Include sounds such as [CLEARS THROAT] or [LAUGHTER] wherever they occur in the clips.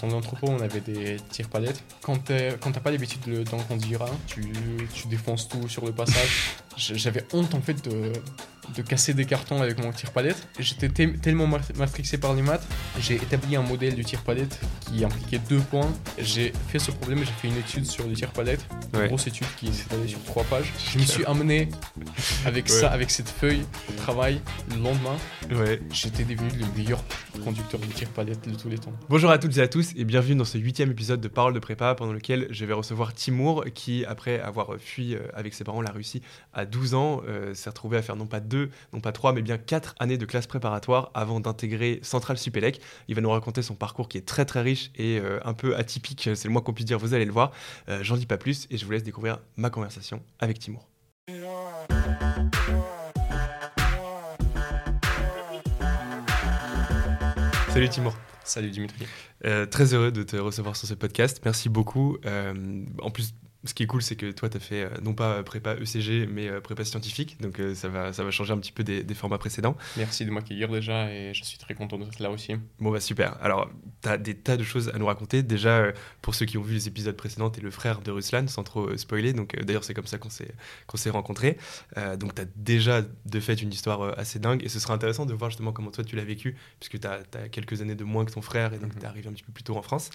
dans l'entrepôt, on avait des tirs palettes. Quand t'as pas l'habitude d'en conduire tu, tu défonces tout sur le passage. [LAUGHS] J'avais honte en fait de, de casser des cartons avec mon tir palette. J'étais tellement matrixé par les maths, j'ai établi un modèle du tir palette qui impliquait deux points. J'ai fait ce problème, j'ai fait une étude sur le tir palette, une grosse étude qui s'étalait sur trois pages. Je me suis amené avec [LAUGHS] ça, avec cette feuille au travail le lendemain. Ouais. J'étais devenu le meilleur conducteur de tir palette de tous les temps. Bonjour à toutes et à tous et bienvenue dans ce huitième épisode de Parole de prépa pendant lequel je vais recevoir Timour qui, après avoir fui euh, avec ses parents la Russie à 12 ans, euh, s'est retrouvé à faire non pas deux non pas trois, mais bien quatre années de classe préparatoire avant d'intégrer Central Supélec. Il va nous raconter son parcours qui est très très riche et euh, un peu atypique, c'est le moins qu'on puisse dire, vous allez le voir. Euh, j'en dis pas plus et je vous laisse découvrir ma conversation avec Timour. Salut Timour. Salut Dimitri. Euh, très heureux de te recevoir sur ce podcast. Merci beaucoup. en plus, ce qui est cool, c'est que toi, tu as fait euh, non pas prépa ECG, mais euh, prépa scientifique. Donc, euh, ça, va, ça va changer un petit peu des, formats précédents. Merci de m'accueillir déjà et je suis très content d'être là aussi. Bon, bah super. Alors, tu as des tas de choses à nous raconter. Déjà, pour ceux qui ont vu les épisodes précédents, tu es le frère de Ruslan, sans trop spoiler. Donc, d'ailleurs, c'est comme ça qu'on s'est, qu'on s'est rencontrés. donc, tu as déjà de fait une histoire assez dingue. Et ce sera intéressant de voir justement comment toi, tu l'as vécu, puisque tu as, quelques années de moins que ton frère et donc mhm. tu es arrivé un petit peu plus tôt en France.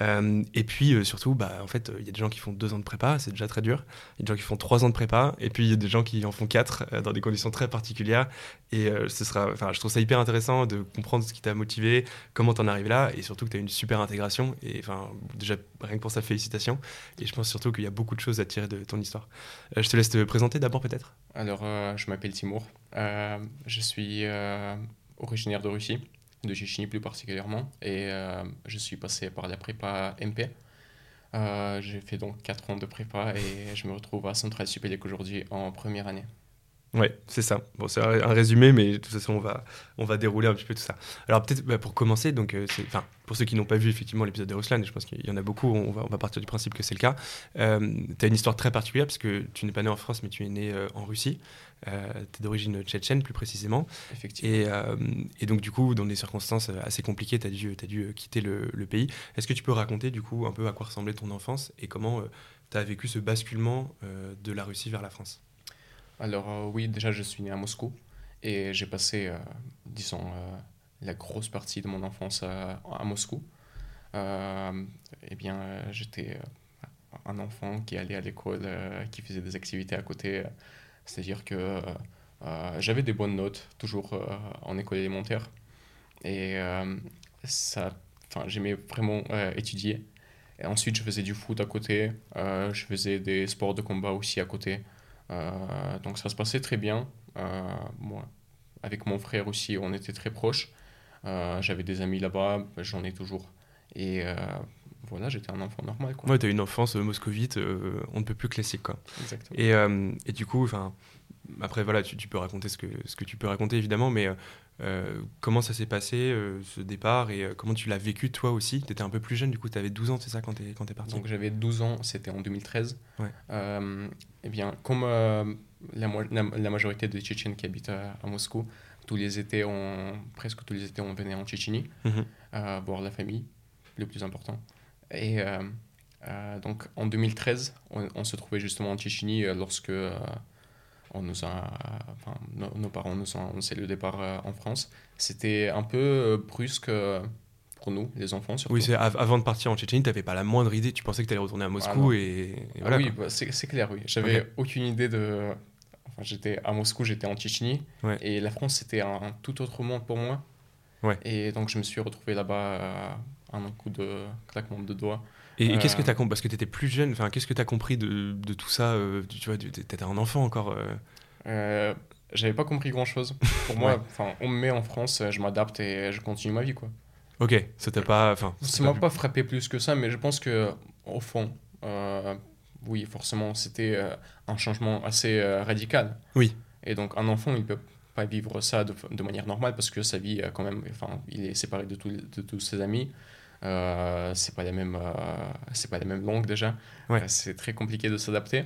et puis, surtout, bah, en fait, il y a des gens qui font deux ans de prépa, c'est déjà très dur. Il y a des gens qui font trois ans de prépa, et puis il y a des gens qui en font quatre euh, dans des conditions très particulières. Et euh, ce sera, enfin, je trouve ça hyper intéressant de comprendre ce qui t'a motivé, comment t'en arrives là, et surtout que tu as une super intégration. Et enfin, déjà, rien que pour ça, félicitations. Et je pense surtout qu'il y a beaucoup de choses à tirer de ton histoire. Euh, je te laisse te présenter d'abord peut-être. Alors, je m'appelle Timour. je suis originaire de Russie, de Chechny plus particulièrement, et je suis passé par la prépa MP. Euh, j'ai fait donc 4 ans de prépa et je me retrouve à Central Supélec aujourd'hui en première année. Oui, c'est ça. Bon, c'est un résumé, mais de toute façon, on va, on va dérouler un petit peu tout ça. Alors, peut-être bah, pour commencer, donc, euh, pour ceux qui n'ont pas vu effectivement l'épisode de Ruslan, et je pense qu'il y en a beaucoup, on va, partir du principe que c'est le cas. Euh, tu as une histoire très particulière, parce que tu n'es pas né en France, mais tu es né en Russie. Tu es d'origine tchétchène, plus précisément. Effectivement. Et, et, donc, du coup, dans des circonstances assez compliquées, tu as dû, as dû quitter le, le pays. Est-ce que tu peux raconter, du coup, un peu à quoi ressemblait ton enfance et comment tu as vécu ce basculement de la Russie vers la France? Alors euh, oui, déjà je suis né à Moscou et j'ai passé, euh, disons, euh, la grosse partie de mon enfance à, Moscou. eh bien, j'étais un enfant qui allait à l'école, qui faisait des activités à côté. C'est-à-dire que j'avais des bonnes notes, toujours en école élémentaire. Et ça, j'aimais vraiment étudier. Et ensuite, je faisais du foot à côté. je faisais des sports de combat aussi à côté. Euh, donc ça se passait très bien. Euh, moi, avec mon frère aussi, on était très proches. Euh, j'avais des amis là-bas, j'en ai toujours. Et voilà, j'étais un enfant normal. Quoi. Ouais, t'as une enfance moscovite, on ne peut plus classique. Quoi. Exactement. Et, et du coup, après, voilà, tu, tu, peux raconter ce que, ce que tu peux raconter, évidemment, mais euh, comment ça s'est passé, euh, ce départ, et euh, comment tu l'as vécu toi aussi? Tu étais un peu plus jeune, du coup, tu avais 12 ans, c'est ça, quand tu es, es parti? Donc j'avais 12 ans, c'était en 2013. Ouais. eh bien, comme la, la, majorité des Tchétchènes qui habitent à, Moscou, tous les étés, on, presque tous les étés, on venait en Tchétchénie, mhm. voir la famille, le plus important. Et donc en 2013, on, on, se trouvait justement en Tchétchénie lorsque on nous a, enfin, nos, parents nous ont annoncé le départ euh, en France. C'était un peu euh, brusque euh, pour nous, les enfants. Surtout. Oui, c'est avant de partir en Tchétchénie, tu n'avais pas la moindre idée. Tu pensais que tu allais retourner à Moscou ah et, voilà. oui, bah, c'est clair, oui. J'avais aucune idée de. Enfin, j'étais à Moscou, j'étais en Tchétchénie. Et la France, c'était un, tout autre monde pour moi. Ouais. Et donc, je me suis retrouvé là-bas un coup de claquement de doigts. Et, qu'est-ce que tu as compris Parce que tu étais plus jeune, enfin, qu'est-ce que tu as compris de, de, tout ça euh, Tu vois, tu étais un enfant encore. Euh. Euh, J'avais pas compris grand-chose. Pour [LAUGHS] moi, enfin, on me met en France, je m'adapte et je continue ma vie, quoi. Ok, ça t'a pas. Enfin, ça m'a pas frappé plus que ça, mais je pense que au fond, euh, oui, forcément, c'était un changement assez radical. Oui. Et donc, un enfant, il peut pas vivre ça de, de manière normale parce que sa vie, quand même, enfin, il est séparé de, de tous ses amis. Euh, c'est pas les mêmes, euh, c'est pas les mêmes langues déjà. Ouais. Euh, c'est très compliqué de s'adapter,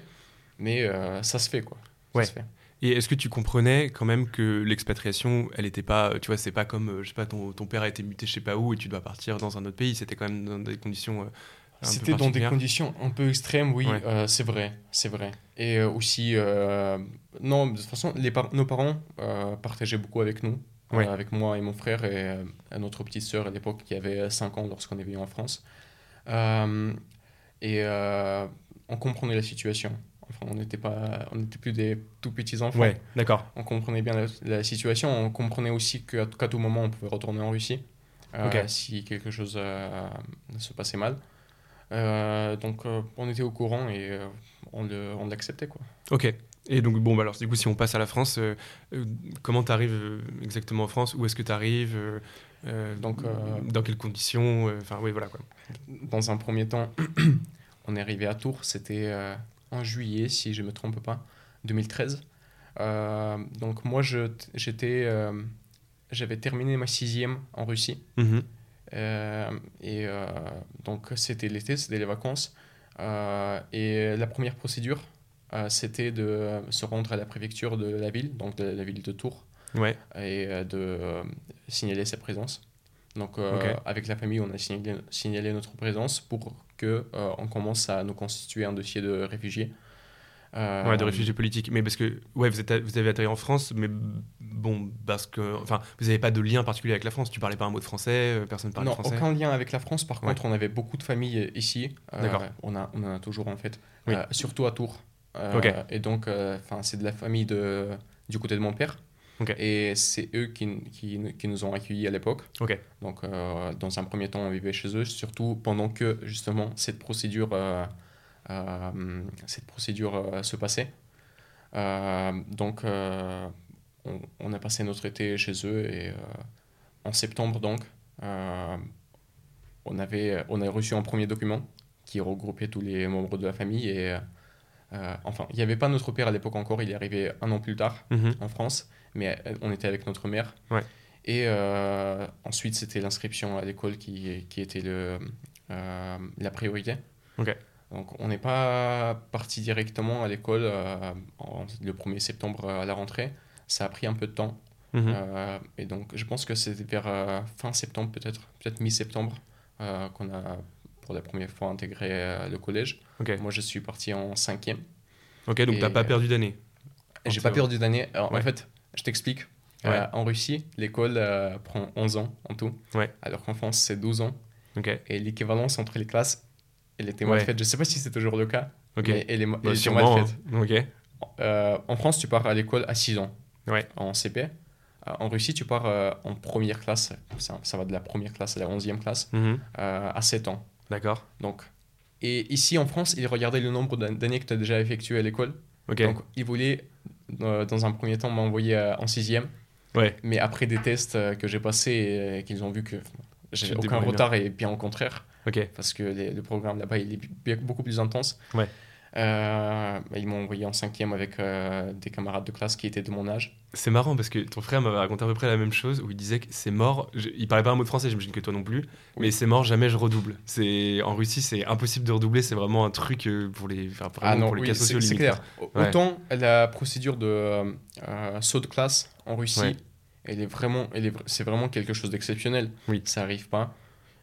mais ça se fait quoi. Ouais. fait. Et est-ce que tu comprenais quand même que l'expatriation, elle n'était pas, tu vois, c'est pas comme, euh, je sais pas, ton, ton, père a été muté je sais pas où et tu dois partir dans un autre pays. C'était quand même dans des conditions. Euh, c'était dans des conditions un peu extrêmes, oui, euh, c'est vrai, c'est vrai. Et aussi, non, de toute façon, les nos parents partageaient beaucoup avec nous, avec moi et mon frère et notre petite sœur à l'époque qui avait 5 ans lorsqu'on est venu en France. et on comprenait la situation. Enfin, on n'était pas, on n'était plus des tout petits enfants. Ouais, d'accord. On comprenait bien la, situation. On comprenait aussi qu'à tout moment, on pouvait retourner en Russie euh, si quelque chose euh, se passait mal. Euh, donc, on était au courant et on, l'acceptait, quoi. Ok. Et donc, bon, bah alors, du coup, si on passe à la France, comment tu arrives exactement en France? Où est-ce que tu arrives donc, Dans quelles conditions Enfin, oui, voilà, quoi. Dans un premier temps, [CLEARS THROAT] on est arrivé à Tours. C'était en juillet, si je ne me trompe pas, 2013. Euh, donc moi, j'étais, euh, j'avais terminé ma sixième en Russie. Euh, et donc c'était l'été, c'était les vacances. et la première procédure, c'était de se rendre à la préfecture de la ville, donc de la ville de Tours, ouais. et de signaler sa présence. Donc avec la famille, on a signalé, signalé notre présence pour qu'on euh, on commence à nous constituer un dossier de réfugiés. Euh, ouais, de réfugiés politiques. Mais parce que, ouais, vous, êtes, vous avez atterri en France, mais bon, parce que, enfin, vous n'avez pas de lien particulier avec la France. Tu parlais pas un mot de français, euh, personne ne parlait français. Non, aucun lien avec la France. Par contre, on avait beaucoup de familles ici. D'accord. On, a, on en a toujours, en fait. surtout à Tours. Et donc, enfin, c'est de la famille de, du côté de mon père. Et c'est eux qui, qui, qui, nous ont accueillis à l'époque. Donc, euh, dans un premier temps, on vivait chez eux, surtout pendant que, justement, cette procédure, euh, euh, cette procédure se passait. donc, on, on, a passé notre été chez eux et en septembre, donc, on, avait, on a reçu un premier document qui regroupait tous les membres de la famille et enfin, il n'y avait pas notre père à l'époque encore, il est arrivé un an plus tard mhm. en France mais euh, on était avec notre mère. Et euh, ensuite, c'était l'inscription à l'école qui, qui, était le, euh, la priorité. Donc, on n'est pas parti directement à l'école le 1er septembre à la rentrée. Ça a pris un peu de temps. Mhm. et donc, je pense que c'était vers fin septembre, peut-être, peut-être mi-septembre, qu'on a pour la première fois intégré le collège. Moi, je suis parti en cinquième. Ok, donc tu n'as pas perdu d'année J'ai pas perdu d'année. En fait, je t'explique. Euh, en Russie, l'école euh, prend 11 ans en tout, alors qu'en France, c'est 12 ans. Et l'équivalence entre les classes, elle était mal faite. Je ne sais pas si c'est toujours le cas, mais elle est, bah, mal faite. Euh, en France, tu pars à l'école à 6 ans, en CP. en Russie, tu pars en première classe, ça, ça, va de la première classe à la 11e classe, mhm. à 7 ans. D'accord. Donc, et ici en France, ils regardaient le nombre d'années que tu as déjà effectué à l'école. Donc, ils voulaient euh, dans un premier temps, m'a envoyé euh, en sixième. Ouais. Mais après des tests euh, que j'ai passés et qu'ils ont vu que j'ai aucun retard et bien au contraire. Parce que le programme là-bas, il est beaucoup plus intense. Ouais. Euh, ils m'ont envoyé en cinquième avec des camarades de classe qui étaient de mon âge. C'est marrant parce que ton frère m'avait raconté à peu près la même chose où il disait que c'est mort. il parlait pas un mot de français, j'imagine que toi non plus. Mais c'est mort, jamais je redouble. C'est en Russie, c'est impossible de redoubler. C'est vraiment un truc pour les, enfin, ah non, pour les cas sociaux C'est clair. Autant la procédure de euh, saut de classe en Russie, elle est vraiment, elle est, c'est vraiment quelque chose d'exceptionnel. Oui. Ça arrive pas.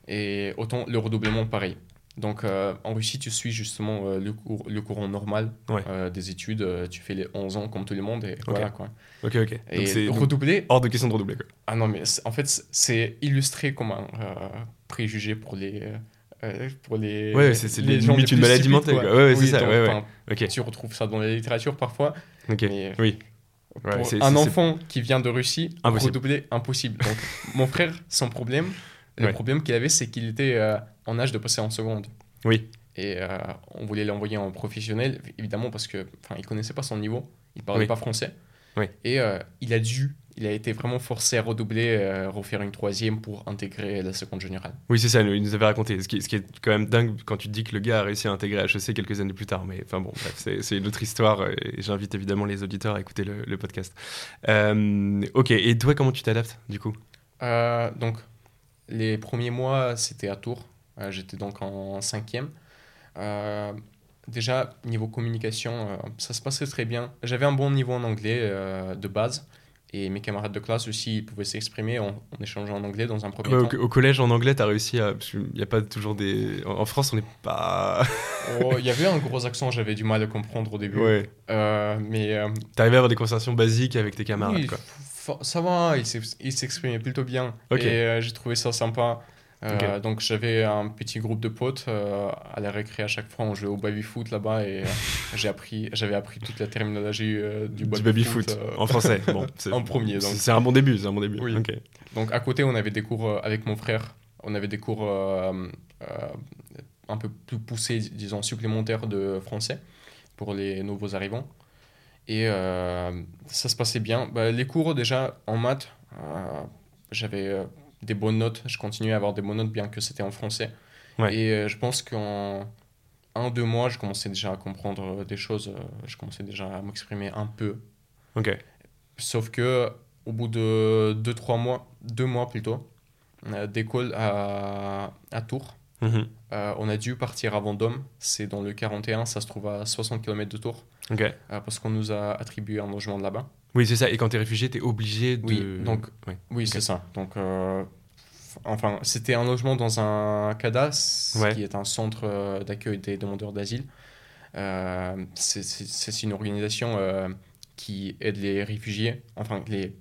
Et autant le redoublement, pareil. Donc euh, en Russie, tu suis justement euh, le, cours, le courant normal euh, des études. tu fais les 11 ans comme tout le monde et voilà quoi. Ok, ok. Et c'est redoubler. Hors de question de redoubler quoi. Ah non, mais en fait, c'est illustré comme un préjugé pour les. pour les, ouais, c'est limite une maladie mentale. Quoi. Ouais, c'est ça. Ouais, ouais. Tu retrouves ça dans la littérature parfois. Ok. Mais, oui. Pour un enfant qui vient de Russie, impossible. redoubler, impossible. Donc, mon frère, son problème, le problème qu'il avait, c'est qu'il était euh, en âge de passer en seconde. Oui. Et euh, on voulait l'envoyer en professionnel, évidemment, parce que il connaissait pas son niveau, il parlait pas français. Oui. Et euh, il a dû, il a été vraiment forcé à redoubler, refaire une troisième pour intégrer la seconde générale. Oui, c'est ça, il nous avait raconté. Ce qui, ce qui, est quand même dingue quand tu te dis que le gars a réussi à intégrer HEC quelques années plus tard. Mais enfin bon, c'est une autre histoire et j'invite évidemment les auditeurs à écouter le, le podcast. ok, et toi, comment tu t'adaptes du coup? Donc, les premiers mois, c'était à Tours. Euh, j'étais donc en cinquième. Euh, déjà, niveau communication, euh, ça se passait très bien. J'avais un bon niveau en anglais de base. Et mes camarades de classe aussi ils pouvaient s'exprimer en, en échangeant en anglais dans un premier Ouais, temps. au, au collège, en anglais, t'as réussi à. Parce qu'il n'y a pas toujours des. En, en France, on n'est pas. [LAUGHS] Oh, Il y avait un gros accent, j'avais du mal à comprendre au début. ouais. Euh, mais euh, T'arrivais à avoir des conversations basiques avec tes camarades, oui, quoi. Ça va, il s'ex- il s'exprimait plutôt bien. Et euh, j'ai trouvé ça sympa. Euh. Donc j'avais un petit groupe de potes euh, à la récré à chaque fois on jouait au baby foot là-bas et euh, j'ai appris j'avais appris toute la terminologie du, Du baby foot, en français. Bon, [LAUGHS] en premier c'est- un bon début, c'est un bon début. Oui. Donc à côté, on avait des cours avec mon frère, on avait des cours un peu plus poussés, disons supplémentaires de français pour les nouveaux arrivants. Et euh, ça se passait bien. Bah, les cours déjà en maths, euh, j'avais euh, des bonnes notes, je continuais à avoir des bonnes notes bien que c'était en français. Ouais. Et je pense qu'en un, deux mois, je commençais déjà à comprendre des choses, je commençais déjà à m'exprimer un peu Ok. Sauf que au bout de 2-3 mois, 2 mois plutôt, d'école à, à Tours, Mhm. euh, on a dû partir à Vendôme. C'est dans le 41, ça se trouve à 60 km de Tours, Ok. euh, parce qu'on nous a attribué un logement de là-bas. Oui, c'est ça. Et quand t'es réfugié, t'es obligé de. Oui, donc-. Oui, c'est ça. Donc, euh, enfin, c'était un logement dans un CADA, c- Ouais. qui est un centre d'accueil des demandeurs d'asile. C'est- une organisation qui aide les réfugiés, enfin les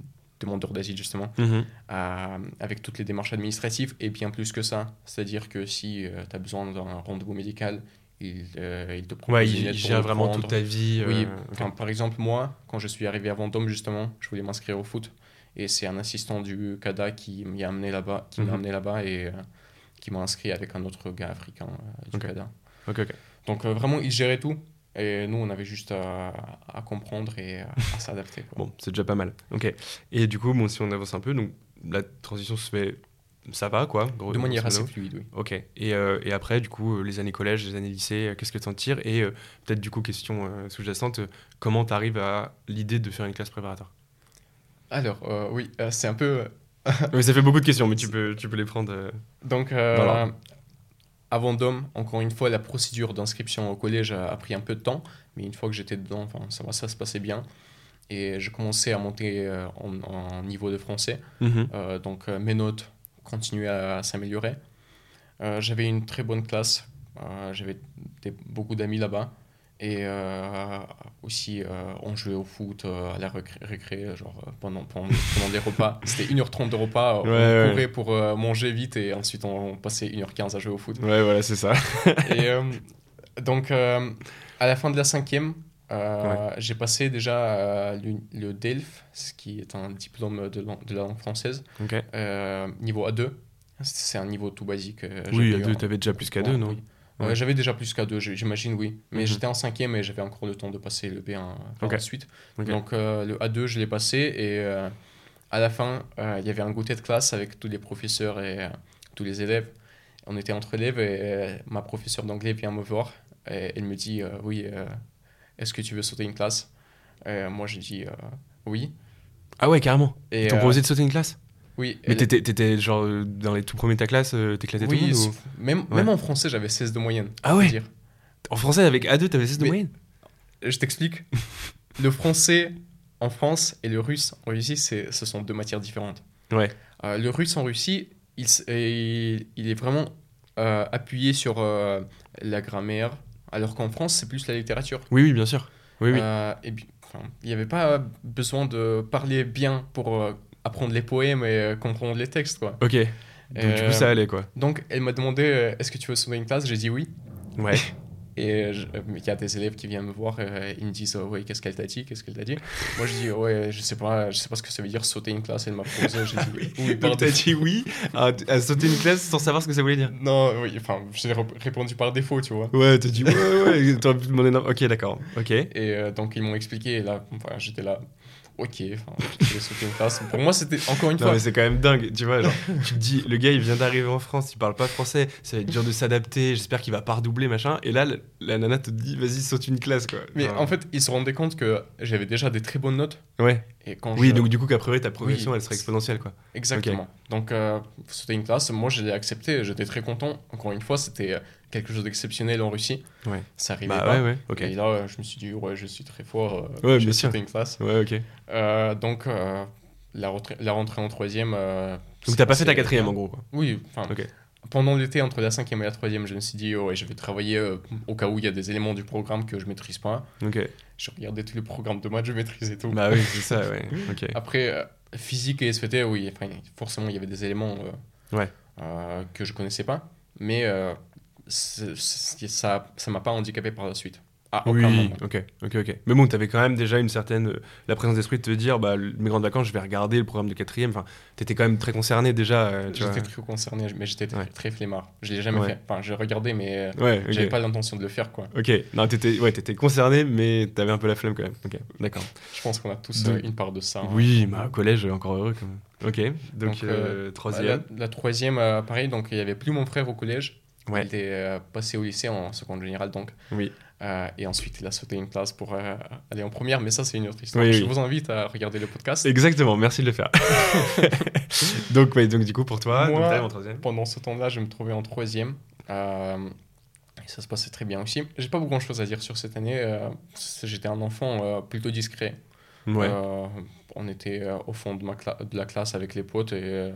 demandeurs d'asile justement, Mhm. à- avec toutes les démarches administratives et bien plus que ça. C'est-à-dire que si tu as besoin d'un rendez-vous médical, il, euh, il te propose Ouais, il, gère vraiment prendre. toute ta vie. euh, Oui, enfin, par exemple, moi, quand je suis arrivé à Vendôme, justement, je voulais m'inscrire au foot. Et c'est un assistant du CADA qui m'y a amené là-bas, qui Mhm. m'a amené là-bas et euh, qui m'a inscrit avec un autre gars africain euh, du. CADA. Donc euh, vraiment, il gérait tout. Et nous, on avait juste à, à comprendre et à, à s'adapter. Bon, c'est déjà pas mal. Ok. Et du coup, bon, si on avance un peu, donc la transition se fait. Ça va, quoi. gros- de manière assez fluide, oui. Ok. Et, euh, et après, du coup, euh, les années collège, les années lycée, euh, qu'est-ce que tu en tires Et euh, peut-être, du coup, question euh, sous-jacente, comment tu arrives à l'idée de faire une classe préparatoire? Alors, oui, c'est un peu... Oui, ça fait beaucoup de questions, mais tu peux, tu peux les prendre. Donc, Voilà. À Vendôme, encore une fois, la procédure d'inscription au collège a, a pris un peu de temps, mais une fois que j'étais dedans, enfin, ça, ça se passait bien. Et je commençais à monter euh, en, en niveau de français. mhm. Euh, donc, euh, mes notes continuaient à, s'améliorer. Euh, j'avais une très bonne classe. J'avais beaucoup d'amis là-bas. Et euh, aussi, euh, on jouait au foot euh, à la récré, récré, genre euh, pendant, pendant, pendant les repas. [LAUGHS] C'était 1h30 de repas. on Ouais, ouais. courait pour euh, manger vite et ensuite on passait 1h15 à jouer au foot. Ouais, voilà, c'est ça. [LAUGHS] Et euh, donc, euh, à la fin de la cinquième, euh, j'ai passé déjà euh, l'uni- le DELF, ce qui est un diplôme de, de la langue française, Ok. euh, niveau A2. C'est un niveau tout basique. euh, Oui, j'avais à deux, eu t'avais déjà plus qu'à Ouais, deux, non oui. Ouais. J'avais déjà plus qu'à deux, j'- j'imagine, oui. Mais Mhm. j'étais en cinquième et j'avais encore le temps de passer le B1 par la suite. Donc euh, le A2, je l'ai passé et euh, à la fin, euh, il y avait un goûter de classe avec tous les professeurs et tous les élèves. On était entre élèves et ma professeure d'anglais vient me voir et elle me dit Oui, est-ce que tu veux sauter une classe? Et Moi, j'ai dit Oui. Ah ouais, carrément. Et, Ils t'ont proposé de sauter une classe? Oui. Mais t'étais, t'étais genre euh, dans les tout premiers de ta classe, euh, t'éclatais tout le oui, monde ou- même, Ouais. même en français, j'avais 16 de moyenne. Ah ouais dire. En français, avec A2, t'avais 16 de Mais- moyenne Je t'explique. [LAUGHS] le français en France et le russe en Russie, c'est, ce sont deux matières différentes. Ouais. Euh, le russe en Russie, il, est vraiment euh, appuyé sur euh, la grammaire, alors qu'en France, c'est plus la littérature. Oui, oui, bien sûr. Oui, oui. Et il n'y avait pas besoin de parler bien pour apprendre les poèmes et euh, comprendre les textes. Quoi. ok. Donc, du euh, coup, ça allait, quoi. Donc, elle m'a demandé euh, est-ce que tu veux sauver une classe? J'ai dit oui. Ouais. [LAUGHS] Et euh, il y a des élèves qui viennent me voir, euh, ils me disent euh, ouais qu'est-ce qu'elle t'a dit, qu'est-ce qu'elle t'a dit? Moi je dis ouais je sais pas, je sais pas ce que ça veut dire sauter une classe. Elle m'a proposé, j'ai dit [LAUGHS] oui. par Donc, t'as dit oui à, à sauter une classe sans savoir ce que ça voulait dire Non oui enfin j'ai répondu par défaut tu vois. Ouais, t'as dit ouais, ouais, ouais. T'aurais pu demander. non- Ok, d'accord. Ok. Et euh, donc ils m'ont expliqué et là enfin, j'étais là ok enfin je vais sauter une classe. Pour moi c'était encore une Non, fois. mais c'est quand même dingue, tu vois. Genre, tu te dis, le gars, il vient d'arriver en France, il parle pas français, ça va être dur de s'adapter, j'espère qu'il va pas redoubler, machin. Et là, la, la nana te dit, vas-y, saute une classe, quoi. Mais en fait ils se rendaient compte que j'avais déjà des très bonnes notes Ouais. et quand Oui, je- donc du coup, qu'après, ta progression, Oui. elle serait exponentielle, quoi. Exactement. Donc, euh, c'était une classe, moi je l'ai accepté, j'étais très content. Encore une fois, c'était quelque chose d'exceptionnel en Russie. Ouais. Ça arrivait Bah pas. ouais, ouais, ok. Et là, euh, je me suis dit, ouais, je suis très fort. euh, bien sûr. une classe. Ouais, ok. Euh, donc, euh, la, rentrée, la rentrée en troisième. euh, Donc t'as pas fait ta quatrième en gros, quoi. Oui, enfin, pendant l'été, entre la cinquième et la troisième, je me suis dit, oh, ouais, je vais travailler au cas où il y a des éléments du programme que je maîtrise pas. Ok. Je regardais tous les programmes de maths, je maîtrisais tout. Bah oui, c'est ça, ouais. [LAUGHS] Ok. Après, physique et SVT, oui, forcément, il y avait des éléments Ouais. que je connaissais pas, mais ça ça m'a pas handicapé par la suite. À aucun Oui, moment. ok, ok, ok. Mais bon, t'avais quand même déjà une certaine. euh, la présence d'esprit de te dire, bah, le- mes grandes vacances, je vais regarder le programme de quatrième. Enfin, t'étais quand même très concerné déjà, euh, tu. J'étais très concerné, mais j'étais très, Ouais. très flemmard. Je l'ai jamais Ouais. fait. Enfin, j'ai regardé, mais euh, Ouais, j'avais pas l'intention de le faire, quoi. Ok, non, t'étais ouais, t'étais concerné, mais t'avais un peu la flemme quand même. Ok, d'accord. Je pense qu'on a tous Donc- euh, une part de ça. hein. Oui, bah, au collège, encore heureux quand même. Ok, donc, Donc, euh, troisième. La, la troisième, euh, pareil, donc il y avait plus mon frère au collège. Ouais. Il était euh, passé au lycée en seconde générale, donc. Oui. Euh, et ensuite, il a sauté une classe pour euh, aller en première, mais ça, c'est une autre histoire. Oui, Je oui. vous invite à regarder le podcast. Exactement, merci de le faire. [LAUGHS] donc, ouais, donc du coup, pour toi, Moi- donc, en troisième. Pendant ce temps-là, je me trouvais en troisième. Euh, et ça se passait très bien aussi. J'ai pas grand chose à dire sur cette année. J'étais un enfant plutôt discret. Ouais. On était au fond de, ma de la classe avec les potes et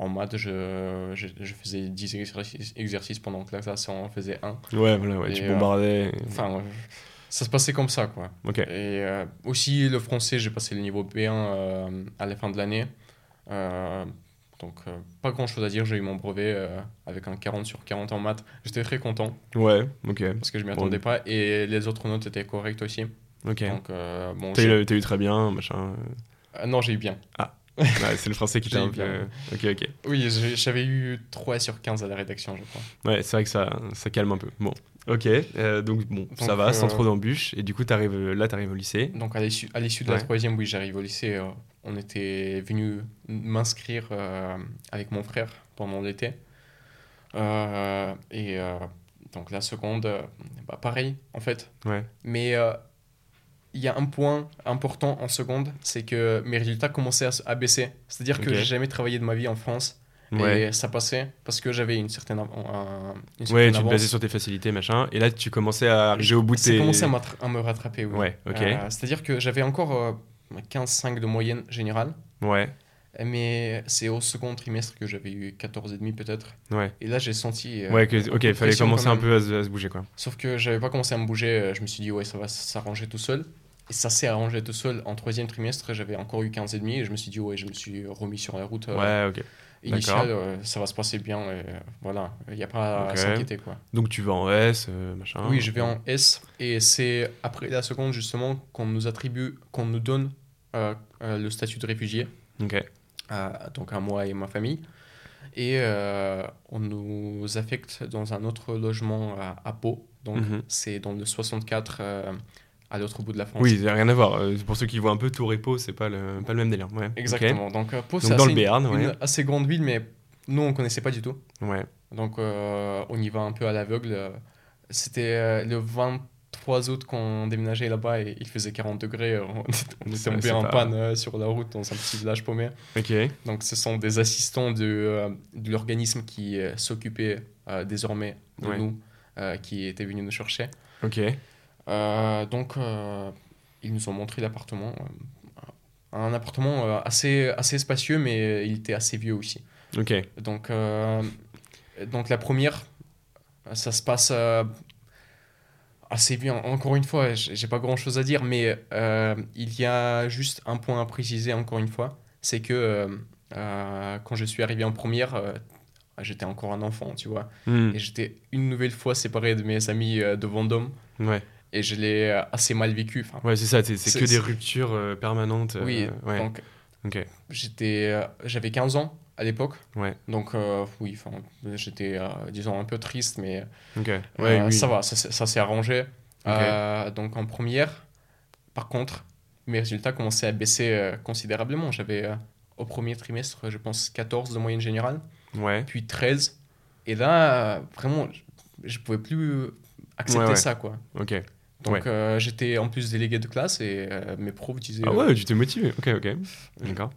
en maths, je, je, je faisais 10 exercices, exercices pendant que la classe en faisait un. Ouais, voilà, ouais, tu et, euh, bombardais. Enfin, euh, ça se passait comme ça, quoi. Ok. Et euh, aussi, le français, j'ai passé le niveau B1 euh, à la fin de l'année. Donc, pas grand chose à dire. J'ai eu mon brevet avec un 40 sur 40 en maths. J'étais très content Ouais, ok. parce que je m'y Bon. attendais pas. Et les autres notes étaient correctes aussi. Ok. Donc, bon, T'as eu, eu très bien, machin. Ah, non, j'ai eu bien. C'est le français qui t'a un eu peu. Ok, ok. Oui, j'avais eu 3 sur 15 à la rédaction, je crois. Ouais, c'est vrai que ça, ça calme un peu. Bon, ok. euh, donc, bon, ça va, sans euh, trop d'embûches. Et du coup, arrives, là, t'arrives au lycée. Donc, à l'issue de la Ouais. troisième, oui, j'arrive au lycée. euh, on était venu m'inscrire avec mon frère pendant l'été. Et donc, la seconde, bah, pareil, en fait. Ouais. Mais il y a un point important en seconde, c'est que mes résultats commençaient à, baisser. C'est-à-dire que Ok. j'ai jamais travaillé de ma vie en France. Ouais. Et ça passait parce que j'avais une certaine, un- une certaine Ouais, tu te basais sur tes facilités, machin. Et là, tu commençais à arriver au bout de tes. commençait à, à me rattraper, oui. Ouais, ok. Euh, C'est-à-dire que j'avais encore euh, 15,5 de moyenne générale, Ouais, mais c'est au second trimestre que j'avais eu 14,5 peut-être. ouais. Et là, j'ai senti. euh, Ouais, que- ok, fallait commencer un peu à se, à se bouger, quoi. Sauf que j'avais pas commencé à me bouger, euh, je me suis dit, ouais, ça va s'arranger tout seul. Et ça s'est arrangé tout seul. En troisième trimestre, j'avais encore eu 15,5 et je me suis dit, ouais, je me suis remis sur la route euh, Ouais, ok. d'accord. euh, ça va se passer bien. Euh, voilà, il n'y a pas à s'inquiéter, quoi. Donc, tu vas en S, euh, machin. Oui, je vais en S et c'est après la seconde justement qu'on nous attribue, qu'on nous donne le statut de réfugié, Ok. euh, donc à moi et ma famille. Et on nous affecte dans un autre logement à, à Pau, donc Mhm. c'est dans le 64 euh, à l'autre bout de la France. Oui, rien à voir. Euh, Pour ceux qui voient un peu Tour et Pau, c'est pas le, pas le même délire. Ouais. Exactement. Donc euh, Pau, c'est dans le Béarn, ouais. une assez grande ville, mais nous on connaissait pas du tout. Ouais. Donc euh, on y va un peu à l'aveugle. C'était le 23 août qu'on déménageait là-bas et il faisait 40 degrés. [LAUGHS] On était- on Ça, tombé en panne euh, sur la route dans un petit village paumé. Ok. Donc ce sont des assistants de, de l'organisme qui s'occupait désormais de Ouais. nous, qui étaient venus nous chercher. Ok. Euh, donc euh, ils nous ont montré l'appartement. euh, un appartement assez, assez spacieux, mais il était assez vieux aussi. Ok. Donc, donc la première, ça se passe assez bien. Encore une fois, j'ai pas grand chose à dire, mais euh, il y a juste un point à préciser encore une fois, c'est que euh, euh, quand je suis arrivé en première, j'étais encore un enfant, tu vois, Hmm. et j'étais une nouvelle fois séparé de mes amis de Vendôme, Ouais. Et je l'ai euh, assez mal vécu. Enfin, Ouais, c'est ça. C'est que des ruptures euh, permanentes. euh, oui, Ouais. donc Ok. j'étais, j'avais 15 ans à l'époque, Ouais. donc euh, oui, j'étais, disons, un peu triste, mais Ok. Ouais. Oui. Ça va, ça, s'est- ça s'est arrangé. Ok. Euh, donc en première, par contre, mes résultats commençaient à baisser considérablement. J'avais au premier trimestre, je pense, 14 de moyenne générale, Ouais. puis 13. Et là, vraiment, je ne pouvais plus accepter Ouais, ouais. ça. quoi. Ok. Donc Ouais. euh, j'étais en plus délégué de classe et euh, mes profs disaient... Ah euh, ouais, tu t'es motivé. Ok, ok. D'accord.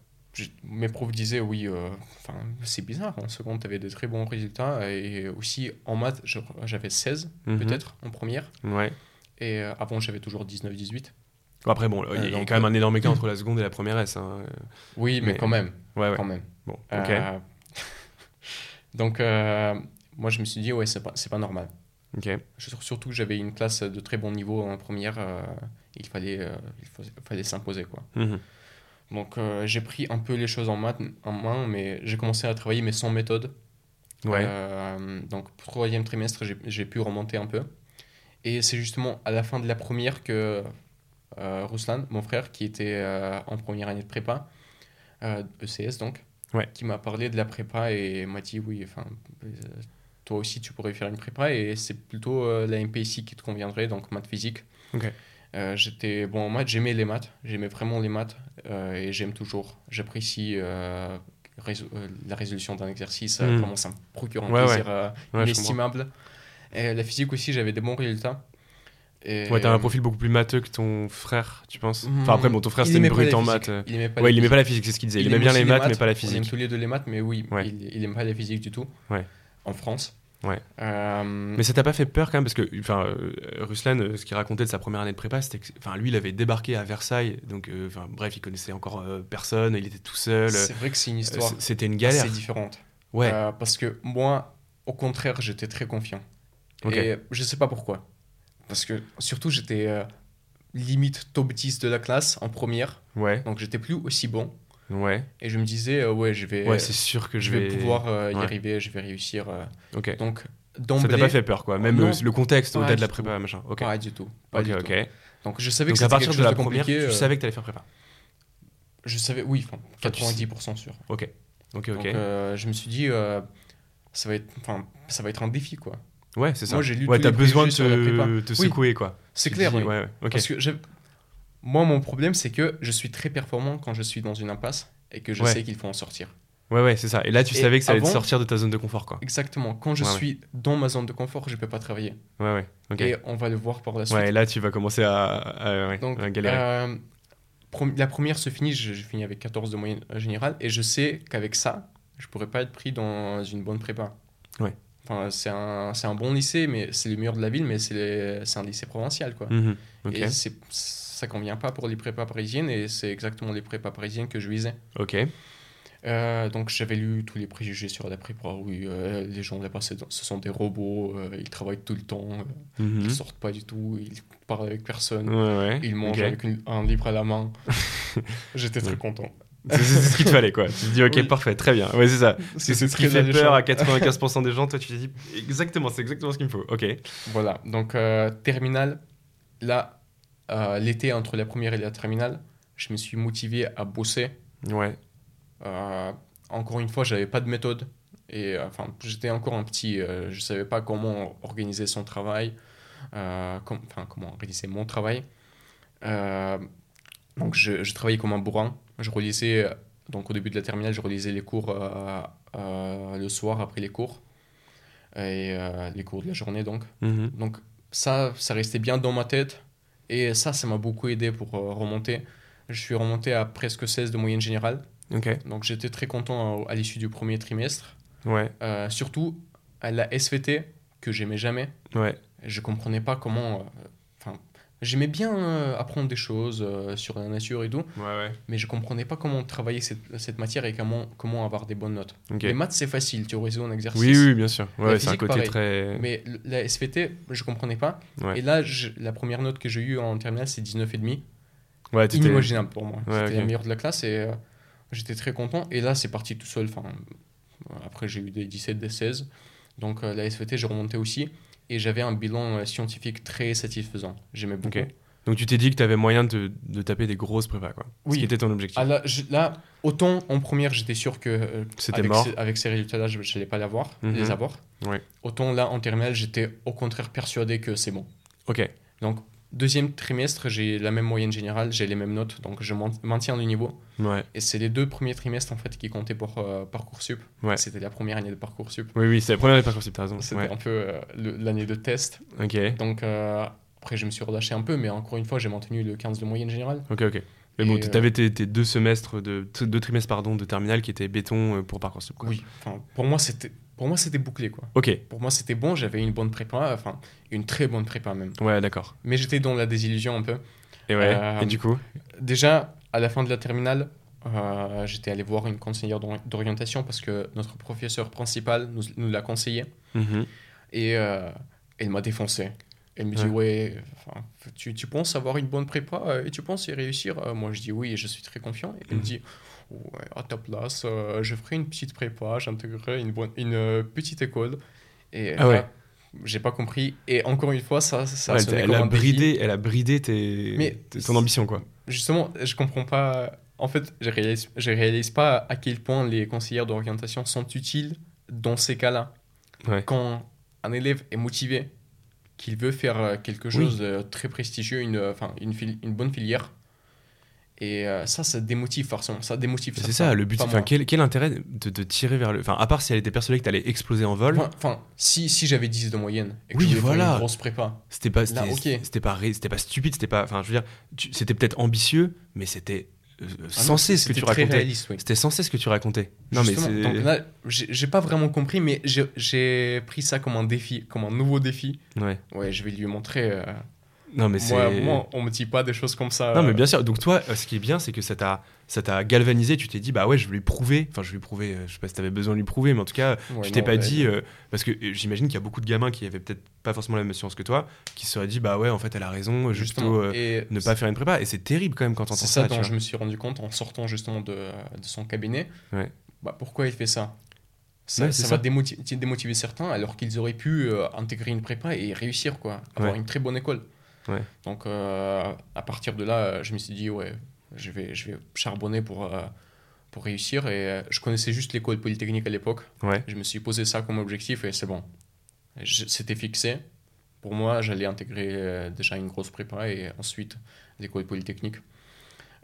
mes profs disaient oui, euh, enfin c'est bizarre, en seconde tu avais de très bons résultats et aussi en maths j'avais 16 Mhm. peut-être en première Ouais. et euh, avant j'avais toujours 19-18. Bon, Après, bon, il y a Euh, donc, quand même un énorme écart entre la seconde et la première S. hein. Oui, mais, Mais- quand même, Ouais, ouais. quand même. Bon, ok. Euh, [LAUGHS] donc euh, moi je me suis dit ouais c'est pas, c'est pas normal. Ok. Je- Surtout que j'avais une classe de très bon niveau en première, euh, il fallait, euh, il fallait s'imposer quoi. Mhm. Donc euh, j'ai pris un peu les choses en, main, mais j'ai commencé à travailler mais sans méthode. Ouais. Euh, donc troisième trimestre, j'ai- j'ai pu remonter un peu. Et c'est justement à la fin de la première que euh, Ruslan, mon frère, qui était en première année de prépa, ECS donc, Ouais. qui m'a parlé de la prépa et m'a dit oui, enfin, toi aussi tu pourrais faire une prépa et c'est plutôt euh, la MPC qui te conviendrait, donc maths physique. Euh, j'étais bon en maths, j'aimais les maths, j'aimais vraiment les maths euh, et j'aime toujours. J'apprécie euh, la résolution d'un exercice, Mhm. vraiment ça me procure un Ouais, plaisir Ouais, inestimable. Et la physique aussi, j'avais des bons résultats. Et, Ouais, t'as un profil beaucoup plus matheux que ton frère, tu penses? Hmm, Enfin, après, bon, ton frère il c'était une brute en physique. maths. Il aimait pas Ouais, il aimait pas physique. la physique, c'est ce qu'il disait. Il, Il aimait aime bien les maths, mais pas la On aime physique. tous les deux les maths, mais oui, Ouais. il, il aime pas la physique du tout. Ouais. En France. Ouais. Euh, Mais ça t'a pas fait peur quand même parce que enfin euh, Ruslan euh, ce qu'il racontait de sa première année de prépa c'était que enfin lui il avait débarqué à Versailles donc enfin bref il connaissait encore personne il était tout seul c'est vrai que c'est une histoire c'était une galère assez différente. ouais parce que moi, au contraire, j'étais très confiant. Ok. Et je sais pas pourquoi. Parce que surtout, j'étais limite top 10 de la classe en première. ouais Donc j'étais plus aussi bon. Ouais Et je me disais, euh, ouais, je vais, ouais c'est sûr que je vais pouvoir euh, y ouais. arriver, je vais réussir. euh. ok Donc ça t'a pas fait peur quoi même euh, le contexte au-delà de la prépa machin ok pas du tout. Pas ok du ok tout. Donc je savais donc que c'était quelque de chose la de première compliqué. tu euh, savais que t'allais faire prépa Je savais, oui, enfin, Enfin, tu sais- 90% sûr. ok ok Donc ok euh, je me suis dit, ça, va être, enfin, ça va être un défi, quoi. ouais c'est ça moi, j'ai lu ouais t'as besoin de te, te Oui. secouer quoi C'est clair, dis, oui. ouais ouais ok Parce que moi, mon problème, c'est que je suis très performant quand je suis dans une impasse et que je Ouais. sais qu'il faut en sortir. ouais ouais c'est ça et là tu Et savais que ça allait te sortir de ta zone de confort quoi Exactement. Quand je Ouais, ouais. suis dans ma zone de confort, je peux pas travailler. ouais ouais Et on va le voir par la suite. ouais et là tu vas commencer à, à- ouais, Donc, à galérer euh, la première se finit, je, je finis avec 14 de moyenne générale, et je sais qu'avec ça, je pourrais pas être pris dans une bonne prépa. Ouais. Enfin, c'est un, un bon lycée, mais c'est le meilleur de la ville, mais c'est un lycée provincial, quoi. Mhm. ok Et c'est- ça convient pas pour les prépas parisiennes, et c'est exactement les prépas parisiennes que je visais. ok Euh, donc j'avais lu tous les préjugés sur la prépa, oui, euh, les gens là-bas, ce sont des robots, euh, ils travaillent tout le temps, euh, Mhm. ils sortent pas du tout, ils parlent avec personne. Ouais, ouais. Il mange ok. avec une- un livre à la main. [LAUGHS] J'étais très content. C'est ce qu'il te fallait, quoi. Tu te dis, ok, Oui. parfait, très bien. Ouais, c'est ça. C'est ce qui fait peur à 95% des gens. Toi, tu t'es dit, exactement, c'est exactement ce qu'il me faut. Ok. Voilà, donc terminale, là, euh, l'été entre la première et la terminale, je me suis motivé à bosser. Ouais. Euh, encore une fois, j'avais pas de méthode. Et euh, enfin, j'étais encore un petit, euh, je savais pas comment organiser son travail, com- comment organiser mon travail. Donc je, je travaillais comme un bourrin. Je relisais, donc au début de la terminale, je relisais les cours le soir après les cours et les cours de la journée donc. Mhm. Donc ça, ça restait bien dans ma tête. Et ça, ça m'a beaucoup aidé pour euh, remonter. Je suis remonté à presque 16 de moyenne générale. Ok. Donc j'étais très content à, à l'issue du premier trimestre. Ouais. Euh, surtout à la SVT, que j'aimais jamais. Ouais. Je comprenais pas comment... j'aimais bien euh, apprendre des choses euh, sur la nature et tout, Ouais, ouais. mais je comprenais pas comment travailler cette, cette matière et comment, comment avoir des bonnes notes. Les maths, c'est facile, tu résous un exercice. Oui, oui, bien sûr. Ouais, c'est un côté pareil. très. Mais la SVT, je comprenais pas. Et là, je- la première note que j'ai eue en terminale, c'est 19,5. Ouais, Inimaginable pour moi. C'était ok. la meilleure de la classe et euh, j'étais très content. Et là, c'est parti tout seul. Enfin, après, j'ai eu des 17, des 16. Donc, la SVT, j'ai remonté aussi. Et j'avais un bilan euh, scientifique très satisfaisant. J'aimais beaucoup. Donc tu t'es dit que t'avais moyen de, de taper des grosses prépas, quoi. Ce Oui. qui était ton objectif. Ah, là, je- là, autant en première, j'étais sûr que euh, C'était avec, mort. Ces, avec ces résultats-là, je n'allais pas l'avoir, Mhm. les avoir. Ouais. Autant là, en terminale, j'étais au contraire persuadé que c'est bon. Ok. Donc, deuxième trimestre, j'ai la même moyenne générale, j'ai les mêmes notes, donc je main- maintiens le niveau. Ouais. Et c'est les deux premiers trimestres en fait qui comptaient pour euh, Parcoursup. Ouais. C'était la première année de Parcoursup. Oui, oui, c'est la première époque t'as raison. C'était Ouais. un peu euh, l'année de test. Ok. Donc euh, après, je me suis relâché un peu, mais encore une fois, j'ai maintenu le 15 de moyenne générale. Ok, ok. Mais bon, tu avais tes, tes deux semestres, de, deux trimestres pardon, de terminale qui étaient béton euh, pour Parcoursup. Quoi. Oui, enfin, pour moi, c'était pour moi c'était bouclé quoi. Ok, Pour moi, c'était bon, j'avais une bonne prépa, enfin une très bonne prépa même. ouais, d'accord. Mais j'étais dans la désillusion un peu. Et ouais, Euh, et du coup Déjà, à la fin de la terminale, euh, j'étais allé voir une conseillère d'ori- d'orientation parce que notre professeur principal nous, nous l'a conseillé Mhm. et euh, elle m'a défoncé. Elle me dit ouais, tu, tu penses avoir une bonne prépa et tu penses y réussir Moi je dis oui et je suis très confiant. Et elle me Mhm. dit ouais, à ta place, euh, je ferai une petite prépa, j'intégrerai une, bonne, une euh, petite école. Et Ah ouais. là, j'ai pas compris. Et encore une fois, ça, ça Ouais, elle, a bridé, elle a bridé tes, Mais tes- ton ambition, quoi. Justement, je comprends pas. En fait, je réalise, je réalise pas à quel point les conseillères d'orientation sont utiles dans ces cas-là. Ouais. Quand un élève est motivé, qu'il veut faire euh, quelque chose de très prestigieux, une, enfin, une, fili- une bonne filière, et euh, ça, ça démotive forcément. Ça démotive. C'est ça, le but. Enfin, quel, quel intérêt de te tirer vers le. Enfin, à part si elle était persuadée que t'allais exploser en vol, Enfin, si, si j'avais 10 de moyenne et que Oui, voilà. une grosse prépa, c'était pas, c'était, pas, c'était pas stupide, c'était pas. Enfin, je veux dire, c'était peut-être ambitieux, mais c'était euh, ah censé ce que c'était tu très racontais. réaliste, oui. C'était censé ce que tu racontais. Non, mais Justement, donc là, j'ai pas vraiment compris, mais j'ai- j'ai pris ça comme un défi, comme un nouveau défi. Ouais. Ouais, je vais lui montrer. euh, Non, mais moi, c'est. moi, on me dit pas des choses comme ça. Non, mais euh, bien sûr. Donc, toi, euh, ce qui est bien, c'est que ça t'a, ça t'a galvanisé. Tu t'es dit, bah ouais, je vais lui prouver. Enfin, je vais lui prouver. euh, Je sais pas si t'avais besoin de lui prouver, mais en tout cas, ouais, tu t'es pas ouais, dit. euh, parce que j'imagine qu'il y a beaucoup de gamins qui avaient peut-être pas forcément la même science que toi, qui se seraient dit, bah ouais, en fait, elle a raison, juste euh, et ne pas faire une prépa. Et c'est terrible quand même quand t'entends C'est ça. ça tu dont je me suis rendu compte en sortant justement de, de son cabinet. Ouais. Bah, pourquoi il fait ça? Ça, Ouais, ça c'est va ça. démotiver, démotiver certains alors qu'ils auraient pu euh, intégrer une prépa et réussir, quoi. Avoir Ouais. une très bonne école. Ouais. Donc, euh, à partir de là, je me suis dit, ouais, je vais, je vais charbonner pour, euh, pour réussir. Et euh, je connaissais juste l'école polytechnique à l'époque. Ouais. Je me suis posé ça comme objectif et c'est bon. C'était fixé. Pour moi, j'allais intégrer déjà une grosse prépa et ensuite l'école polytechnique.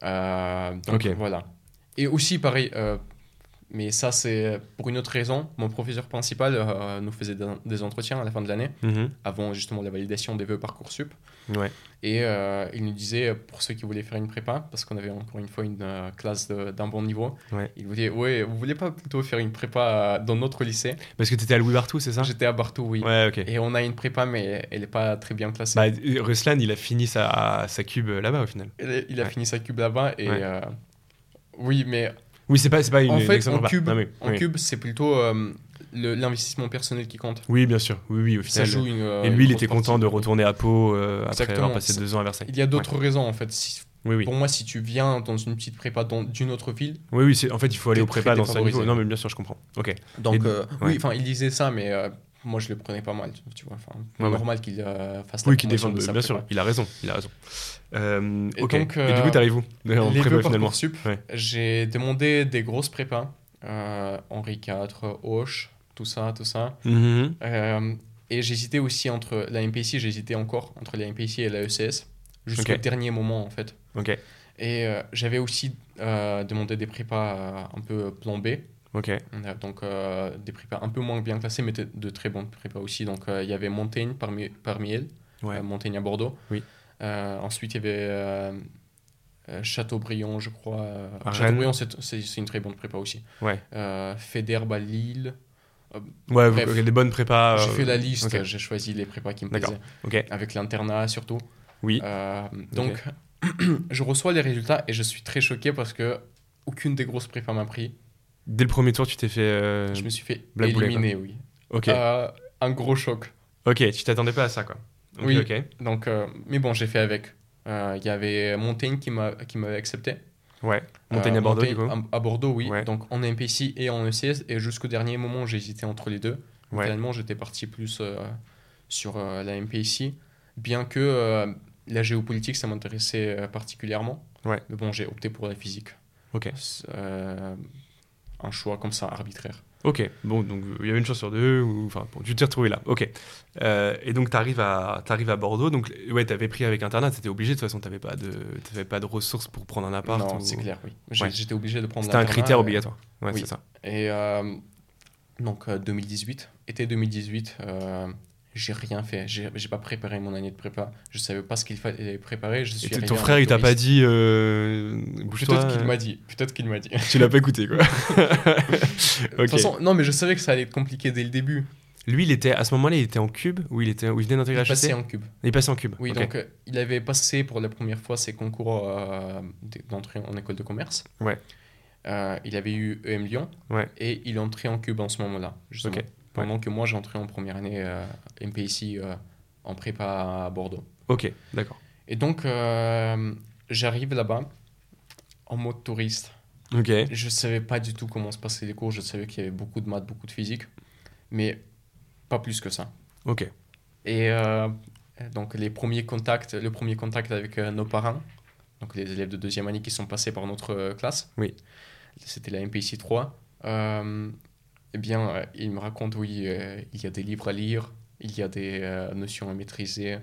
Euh, donc voilà. Et aussi, pareil, euh, mais ça c'est pour une autre raison. Mon professeur principal euh, nous faisait des, des entretiens à la fin de l'année, Mhm. avant justement la validation des vœux Parcoursup. Ouais. Et euh, il nous disait, pour ceux qui voulaient faire une prépa, parce qu'on avait encore une fois une euh, classe d'un bon niveau, Ouais. il nous disait, ouais, vous voulez pas plutôt faire une prépa euh, dans notre lycée? Parce que t'étais à Louis Bartou, c'est ça? J'étais à Bartou, oui. Ouais, ok. Et on a une prépa, mais elle n'est pas très bien classée. Bah, euh, Ruslan, il a fini sa, sa cube euh, là-bas au final. Il- il a ouais. fini sa cube là-bas. Et euh, oui, mais Oui, c'est pas, pas une, en fait, en cube, mais- oui. cube c'est plutôt euh, l'investissement personnel qui compte. Oui, bien sûr. Oui, oui, au Ça final. joue une. euh, Et lui, il était content partie. de retourner à Pau euh, après avoir passé deux ans à Versailles. Il y a d'autres raisons, en fait. Si- Oui, oui. Pour moi, si tu viens dans une petite prépa d'une autre ville, Oui, oui, en fait, il faut aller au prépa dans sa niveau. défavorisé. Non, mais bien sûr, je comprends. Ok. donc euh, ouais. oui, enfin, il disait ça, mais euh, moi, je le prenais pas mal, tu vois. Enfin, Ouais, ouais. normal qu'il euh, fasse la Oui, qui promotion défend. de sa Bien sûr, il a raison. Il a raison. Euh, Et ok. donc, Et du coup, t'arrives où En Les prépa finalement? Ouais. j'ai demandé des grosses prépas. Henri IV, Hoche, tout ça, tout ça. Mhm. Euh, et j'hésitais aussi entre la MPC, j'hésitais encore entre la MPC et la ECS, jusqu'au dernier moment en fait. Ok. Et euh, j'avais aussi euh, demandé des prépas euh, un peu plan B, Ok. Donc des prépas un peu moins bien classés, mais de très bonnes prépas aussi. Donc il y avait Montaigne parmi, parmi elles, Ouais. Montaigne à Bordeaux. Oui. Ensuite il y avait Châteaubriand, je crois. Rennes. Châteaubriand, c'est une très bonne prépa aussi. Ouais. Federbe à Lille. Ouais, Bref. ok, des bonnes prépas. J'ai euh, fait la liste, j'ai choisi les prépas qui me plaisaient. Ok. avec l'internat surtout. Oui. Euh, donc, [CLEARS THROAT] je reçois les résultats et je suis très choqué parce que aucune des grosses prépas m'a pris. Dès le premier tour, tu t'es fait. euh, Je me suis fait éliminer, oui. Ok. Euh, un gros choc. Ok, tu t'attendais pas à ça, quoi. Oui. Ok. Donc, euh, mais bon, j'ai fait avec. Euh, Il y avait Montaigne qui m'a qui m'avait accepté. Ouais. Montaigne Euh, à Bordeaux, du Montaigne coup. À, Bordeaux, oui. Ouais. Donc en MPC et en ECS. Et jusqu'au dernier moment, hésité entre les deux. Ouais. Finalement, j'étais parti plus euh, sur euh, la MPC, bien que la géopolitique, ça m'intéressait particulièrement. Ouais. Mais bon, j'ai opté pour la physique. Ok. Euh, un choix comme ça, arbitraire. Ok, bon, donc euh, il y avait une chance sur deux, ou enfin, bon, tu t'es retrouvé là, ok. Euh, et donc, tu arrives à, t'arrives à Bordeaux, donc, ouais, t'avais pris avec Internet, c'était obligé, de toute façon, t'avais pas, de, pas de ressources pour prendre un appart. non, ou- c'est clair, oui. Ouais. J'étais obligé de prendre C'était un critère euh, obligatoire. Ouais, oui. c'est ça. Et euh, donc, euh, 2018, été 2018, euh, j'ai rien fait. J'ai j'ai pas préparé mon année de prépa. Je savais pas ce qu'il fallait préparer. Je suis Et ton frère, il t'a pas dit euh, Peut-être qu'il euh, m'a dit. Peut-être qu'il m'a dit. Tu l'as pas écouté, quoi. [LAUGHS] [LAUGHS] De toute façon, non, mais je savais que ça allait être compliqué dès le début. Lui, il était, à ce moment-là, il était en cube ou il, était, ou il venait d'intégrer Il passait en cube. Il est passé en cube. Oui, donc euh, il avait passé pour la première fois ses concours euh, d'entrée en école de commerce. Ouais. Euh, il avait eu EM Lyon Ouais. et il entrait en cube en ce moment-là, justement. Ok. Pendant que moi j'entrais en première année euh, MPIC euh, en prépa à Bordeaux. Ok, d'accord. Et donc euh, j'arrive là-bas en mode touriste. Ok. Je savais pas du tout comment se passaient les cours, je savais qu'il y avait beaucoup de maths, beaucoup de physique, mais pas plus que ça. Ok. Et euh, donc les premiers contacts, le premier contact avec euh, nos parents, donc les élèves de deuxième année qui sont passés par notre classe, Oui. c'était la MPC 3, euh, eh bien, euh, ils me racontent, oui, euh, il y a des livres à lire, il y a des euh, notions à maîtriser.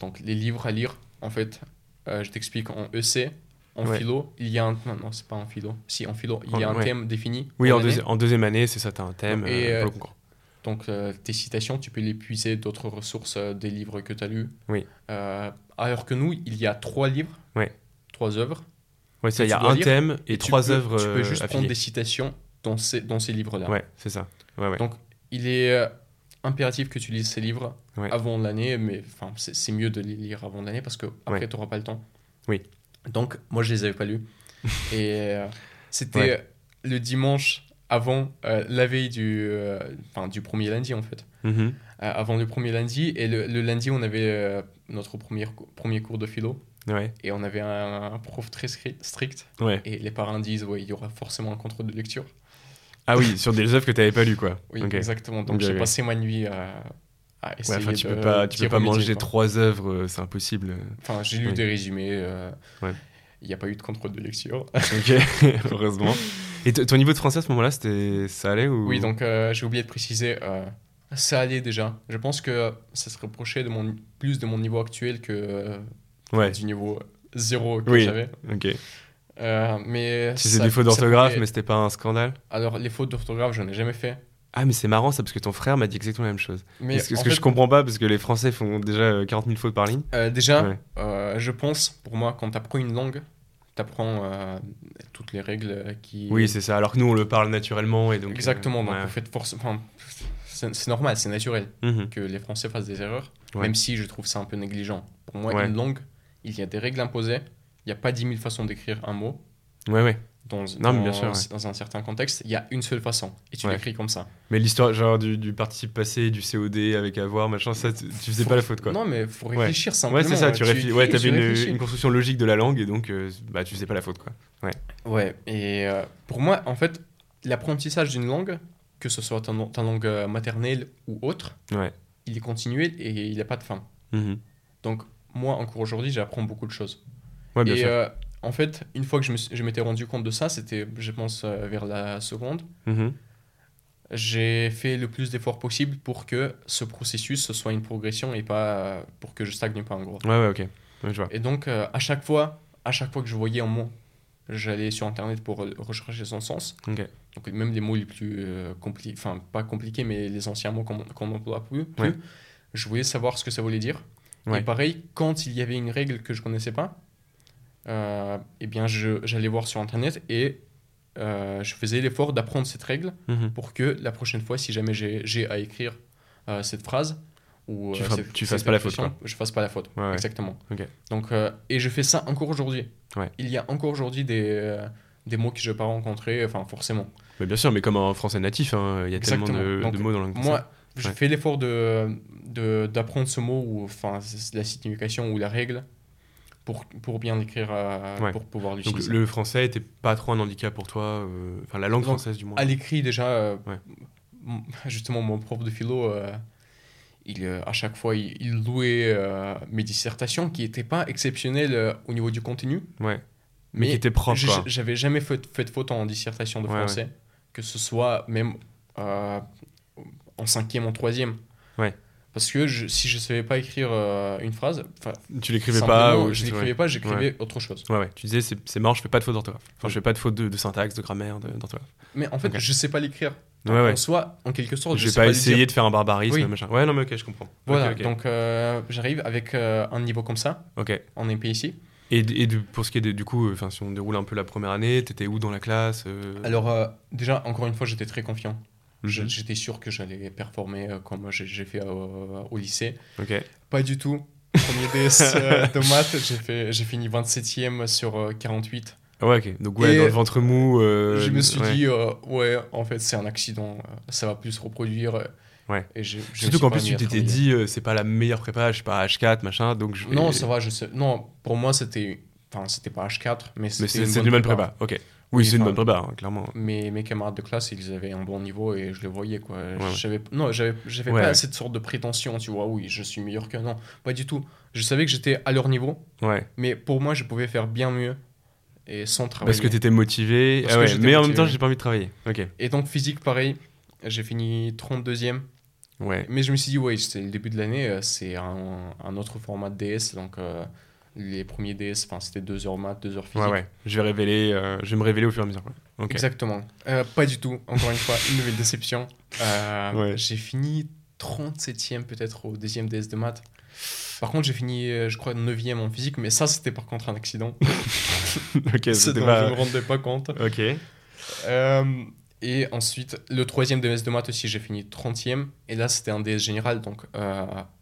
Donc les livres à lire, en fait, je t'explique en EC, en Ouais. philo, il y a un... Non, non, c'est pas en philo. Si, en philo, il y a un ouais. thème défini. Oui, en, deuxi- en deuxième année, c'est ça, t'as un thème Et, euh, pour le concours. Donc, euh, tes citations, tu peux les puiser d'autres ressources, euh, des livres que tu as lus. Oui. Alors que nous, il y a trois livres, Ouais. trois œuvres. Ouais, ça, il y a tu un lire thème et, tu trois œuvres Tu peux juste prendre affiliées. des citations dans ces, dans ces livres-là. Ouais, c'est ça. Ouais, ouais. Donc, il est euh, impératif que tu lises ces livres Ouais. avant l'année, mais enfin, c'est c'est mieux de les lire avant l'année parce que après tu n'auras pas le temps. Oui. Donc, moi, je les avais pas lus. [LAUGHS] Et euh, c'était euh, le dimanche avant euh, la veille du, du premier lundi, en fait. Mhm. Euh, avant le premier lundi. Et le, le lundi, on avait notre premier, premier cours de philo. Ouais, Et on avait un, un prof très strict. ouais. Et les parents disent, ouais, il y aura forcément un contrôle de lecture. Ah oui, sur des œuvres que t'avais pas lues, quoi. Oui, exactement. Donc j'ai ok. passé ma nuit à, à Ouais, essayer enfin, tu de- peux pas, tu peux pas manger quoi. trois œuvres, euh, c'est impossible. Enfin, j'ai lu des résumés. euh, Ouais. Il n'y a pas eu de contrôle de lecture. Ok, [LAUGHS] heureusement. Et ton niveau de français à ce moment-là, c'était, ça allait ou? Oui, donc euh, j'ai oublié de préciser, euh, ça allait déjà. Je pense que ça se rapprochait de mon, plus de mon niveau actuel que euh, du niveau zéro que Oui. j'avais. Ok. Euh, mais faisais ça- des fautes d'orthographe, pouvait- mais c'était pas un scandale. Alors, les fautes d'orthographe, j'en ai jamais fait. Ah, mais c'est marrant ça, parce que ton frère m'a dit exactement la même chose. Mais ce que, ce en que fait, je comprends pas, parce que les Français font déjà euh, 40 000 fautes par ligne. euh, déjà, Ouais. euh, je pense, pour moi, quand tu apprends une langue, tu apprends toutes les règles qui. Oui, c'est ça. Alors que nous, on le parle naturellement et donc. euh, Exactement. Donc, ouais. en fait, force... enfin, c'est c'est normal, c'est naturel Mhm. que les Français fassent des erreurs, Ouais. même si je trouve ça un peu négligent. Pour moi, une langue, il y a des règles imposées. Il n'y a pas 10 000 façons d'écrire un mot. Ouais, ouais. Dans, Non, mais dans- bien sûr, ouais. dans un certain contexte, il y a une seule façon. Et tu Ouais. l'écris comme ça. Mais l'histoire, genre du, du participe passé, du COD avec avoir, machin, ça, tu, tu faisais Faut- pas la faute, quoi. Non, mais faut réfléchir simplement. Ouais, c'est ça, tu, réfléchis. Ouais, t'avais une, réfléchis. une construction logique de la langue et donc, euh, bah, tu faisais pas la faute, quoi. Ouais, et euh, pour moi, en fait, l'apprentissage d'une langue, que ce soit ta, ta langue euh, maternelle ou autre, Ouais. il est continuel et il n'a pas de fin. Mhm. Donc, moi, encore aujourd'hui, j'apprends beaucoup de choses. Ouais, bien et sûr. euh, en fait, une fois que je m'étais rendu compte de ça, c'était, je pense, euh, vers la seconde, Mhm. j'ai fait le plus d'efforts possible pour que ce processus ce soit une progression et pas pour que je stagne pas en gros. Ouais, ouais, ok. Ouais, je vois. Et donc, euh, à chaque fois, à chaque fois que je voyais un mot, j'allais sur Internet pour rechercher son sens. Donc, même les mots les plus compliqués, enfin, pas compliqués, mais les anciens mots qu'on n'emploie plus, plus, Ouais. je voulais savoir ce que ça voulait dire. Et pareil, quand il y avait une règle que je connaissais pas, euh, eh bien, j'allais voir sur Internet et euh, je faisais l'effort d'apprendre cette règle Mhm. pour que la prochaine fois, si jamais j'ai à écrire euh, cette phrase, ou Tu euh, tu cette fasses pas la faute, expression, Je fasse pas la faute, Ouais, exactement. Donc, et je fais ça encore aujourd'hui. Ouais. Il y a encore aujourd'hui des, des mots que je n'ai pas rencontrés, enfin forcément. Mais bien sûr, mais comme en français natif, hein, il y a tellement de, mots dans la langue Moi, je Ouais. fais l'effort de de- d'apprendre ce mot, ou enfin la signification ou la règle, pour, pour bien l'écrire, euh, Ouais. pour pouvoir Donc l'utiliser. le français était pas trop un handicap pour toi, euh, enfin la langue Donc, française du moins. À l'écrit, déjà, euh, Ouais. [LAUGHS] justement, mon prof de philo, il, à chaque fois, il, il louait mes dissertations qui n'étaient pas exceptionnelles au niveau du contenu. Ouais. Mais, qui était propre, j'ai- quoi. J'avais jamais fait, fait de faute en dissertation de français, que ce soit même en cinquième, en troisième. Parce que je- si je savais pas écrire euh, une phrase, Tu l'écrivais pas ou je l'écrivais pas, j'écrivais autre chose. Ouais, ouais. Tu disais, c'est marrant, je fais pas de faute d'orthographe. Enfin, je fais pas de faute de, de syntaxe, de grammaire, d'orthographe. Mais en fait, Ok. je sais pas l'écrire. Ouais, ouais. En soi, en quelque sorte, je sais pas pas dire. de faire un barbarisme, Oui. machin. Ouais, non, mais ok, je comprends. Voilà, donc euh, j'arrive avec euh, un niveau comme ça, Ok. en MP ici. Et, et du- pour ce qui est de- du coup, enfin, si on déroule un peu la première année, t'étais où dans la classe Alors, déjà, encore une fois, j'étais très confiant. Mhm. J'étais sûr que j'allais performer euh, comme j'ai fait euh, au lycée. Ok. Pas du tout. Premier DS [LAUGHS] euh, de maths, j'ai fini 27e sur euh, 48. Ah ouais, ok. Donc, ouais, Et dans le ventre mou. euh, je me suis ouais. dit, euh, ouais, en fait, c'est un accident, ça va plus se reproduire. Ouais. Et je Surtout qu'en plus, tu t'étais dit, euh, c'est pas la meilleure prépa, je sais pas, H4, machin, donc je vais. Non, ça va, je sais. Non, pour moi, c'était. Enfin, c'était pas H4, mais Mais c'était. c'est une c'est une bonne prépa. prépa, ok. Oui, c'est une bonne prépa, hein, clairement. Mes, mes camarades de classe, ils avaient un bon niveau et je le voyais, quoi. ouais. J'avais, non, j'avais, j'avais Ouais, pas ouais. cette sorte de prétention, tu vois, oui, je suis meilleur que non. Pas du tout. Je savais que j'étais à leur niveau, Ouais. mais pour moi, je pouvais faire bien mieux et sans travailler. Parce que t'étais motivé, Parce ah mais en même motivé. temps, j'ai pas envie de travailler. Ok. Et donc, physique, pareil, j'ai fini 32e. Ouais. Mais je me suis dit, ouais, c'est le début de l'année, euh, c'est un, un autre format de DS. Donc, euh, les premiers DS, enfin, c'était 2 heures maths, 2 heures physique. Ouais, ouais. Je vais révéler, euh, je vais me révéler au fur et à mesure. Exactement. Euh, pas du tout. Encore une fois, une nouvelle déception. Euh, Ouais. J'ai fini 37e peut-être au deuxième DS de maths. Par contre, j'ai fini, euh, je crois, 9e en physique, mais ça, c'était par contre un accident. [LAUGHS] ok, c'était pas. je me rendais pas compte. Ok. Et ensuite, le troisième DS de maths aussi, j'ai fini 30e. Et là, c'était un DS général, donc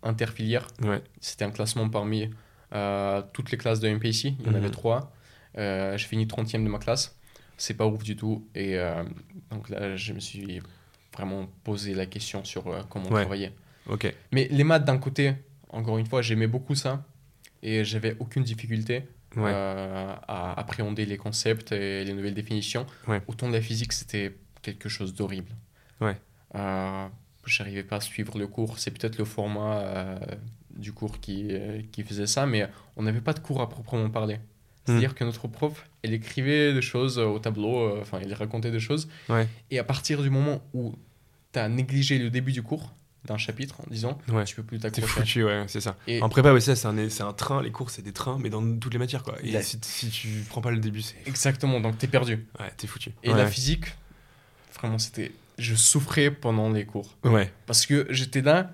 interfilière. Ouais. C'était un classement parmi toutes les classes de MP ici. Il y en Mhm. avait trois. Euh, j'ai fini 30e de ma classe. C'est pas ouf du tout. Et euh, donc là, je me suis vraiment posé la question sur euh, comment Ouais. travailler. Ok. Mais les maths, d'un côté, encore une fois, j'aimais beaucoup ça. Et j'avais aucune difficulté Ouais. euh, à appréhender les concepts et les nouvelles définitions. Ouais. Autant de la physique, c'était quelque chose d'horrible. Ouais. Euh, J'arrivais pas à suivre le cours. C'est peut-être le format euh, du cours qui, euh, qui faisait ça, mais on n'avait pas de cours à proprement parler. C'est-à-dire que notre prof, elle écrivait des choses au tableau, euh, enfin, elle racontait des choses. Ouais. Et à partir du moment où tu as négligé le début du cours d'un chapitre en disant Ouais. tu peux plus T'es t'accrocher. foutu, ouais, c'est ça. Et En prépa, ouais, ça, c'est un, c'est un train. Les cours, c'est des trains, mais dans toutes les matières, quoi. Et La- si, si tu prends pas le début, c'est. exactement, donc tu es perdu. Ouais, t'es foutu. Et ouais. la physique, vraiment, c'était. Je souffrais pendant les cours. Ouais. Parce que j'étais là,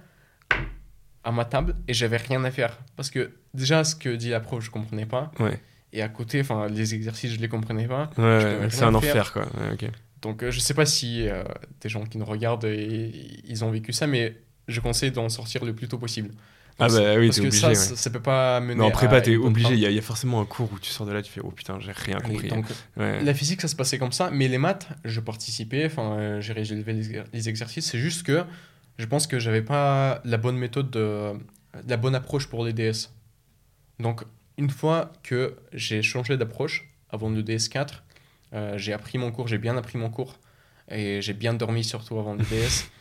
à ma table, et j'avais rien à faire. Parce que déjà, ce que dit la prof, je comprenais pas. Ouais. Et à côté, enfin, les exercices, je les comprenais pas. Ouais, c'est un enfer, quoi. Ouais. Donc, euh, je sais pas si euh, des gens qui nous regardent, et- ils ont vécu ça, mais je conseille d'en sortir le plus tôt possible. Ah Donc, bah oui, parce que obligé. ça, ouais. ça, ça peut pas mener Mais en prépa, t'es obligé. Il y, a- il y a forcément un cours où tu sors de là, tu fais Oh putain, j'ai rien compris. donc, Ouais. La physique, ça se passait comme ça, mais les maths, je participais, enfin, euh, j'ai relevé les, les exercices. C'est juste que je pense que j'avais pas la bonne méthode, de, la bonne approche pour les DS. Donc, une fois que j'ai changé d'approche avant le DS4, euh, j'ai appris mon cours, j'ai bien appris mon cours et j'ai bien dormi surtout avant le DS. [LAUGHS]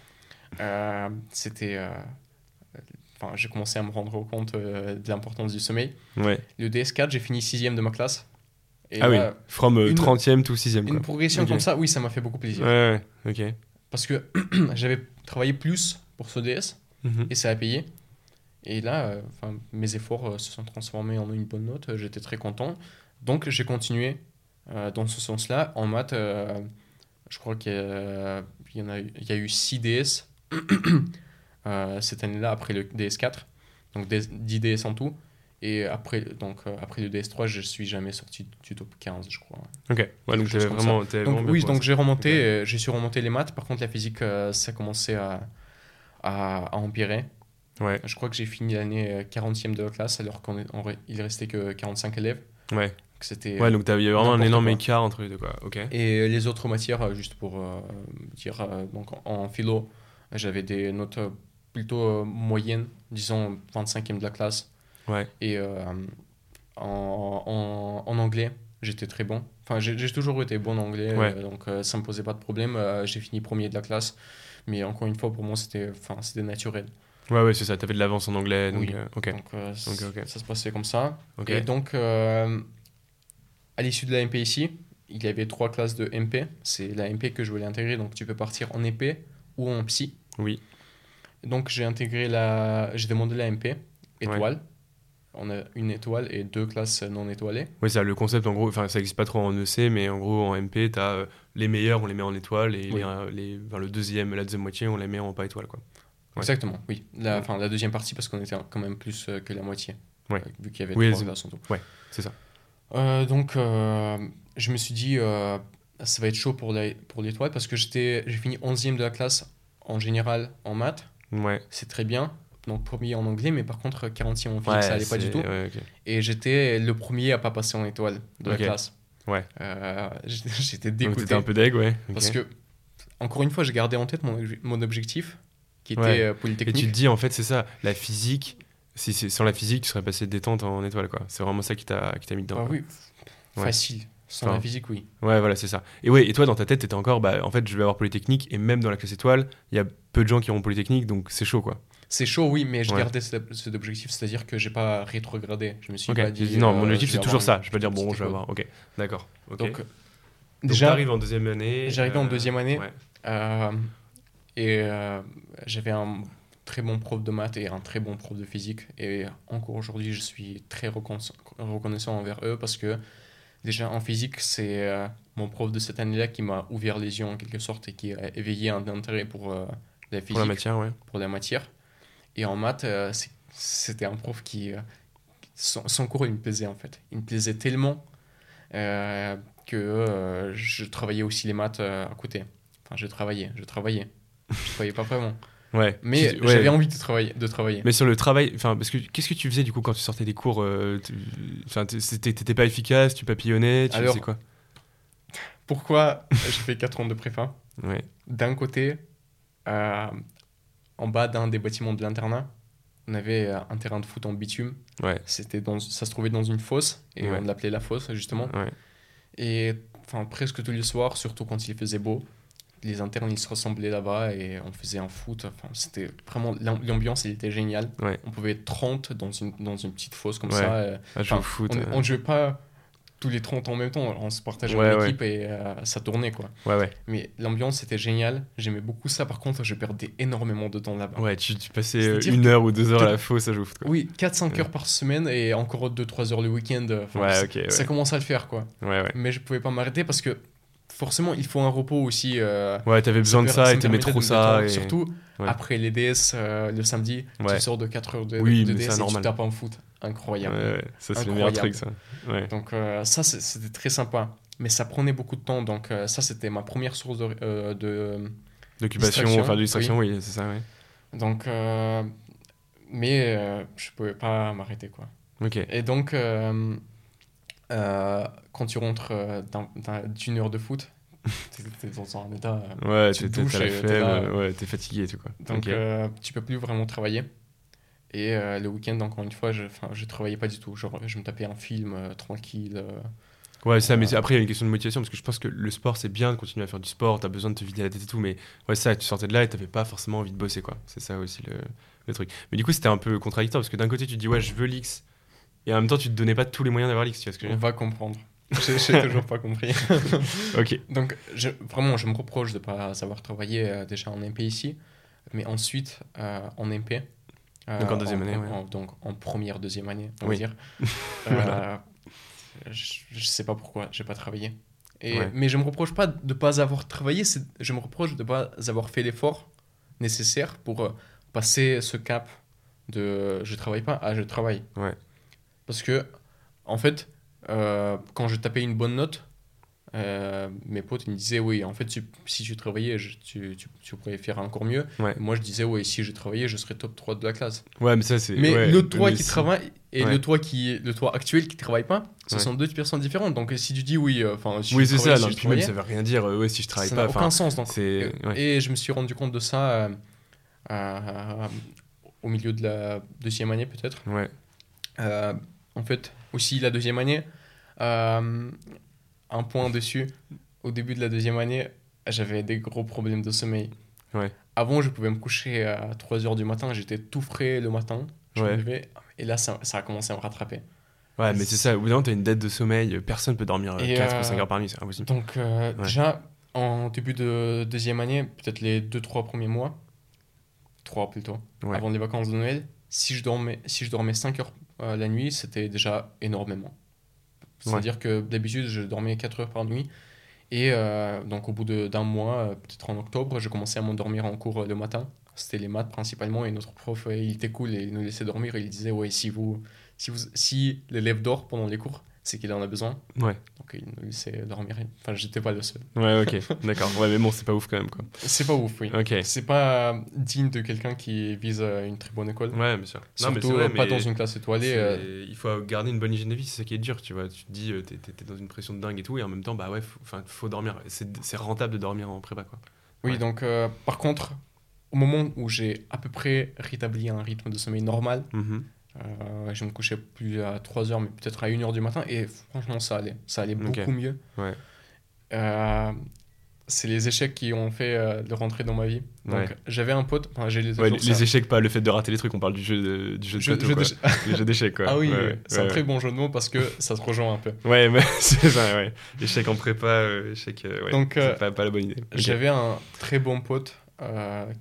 Euh, C'était. euh, Enfin, j'ai commencé à me rendre compte de l'importance du sommeil. Ouais. Le DS4, j'ai fini sixième de ma classe. Et Ah oui, from une- 30e to 6e. Quoi. une progression comme ça, oui, ça m'a fait beaucoup plaisir. Ouais, ouais, ok. Parce que [CLEARS THROAT] j'avais travaillé plus pour ce DS Mhm. et ça a payé. Et là, euh, mes efforts euh, se sont transformés en une bonne note. euh, J'étais très content. Donc, j'ai continué euh, dans ce sens-là. En maths, je crois qu'il y, en a, eu- il y a eu 6 DS [CLEARS THROAT] cette année-là après le DS4. Donc, des- 10 DS en tout. Et après, donc, euh, après le DS3, je suis jamais sorti du top 15, je crois. Ok, ouais, donc vraiment. Donc, vraiment oui, donc j'ai remonté, euh, j'ai su remonter les maths. Par contre, la physique, euh, ça commençait à, à, à empirer. Ouais, Je crois que j'ai fini l'année euh, 40e de la classe, alors qu'il restait que 45 élèves. ouais. C'était, Ouais, donc il y avait vraiment un énorme quoi. écart entre les deux, quoi. Ok. Et les autres matières, juste pour euh, dire, euh, donc en, philo, j'avais des notes plutôt moyennes, disons 25e de la classe. Ouais. Et euh, en, en, en anglais, j'étais très bon. Enfin, j'ai toujours été bon en anglais, Ouais. euh, donc euh, ça me posait pas de problème. J'ai fini premier de la classe. Mais encore une fois, pour moi, c'était naturel. Ouais, ouais, c'est ça. T'avais de l'avance en anglais, donc. Oui. euh, euh, ça se passait comme ça. Ok. Et donc, euh, à l'issue de la MP ici, il y avait trois classes de MP. C'est la MP que je voulais intégrer, donc tu peux partir en EP ou en psy. Oui. Donc j'ai intégré la. J'ai demandé la MP, étoile. On a une étoile et deux classes non étoilées. Oui, ça, le concept en gros, enfin ça n'existe pas trop en EC, mais en gros en MP, tu as les meilleurs, on les met en étoile et Oui. les, les- enfin, le deuxième, la deuxième moitié, on les met en pas étoile. Quoi. Ouais. Exactement, oui. La, Ouais. la deuxième partie parce qu'on était quand même plus euh, que la moitié. Ouais. Euh, Vu qu'il y avait Oui, trois classes en tout. C'est ça. Euh, donc, euh, je me suis dit, euh, ça va être chaud pour la- pour l'étoile parce que j'étais, j'ai fini 11e de la classe en général en maths. Ouais. C'est très bien. Donc, premier en anglais, mais par contre, 40e en physique, Ouais, ça allait pas du tout. ouais. Et j'étais le premier à pas passer en étoile de la classe. Ouais. Euh, [LAUGHS] j'étais Donc dégoûté. t'étais un peu deg, ouais. Parce que, encore une fois, j'ai gardé en tête mon, mon objectif qui était Ouais. euh, Et polytechnique. tu te dis, en fait, c'est ça, la physique, si c'est sans la physique, tu serais passé de détente en étoile, quoi. C'est vraiment ça qui t'a mis dedans. Ah oui, facile. Sans Enfin, la physique, oui. Ouais, voilà, c'est ça. Et ouais, et toi, dans ta tête, t'étais encore, bah, en fait, je vais avoir Polytechnique, et même dans la classe étoile, il y a peu de gens qui auront Polytechnique, donc c'est chaud, quoi. C'est chaud, oui, mais je Ouais. gardais cet, cet objectif, c'est-à-dire que j'ai pas rétrogradé. Je me suis Ok, pas tu dit. non, mon euh, objectif, je c'est toujours ça. Je peux dire, bon, je vais avoir. Ok, d'accord. Donc, déjà, t'arrives en deuxième année. j'arrivais en euh, deuxième année. ouais. euh, et j'avais un très bon prof de maths et un très bon prof de physique. Et encore aujourd'hui, je suis très reconna- reconnaissant envers eux parce que déjà en physique, c'est euh, mon prof de cette année-là qui m'a ouvert les yeux en quelque sorte et qui a éveillé un intérêt pour euh, la physique. Pour la matière, ouais. pour la matière. Et en maths, euh, c'était un prof qui. euh, son, son cours, il me plaisait en fait. Il me plaisait tellement euh, que euh, je travaillais aussi les maths à côté. Enfin, je travaillais, je travaillais. Je travaillais pas vraiment. [LAUGHS] Ouais. Mais Tu- ouais. j'avais envie de travailler. De travailler. Mais sur le travail, enfin, parce que qu'est-ce que tu faisais du coup quand tu sortais des cours Enfin, t'étais pas efficace, tu papillonnais, tu Alors- faisais quoi? Pourquoi [LAUGHS] j'ai fait 4 ans de prépa? Ouais. D'un côté, euh, en bas d'un des bâtiments de l'internat, on avait euh, un terrain de foot en bitume. Ouais. C'était dans, ça se trouvait dans une fosse et Ouais. on l'appelait la fosse justement. Ouais. Et enfin, presque tous les soirs, surtout quand il faisait beau, les internes ils se ressemblaient là-bas et on faisait un foot. Enfin, c'était vraiment l'am- l'ambiance, elle était géniale. Ouais. On pouvait être 30 dans une, dans une petite fosse comme Ouais. ça. euh, Ah, jouer au foot. on, euh, on ne jouait pas tous les 30 en même temps, on se partageait Ouais, en ouais. équipe et euh, ça tournait quoi. Ouais, ouais. Mais l'ambiance était géniale, j'aimais beaucoup ça. Par contre, je perdais énormément de temps là-bas. Ouais, tu, tu passais euh, une heure ou deux heures à la fosse à. Quoi. Oui, 4-5 Ouais. heures par semaine et encore 2-3 heures le week-end. euh, enfin, Ouais, ça- ok, ouais. Ça commence à le faire quoi. Ouais, ouais. Mais je pouvais pas m'arrêter parce que forcément, il faut un repos aussi. euh, Ouais, t'avais besoin de ça et t'aimais trop ça. Et... Surtout Ouais. après les DS euh, le samedi, Ouais. tu sors de 4 heures de, Oui, de DS et normal. tu tapes un foot. Incroyable. Ouais, ça c'est le meilleur truc, ça. Donc euh, ça, c'était très sympa. Mais ça prenait beaucoup de temps. Donc ça, c'était ma première source de... de- D'occupation, enfin de distraction, oui, c'est ça, ouais. Donc... mais je pouvais pas m'arrêter, quoi. Ok. Et donc, euh, quand tu rentres euh, d'un- d'un- d'une heure de foot, [LAUGHS] t'es dans un état... euh, Ouais, tu t'es te douches t'es ouais, t'es fatigué et tout quoi. Donc, Ok. euh, tu peux plus vraiment travailler. Et euh, le week-end, encore une fois, je, je travaillais pas du tout. Genre, je me tapais un film euh, tranquille. Ouais, ça, mais après, il y a une question de motivation parce que je pense que le sport, c'est bien de continuer à faire du sport, t'as besoin de te vider la tête et tout, mais ouais, ça, tu sortais de là et t'avais pas forcément envie de bosser, quoi. C'est ça aussi le, le truc. Mais du coup, c'était un peu contradictoire parce que d'un côté, tu te dis, ouais, je veux l'X, et en même temps, tu te donnais pas tous les moyens d'avoir l'X, tu vois ce que je on veux va comprendre. J'ai [LAUGHS] toujours pas compris. [LAUGHS] Ok. Donc, je, vraiment, je me reproche de pas savoir travailler euh, déjà en MP ici, mais ensuite euh, en MP. euh, Donc en deuxième année, ouais. en- donc en première, deuxième année, on Oui. va dire. [LAUGHS] Voilà. Je, je sais pas pourquoi j'ai pas travaillé. Et, Ouais. Mais je me reproche pas de pas avoir travaillé, je me reproche de pas avoir fait l'effort nécessaire pour passer ce cap de je travaille pas à je travaille. Ouais. Parce que, en fait, euh, quand je tapais une bonne note, euh, mes potes ils me disaient oui, en fait, tu- si tu travaillais, je- tu, tu, tu pourrais faire encore mieux. Ouais. Moi, je disais oui, si je travaillais, je serais top 3 de la classe. Ouais, mais ça, c'est. Mais ouais, le toi qui travaille et Ouais. le toi qui le toi actuel qui travaille pas, ce sont deux personnes différentes. Donc si tu dis oui, euh, enfin si Oui, c'est ça, non, si je puis même, ça veut rien dire, euh, ouais, si je travaille ça pas. n'a aucun sens. Donc, et, et je me suis rendu compte de ça euh, euh, au milieu de la deuxième année peut-être. Ouais. Euh, en fait, aussi la deuxième année, euh, un point dessus, au début de la deuxième année, j'avais des gros problèmes de sommeil. Ouais. Avant, je pouvais me coucher à 3h du matin, j'étais tout frais le matin, je me levais, et là, ça, ça a commencé à me rattraper. Ouais, mais c'est ça, au bout d'un moment, t'as une dette de sommeil, personne peut dormir Et, 4 euh, ou 5 heures par nuit, c'est impossible. Donc, euh, Ouais. déjà, en début de deuxième année, peut-être les 2-3 premiers mois, 3 plutôt, avant les vacances de Noël. Si je dormais, si je dormais 5 heures euh, la nuit, c'était déjà énormément. C'est-à-dire que d'habitude, je dormais 4 heures par nuit. Et euh, donc, au bout de- d'un mois, euh, peut-être en octobre, je commençais à m'endormir en cours euh, le matin. C'était les maths principalement. Et notre prof, il était cool et il nous laissait dormir. Et il disait Ouais, si, vous, si, vous, si l'élève dort pendant les cours, c'est qu'il en a besoin. Ouais. Donc, il nous laissait dormir. Enfin, j'étais pas le seul. Ouais, ok, d'accord. Ouais, mais bon, c'est pas ouf quand même, quoi. C'est pas ouf, oui. Ok. C'est pas digne de quelqu'un qui vise euh, une très bonne école. Ouais, bien sûr. Surtout euh, pas dans une classe étoilée. euh, Il faut garder une bonne hygiène de vie, c'est ça qui est dur, tu vois. Tu te dis, euh, t'es dans une pression de dingue et tout, et en même temps, bah ouais, faut, faut dormir. C'est rentable de dormir en prépa, quoi. Oui, Ouais. donc euh, par contre, au moment où j'ai à peu près rétabli un rythme de sommeil normal, Mhm. Euh, je me couchais plus à 3 heures, mais peut-être à 1 heure du matin, et franchement, ça allait. Ça allait beaucoup mieux. Ouais. Euh, c'est les échecs qui ont fait euh, de rentrer dans ma vie. Donc Ouais. j'avais un pote, enfin j'ai les, Ouais, les, toujours ça. les échecs, pas le fait de rater les trucs, on parle du jeu de, du jeu de Jeu- plateau, jeu quoi. d'échecs. Quoi. [LAUGHS] Ah oui, c'est un très bon jeu de mots parce que ça se rejoint un peu. [LAUGHS] Ouais, mais [LAUGHS] c'est ça, ouais. Échec en prépa, échec. Donc, c'est pas, pas la bonne idée. J'avais un très bon pote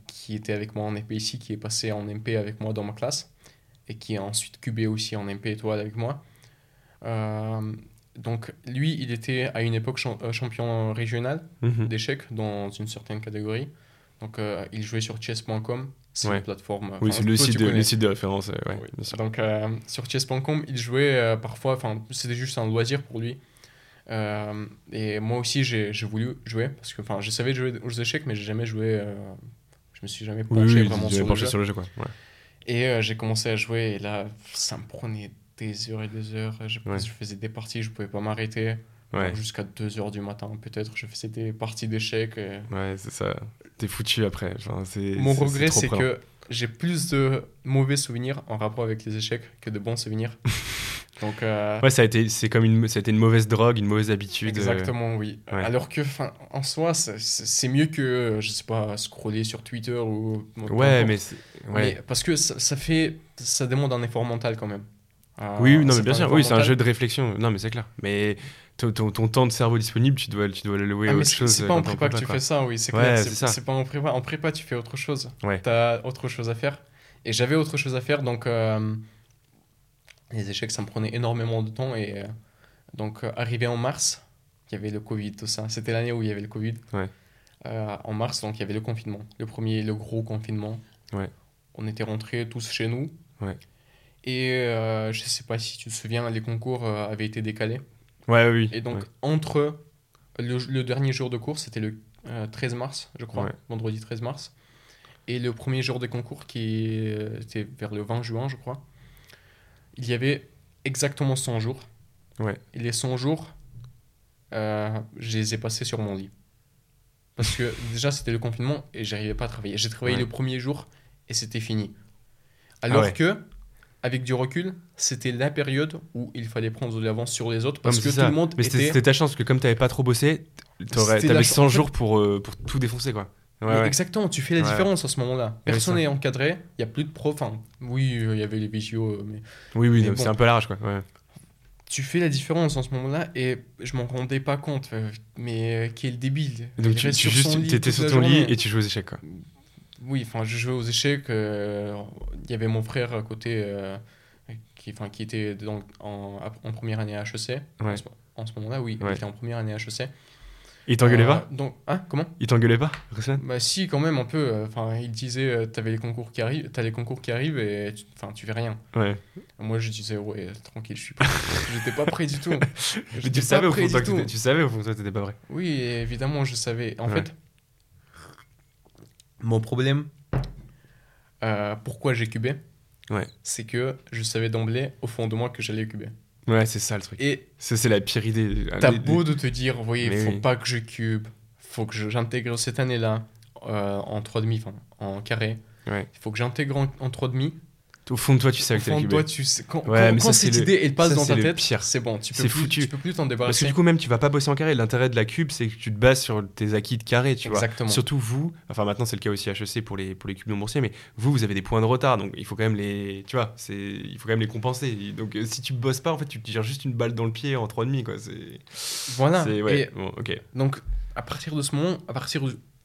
qui était avec moi en MP ici, qui est passé en MP avec moi dans ma classe et qui a ensuite cubé aussi en MP étoile avec moi. Euh, donc lui, il était à une époque euh, champion régional Mhm. d'échecs dans une certaine catégorie. Donc euh, il jouait sur chess.com, c'est Ouais. une plateforme. Oui, c'est le site, de, référence, ouais, Oui. Donc euh, sur chess.com, il jouait parfois, enfin c'était juste un loisir pour lui. Et moi aussi j'ai voulu jouer parce que enfin je savais jouer aux échecs mais j'ai jamais joué, je me suis jamais penché oui, vraiment j'avais sur le jeu. sur le jeu, quoi. Ouais. Et euh, j'ai commencé à jouer et là ça me prenait des heures et des heures. Je, Ouais. je faisais des parties, je pouvais pas m'arrêter. Ouais, Jusqu'à 2 heures du matin peut-être, je faisais des parties d'échecs. et- ouais, c'est ça. T'es foutu après. Enfin, Mon regret, c'est que j'ai plus de mauvais souvenirs en rapport avec les échecs que de bons souvenirs. [LAUGHS] Donc, euh, Ouais, ça a été, c'est comme une, ça a été une mauvaise drogue, une mauvaise habitude. euh, exactement, oui. ouais. Alors que, 'fin, en soi, c'est- mieux que, je sais pas, scroller sur Twitter ou. Ouais, mais, ouais. Mais parce que ça, ça fait. Ça demande un effort mental quand même. Euh, Oui, non, mais bien sûr, oui, c'est un jeu de réflexion. Non, mais c'est clair. Mais ton, ton, ton temps de cerveau disponible, tu dois, tu dois l'allouer Ah, à autre chose. c'est euh, pas en prépa que tu quoi. fais ça, oui, c'est clair. c'est pas en prépa. En prépa, tu fais autre chose. Ouais. T'as autre chose à faire. Et j'avais autre chose à faire, donc les échecs, ça me prenait énormément de temps. Et euh, donc, euh, arrivé en mars, il y avait le Covid, tout ça. C'était l'année où il y avait le Covid. Ouais. Euh, en mars, donc il y avait le confinement. Le premier, le gros confinement. Ouais. On était rentrés tous chez nous. Ouais. Et euh, je sais pas si tu te souviens, les concours avaient été décalés. Ouais, oui. Et donc, entre le, le dernier jour de cours, c'était le euh, 13 mars, je crois, vendredi 13 mars, et le premier jour des concours, qui était vers le 20 juin, je crois, il y avait exactement 100 jours. Ouais. Et les 100 jours, euh, je les ai passés sur mon lit. Parce que [LAUGHS] déjà, c'était le confinement et j'arrivais pas à travailler. J'ai travaillé Ouais. le premier jour et c'était fini. Alors ouais. que, avec du recul, c'était la période où il fallait prendre de l'avance sur les autres parce que tout le monde Mais c'était était. ta chance, parce que comme t'avais pas trop bossé, t'avais chance. 100 En fait- jours pour, euh, pour tout défoncer, quoi. Ouais, Mais ouais. Exactement, tu fais la Ouais. différence à ce moment-là. Personne n'est encadré, il n'y a plus de profs. Enfin, oui, euh, il y avait les visios, euh, mais Oui, oui, bon. c'est un peu large, quoi. Tu fais la différence en ce moment-là et je m'en rendais pas compte. euh, Mais quel débile. Donc, Il tu, tu sur juste, ton lit et tu jouais aux échecs, quoi. Oui, enfin, je jouais aux échecs. euh, Il y avait mon frère à côté euh, qui, qui était dans- en, en première année à HEC. En ce, en ce moment-là, oui, il était en première année à HEC. Il t'engueulait Euh, pas Donc, hein, comment Il t'engueulait pas, Ruslan Bah si, quand même un peu. euh, Enfin, il disait, euh, t'avais les concours qui arrivent, t'as les concours qui arrivent et tu, enfin, tu fais rien. Ouais. Moi, je disais ouais, tranquille, je suis pas. [LAUGHS] J'étais pas prêt du tout. Mais tu savais, au prêt fond de toi du tout. tu savais au fond de toi que t'étais pas vrai. Oui, évidemment, je savais. En Ouais. fait, mon problème, euh, pourquoi j'ai cubé, Ouais. c'est que je savais d'emblée au fond de moi que j'allais cuber. Ouais, c'est ça le truc. Et Ça, c'est la pire idée. t'as beau de te dire, Mais faut oui. pas que je cube, faut que j'intègre cette année-là euh, en 3,5, enfin en carré. Ouais. Il faut que j'intègre en, en 3,5. Au fond de toi, tu Au savais que fond t'allais de cuber. toi, tu sais, quand, Ouais, quand- mais quand ça, cette le- idée elle passe ça, dans ta le tête, pire. c'est bon, tu peux, C'est plus, foutu. tu peux plus t'en Parce que débarrasser. du coup, même, tu vas pas bosser en carré. L'intérêt de la cube, c'est que tu te bases sur tes acquis de carré, tu vois. Exactement. Surtout vous, enfin maintenant c'est le cas aussi à HEC pour les, pour les cubes non boursiers, mais vous, vous avez des points de retard, donc il faut quand même les, tu vois, c'est, il faut quand même les compenser. Donc euh, si tu bosses pas, en fait, tu te tires juste une balle dans le pied en 3,5, quoi. C'est, Voilà. c'est- ouais, Et bon, ok. donc, à partir de ce moment, à partir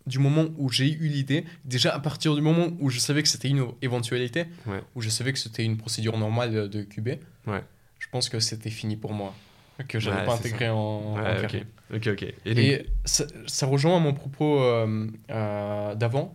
du moment où j'ai eu l'idée, déjà à partir du moment où je savais que c'était une éventualité, Ouais. où je savais que c'était une procédure normale de- de QB, Ouais. je pense que c'était fini pour moi. Que je n'allais Ouais, pas intégré en, en ok. Ok. Et, donc- ça, ça rejoint mon propos euh, euh, d'avant,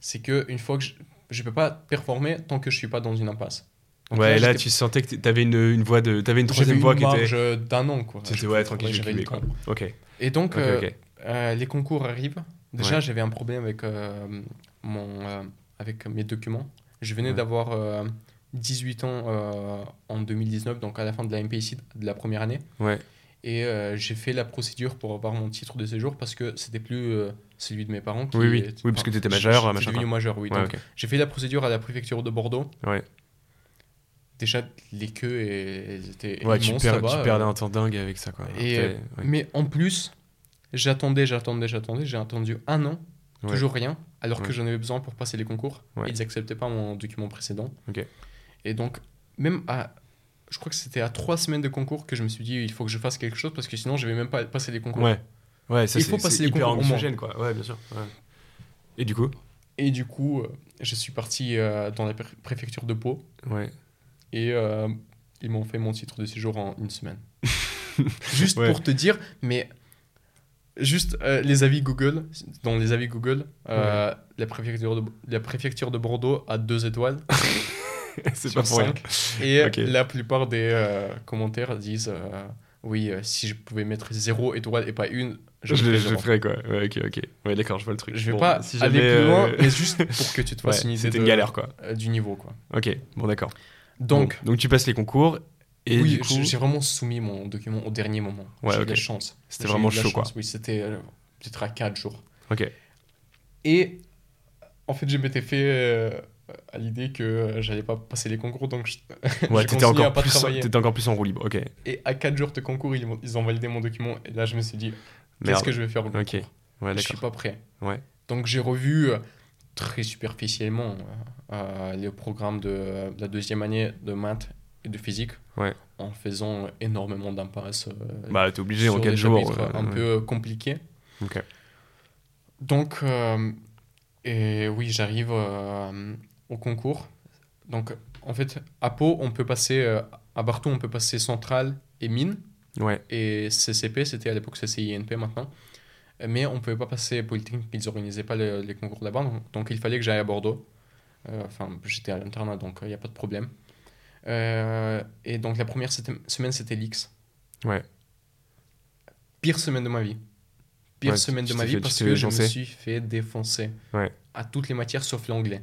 c'est que une fois que je ne peux pas performer tant que je suis pas dans une impasse. Donc ouais, là, tu sentais que tu avais une, une voie de. T'avais une j'avais troisième une voie qui était. d'un an quoi. C'était Je- ouais, tranquille, j'avais. Ok. Et donc euh, euh, les concours arrivent. Déjà Ouais. j'avais un problème avec euh, mon euh, avec mes documents. Je venais Ouais. d'avoir euh, 18 ans euh, en 2019, donc à la fin de la MPIC de la première année. Ouais. Et j'ai fait la procédure pour avoir mon titre de séjour parce que c'était plus celui de mes parents. Qui Oui, oui. Oui, parce que t'étais je- majeur, je suis devenu majeur, oui. Donc. J'ai fait la procédure à la préfecture de Bordeaux. Ouais. Déjà, les queues, elles étaient Ouais, tu, perds- tu perdais un temps dingue avec ça, quoi. et, ouais. Mais en plus, j'attendais, j'attendais, j'attendais. J'ai attendu un an, Ouais. toujours rien, alors Ouais. que j'en avais besoin pour passer les concours. Ouais. Ils acceptaient pas mon document précédent. Et donc, même à. Je crois que c'était à trois semaines de concours que je me suis dit il faut que je fasse quelque chose parce que sinon je vais même pas passer les concours. Ouais. Ouais, ça Il faut passer les hyper concours quoi. Ouais, bien sûr. Et du coup? Et du coup, euh, je suis parti euh, dans la pré- préfecture de Pau Ouais. et euh, ils m'ont fait mon titre de séjour en une semaine. [LAUGHS] juste pour te dire, mais juste euh, les avis Google, dans les avis Google, euh, la, préfecture de, la préfecture de Bordeaux a deux étoiles [LAUGHS] c'est pas pour rien. Et la plupart des euh, commentaires disent oui, si je pouvais mettre zéro étoile et pas une, je, Je, ferais je le zéro. ferai, quoi. Ouais, ok, ok. Ouais, d'accord, je vois le truc. Je vais Bon, pas si aller plus loin, mais juste pour que tu te [LAUGHS] fasses ouais, une idée C'était une galère, quoi. du niveau. Quoi. Ok, bon, d'accord. Donc, donc tu passes les concours et oui, coup. j'ai vraiment soumis mon document au dernier moment. Ouais, j'ai eu de la chance. C'était vraiment de chaud, quoi. Oui, c'était peut-être à 4 jours. Ok. Et en fait, je m'étais fait euh, à l'idée que euh, j'allais pas passer les concours, donc je- [LAUGHS] Ouais, à encore, pas plus encore plus en roue libre. Ok. Et à 4 jours de concours, ils, ont validé mon document. Et là, je me suis dit, qu'est-ce que je vais faire au concours? Ok. Ouais, Je suis pas prêt. Ouais. Donc j'ai revu euh, très superficiellement euh, euh, les programmes de la deuxième année de maths et de physique Ouais. en faisant énormément d'impasses euh, Bah, t'es obligé en sur 4 des jours. ouais, un ouais. peu compliqués. Ok. Donc, euh, et oui, j'arrive euh, au concours. Donc, en fait, à Pau, on peut passer, euh, à Bartou, on peut passer centrale et mine. Ouais. Et CCP, c'était à l'époque CCINP maintenant. Mais on ne pouvait pas passer Polytechnique, ils n'organisaient pas le- les concours là-bas. Donc, donc il fallait que j'aille à Bordeaux. Enfin, j'étais à l'internat, donc il n'y a pas de problème. Euh, et donc la première semaine, c'était l'X. Ouais. Pire semaine de ma vie. Pire Ouais, semaine de ma vie fait- parce que je me suis fait défoncer. Ouais. À toutes les matières sauf l'anglais.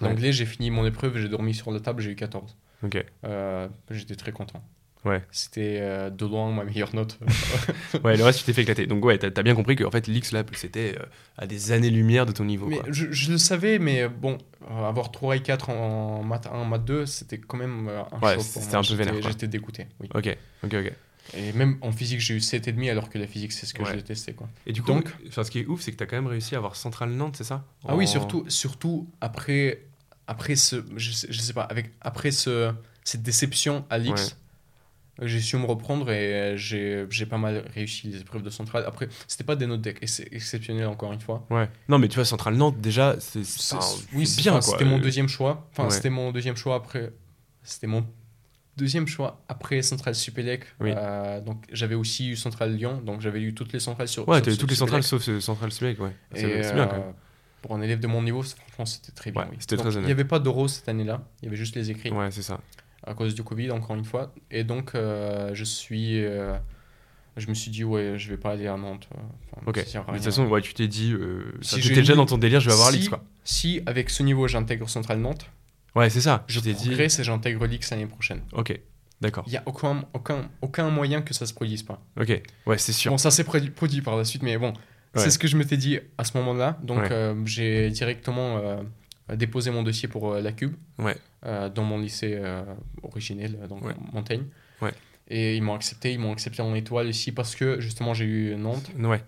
Ouais. L'anglais, j'ai fini mon épreuve, j'ai dormi sur la table, j'ai eu 14. Ok. Euh, J'étais très content. Ouais. C'était euh, de loin ma meilleure note. [LAUGHS] Ouais, le reste, tu t'es fait éclater. Donc, ouais, t'as as bien compris que en fait, l'X, là, c'était euh, à des années-lumière de ton niveau. Mais quoi. je, je le savais, mais bon, euh, avoir 3 et 4 en, en maths 1, maths 2, c'était quand même un Ouais, choc. c'était un peu vénère, J'étais- dégoûté, oui. Ok, ok, ok. Et même en physique, j'ai eu 7,5 alors que la physique, c'est ce que Ouais. je détestais. Quoi. Et du coup, Donc- enfin, ce qui est ouf, c'est que t'as quand même réussi à avoir Central Nantes, c'est ça? Ah oui, En- surtout, surtout après, après ce. Je sais, je sais pas, avec, après ce, cette déception à l'X. J'ai su me reprendre et j'ai j'ai pas mal réussi les épreuves de centrale. Après, c'était pas des notes d'ex- ex- exceptionnelles encore une fois. Ouais. Non, mais tu vois, Central Nantes, déjà, c'est C'est- oui, c'est c'est- bien. C'était mon Euh, deuxième choix. Enfin, ouais. c'était mon deuxième choix après. C'était mon deuxième choix après Centrale Supélec. Oui. Euh, donc j'avais aussi eu Centrale Lyon. Donc j'avais eu toutes les centrales sur. Ouais, ce toutes les centrales sauf ce Central Supélec, ouais. C'est Et, c'est bien quand euh, même. Pour un élève de mon niveau, c'est- franchement, c'était très bien. Ouais, oui. c'était Donc, très Il n'y avait pas d'euros cette année-là. Il y avait juste les écrits Ouais, c'est ça. À cause du Covid, encore une fois. Et donc, euh, je suis. euh, je me suis dit, ouais, je vais pas aller à Nantes. euh, enfin, Ok. ça De toute façon, ouais, tu t'es dit. Euh, Si t'étais déjà dans ton délire, je vais avoir si, l'X, quoi. Si, avec ce niveau, j'intègre Centrale Nantes, Ouais, c'est ça. je t'ai dit. et j'intègre l'X l'année prochaine. Ok, d'accord. Il n'y a aucun, aucun, aucun moyen que ça se produise pas. Ok, ouais, c'est sûr. Bon, ça s'est produit, par la suite, mais bon, Ouais. c'est ce que je m'étais dit à ce moment-là. Donc, Ouais. j'ai directement déposé mon dossier pour la Cube Ouais. Euh, dans mon lycée euh, originel, euh, donc Ouais. Montaigne. Ouais. Et ils m'ont accepté, ils m'ont accepté en étoile ici parce que justement j'ai eu Nantes Ouais.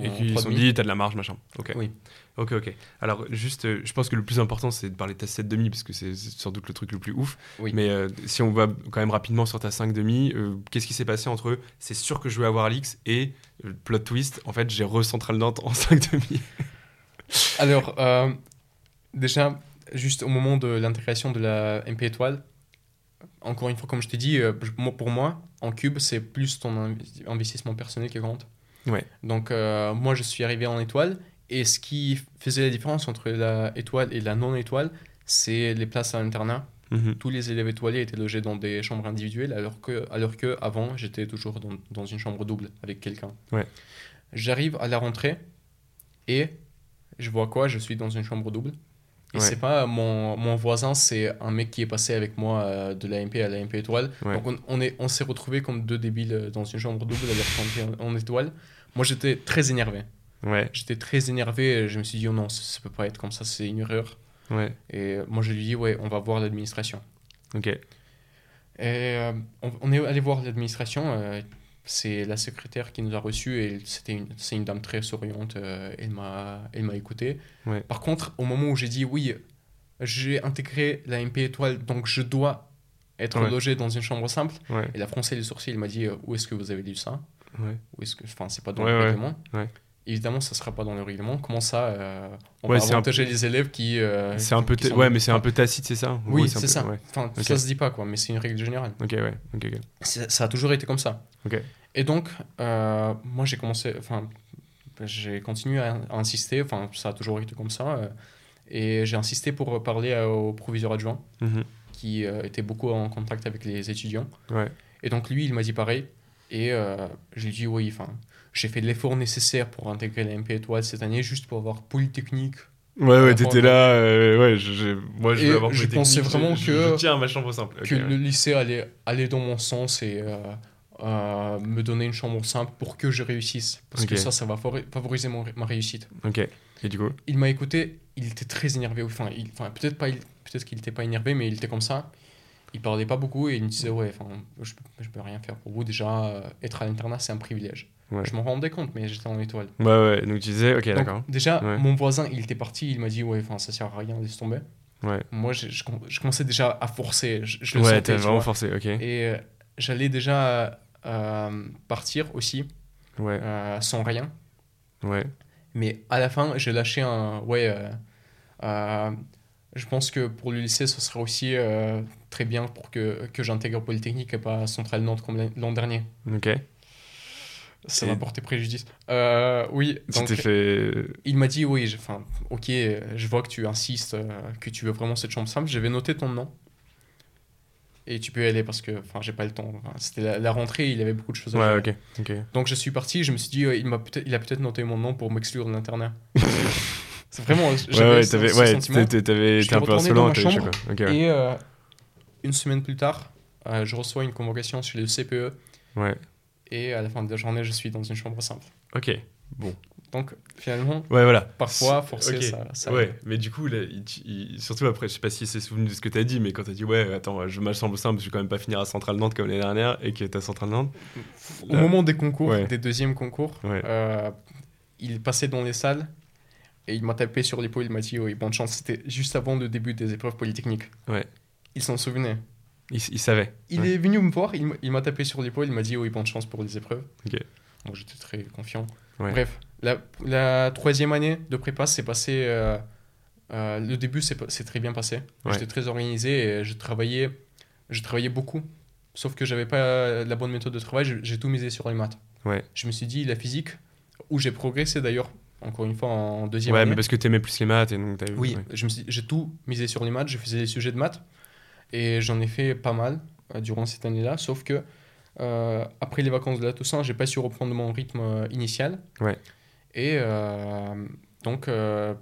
Et qu'ils se sont 3,5. dit, t'as de la marge, machin. Ok. Oui. Ok, ok. Alors, juste, euh, je pense que le plus important, c'est de parler de ta 7 demi, parce que c'est sans doute le truc le plus ouf. Oui. Mais euh, si on va quand même rapidement sur ta 5 demi, euh, qu'est-ce qui s'est passé entre c'est sûr que je vais avoir l'X et plot twist, en fait, j'ai re-central Nantes en [LAUGHS] 5 demi Alors, déjà, juste au moment de l'intégration de la MP étoile, encore une fois, comme je t'ai dit, euh, pour moi, en cube, c'est plus ton inv- investissement personnel qui compte. Ouais. Donc, euh, moi, je suis arrivé en étoile. Et ce qui faisait la différence entre la étoile et la non-étoile, c'est les places à l'internat. Mhm. Tous les élèves étoilés étaient logés dans des chambres individuelles, alors que, alors que avant, j'étais toujours dans, dans une chambre double avec quelqu'un. Ouais. J'arrive à la rentrée et je vois quoi? Je suis dans une chambre double. Et Ouais. c'est pas mon, mon voisin, c'est un mec qui est passé avec moi euh, de l'AMP à l'AMP étoile. Ouais. Donc on, on est, on s'est retrouvés comme deux débiles euh, dans une chambre double qu'on était en, en étoile. Moi j'étais très énervé. Ouais, J'étais très énervé et je me suis dit oh non, ça, ça peut pas être comme ça, c'est une erreur. ouais, Et euh, moi je lui ai dit ouais, on va voir l'administration. ok. Et euh, on, on est allé voir l'administration. euh, c'est la secrétaire qui nous a reçus et c'était une, c'est une dame très souriante. euh, elle m'a, elle m'a écouté. Ouais. Par contre, au moment où j'ai dit oui, j'ai intégré la MP étoile, donc je dois être Ouais. logé dans une chambre simple. Ouais, Et la français les sourcils, il m'a dit euh, où est-ce que vous avez lu ça? Où est-ce que, enfin, c'est pas dans le règlement. Évidemment, ça sera pas dans le règlement. Comment ça euh, On Ouais, va c'est un avantager les élèves qui. euh, C'est un peu, ta- ouais, mais c'est un peu tacite, c'est ça? Oui, c'est peu- ça. Ouais. Enfin, Ok. ça se dit pas quoi, mais c'est une règle générale. Ok, ouais, Ça a toujours été comme ça. Ok. Et donc, euh, moi, j'ai commencé, enfin, j'ai continué à, à insister, enfin, ça a toujours été comme ça, euh, et j'ai insisté pour parler au proviseur adjoint, Mhm. qui euh, était beaucoup en contact avec les étudiants. Ouais. Et donc, lui, il m'a dit pareil, et je lui ai dit, oui, enfin, j'ai fait l'effort nécessaire pour intégrer la MP étoile cette année, juste pour avoir Polytechnique. Ouais, ouais, t'étais là, euh, ouais, je, je- moi je veux avoir je pensais vraiment je- que- Je tiens ma chambre simple. Que le lycée allait, allait dans mon sens et euh, euh, me donner une chambre simple pour que je réussisse. Parce que ça, ça va favori- favoriser mon- ma réussite. Ok, et du coup? Il m'a écouté, il était très énervé. Enfin, il- enfin peut-être pas, peut-être qu'il n'était pas énervé, mais il était comme ça. Il parlait pas beaucoup et il me disait ouais, enfin, je, je peux rien faire pour vous. Déjà, euh, être à l'internat, c'est un privilège. Ouais. Je m'en rendais compte, mais j'étais en étoile. Ouais, ouais, donc tu disais, ok, d'accord. déjà, Ouais. mon voisin, il était parti. Il m'a dit ouais, enfin, ça sert à rien, laisse tomber. Ouais, Moi, je, je com- je commençais déjà à forcer. Je, je le ouais t'as vraiment vois. forcé, ok. Et euh, j'allais déjà euh, partir aussi Ouais, euh, sans rien. ouais, Mais à la fin, j'ai lâché un. Ouais. je pense que pour le lycée, ce sera aussi très bien pour que, que j'intègre Polytechnique et pas Centrale Nantes comme l'an dernier. ok. Ça m'a porté préjudice. Euh, oui, donc fait. il m'a dit oui, enfin, ok, je vois que tu insistes, euh, que tu veux vraiment cette chambre simple. J'avais noté ton nom. Et tu peux y aller parce que enfin, j'ai pas le temps. Enfin, C'était la, la rentrée, il y avait beaucoup de choses à Ouais, gérer. ok, ok. Donc je suis parti, je me suis dit, euh, il, m'a peut-être, il a peut-être noté mon nom pour m'exclure de l'internat. [LAUGHS] c'est vraiment, Ouais, j'avais ouais, t'avais, ouais, t'avais, Je un peu insolent, ma t'avais chaud, chambre quoi. Ok, ouais. Et euh, une semaine plus tard, euh, je reçois une convocation chez le CPE Ouais, et à la fin de la journée, je suis dans une chambre simple. ok, bon. Donc finalement, Ouais, voilà. parfois, forcer, Ok. ça, ça Ouais, mais du coup, là, il- il- surtout après, je sais pas si c'est souvenu de ce que t'as dit, mais quand t'as dit, ouais, attends, je me semble simple, je vais quand même pas finir à Centrale Nantes comme l'année dernière, et que t'as Centrale Nantes. Au moment des concours, Ouais. des deuxièmes concours, Ouais. euh, il passait dans les salles et il m'a tapé sur l'épaule, il m'a dit oui, bonne chance. C'était juste avant le début des épreuves polytechniques. Ouais. Il s'en souvenait. Il, il savait. Il Ouais. est venu me voir, il m'a- il m'a tapé sur l'épaule, il m'a dit oui, bonne chance pour les épreuves. Ok. Donc j'étais très confiant. Ouais. Bref, la, la troisième année de prépa s'est passée. euh, euh, le début s'est très bien passé. Ouais. J'étais très organisé et je travaillais, je travaillais beaucoup. Sauf que j'avais pas la bonne méthode de travail, j'ai- tout misé sur les maths. Ouais. Je me suis dit, la physique, où j'ai progressé d'ailleurs, encore une fois en deuxième Ouais, année. mais parce que t'aimais plus les maths, et donc eu. Oui, j'ai tout misé sur les maths, je faisais les sujets de maths et j'en ai fait pas mal euh, durant cette année-là, sauf que euh, après les vacances de la Toussaint, j'ai pas su reprendre mon rythme euh, initial. Ouais. Et euh, donc, euh,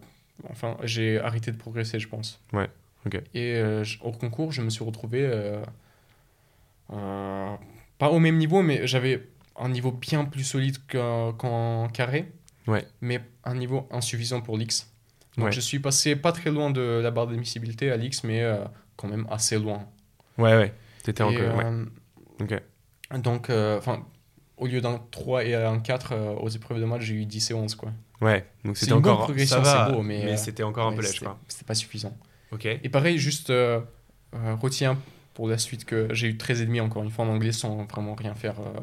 enfin, j'ai arrêté de progresser, je pense. Ouais, ok. Et au concours, je me suis retrouvé pas au même niveau, mais j'avais un niveau bien plus solide qu'en carré, Ouais. mais un niveau insuffisant pour l'X. Donc Ouais. je suis passé pas très loin de la barre d'admissibilité à l'X, mais quand même assez loin. Ouais, ouais. T'étais encore. ouais. euh, Ok. Donc, euh, enfin, au lieu d'un 3 et un 4 euh, aux épreuves de maths, j'ai eu 10 et 11, quoi. Ouais, donc C'est c'était encore. progression, ça va, beau, mais, euh, c'était encore un Ouais, peu lèche, quoi. C'était pas suffisant. Ok. Et pareil, juste euh, euh, retiens pour la suite que j'ai eu 13 et demi encore une fois en anglais sans vraiment rien faire euh,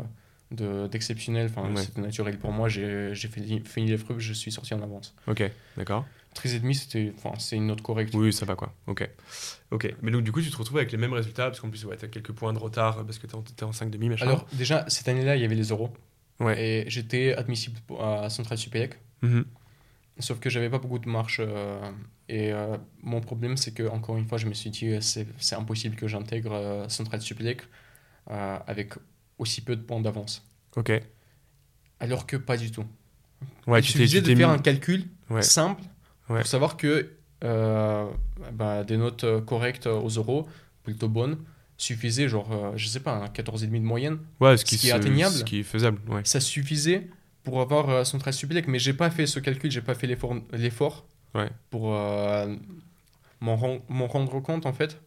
de- d'exceptionnel. Enfin, Ouais. c'était naturel pour moi. J'ai fini, fini l'épreuve, je suis sorti en avance. Ok, d'accord. 13,5, c'était, enfin, c'est une note correcte. Oui, ça va quoi. Ok. Ok. Mais donc, du coup, tu te retrouves avec les mêmes résultats, parce qu'en plus, ouais, tu as quelques points de retard parce que tu es en 5,5, machin. Alors, déjà, cette année-là, il y avait les euros. Ouais. Et j'étais admissible à Centrale Supélec. Mhm. Sauf que j'avais pas beaucoup de marche. euh, et euh, mon problème, c'est que, encore une fois, je me suis dit, euh, c'est impossible que j'intègre euh, Centrale Supélec euh, avec aussi peu de points d'avance. Ok. Alors que pas du tout. Ouais, il tu suffisait de faire mis- un calcul Ouais. simple Ouais. pour savoir que bah, des notes euh, correctes aux euros, plutôt bonnes, suffisaient, genre, euh, je sais pas, un 14,5 de moyenne. Ouais, ce qui est atteignable. Ce qui est faisable, ouais. Ça suffisait pour avoir euh, Centrale Supélec, mais j'ai pas fait ce calcul, j'ai pas fait l'effort Ouais. pour euh, m'en ren- m'en rendre compte en fait.